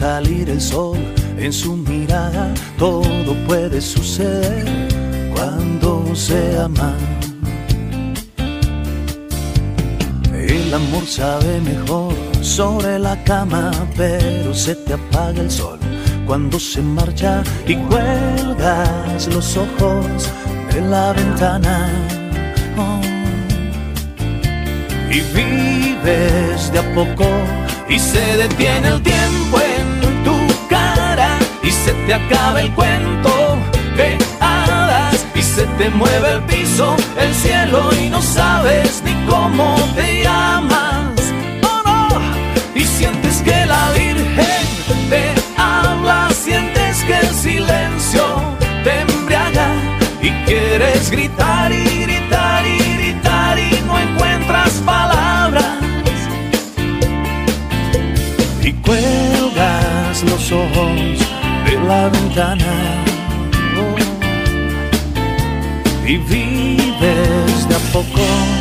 Salir el sol en su mirada, todo puede suceder cuando se ama. El amor sabe mejor sobre la cama, pero se te apaga el sol cuando se marcha y cuelgas los ojos de la ventana. Oh. Y vives de a poco y se detiene el tiempo se te acaba el cuento de hadas y se te mueve el piso, el cielo y no sabes ni cómo te llamas. Oh no, y sientes que la Virgen te habla, sientes que el silencio te embriaga y quieres gritar y gritar y gritar y no encuentras palabras cuelgas los ojos la ventana. Y vives de a poco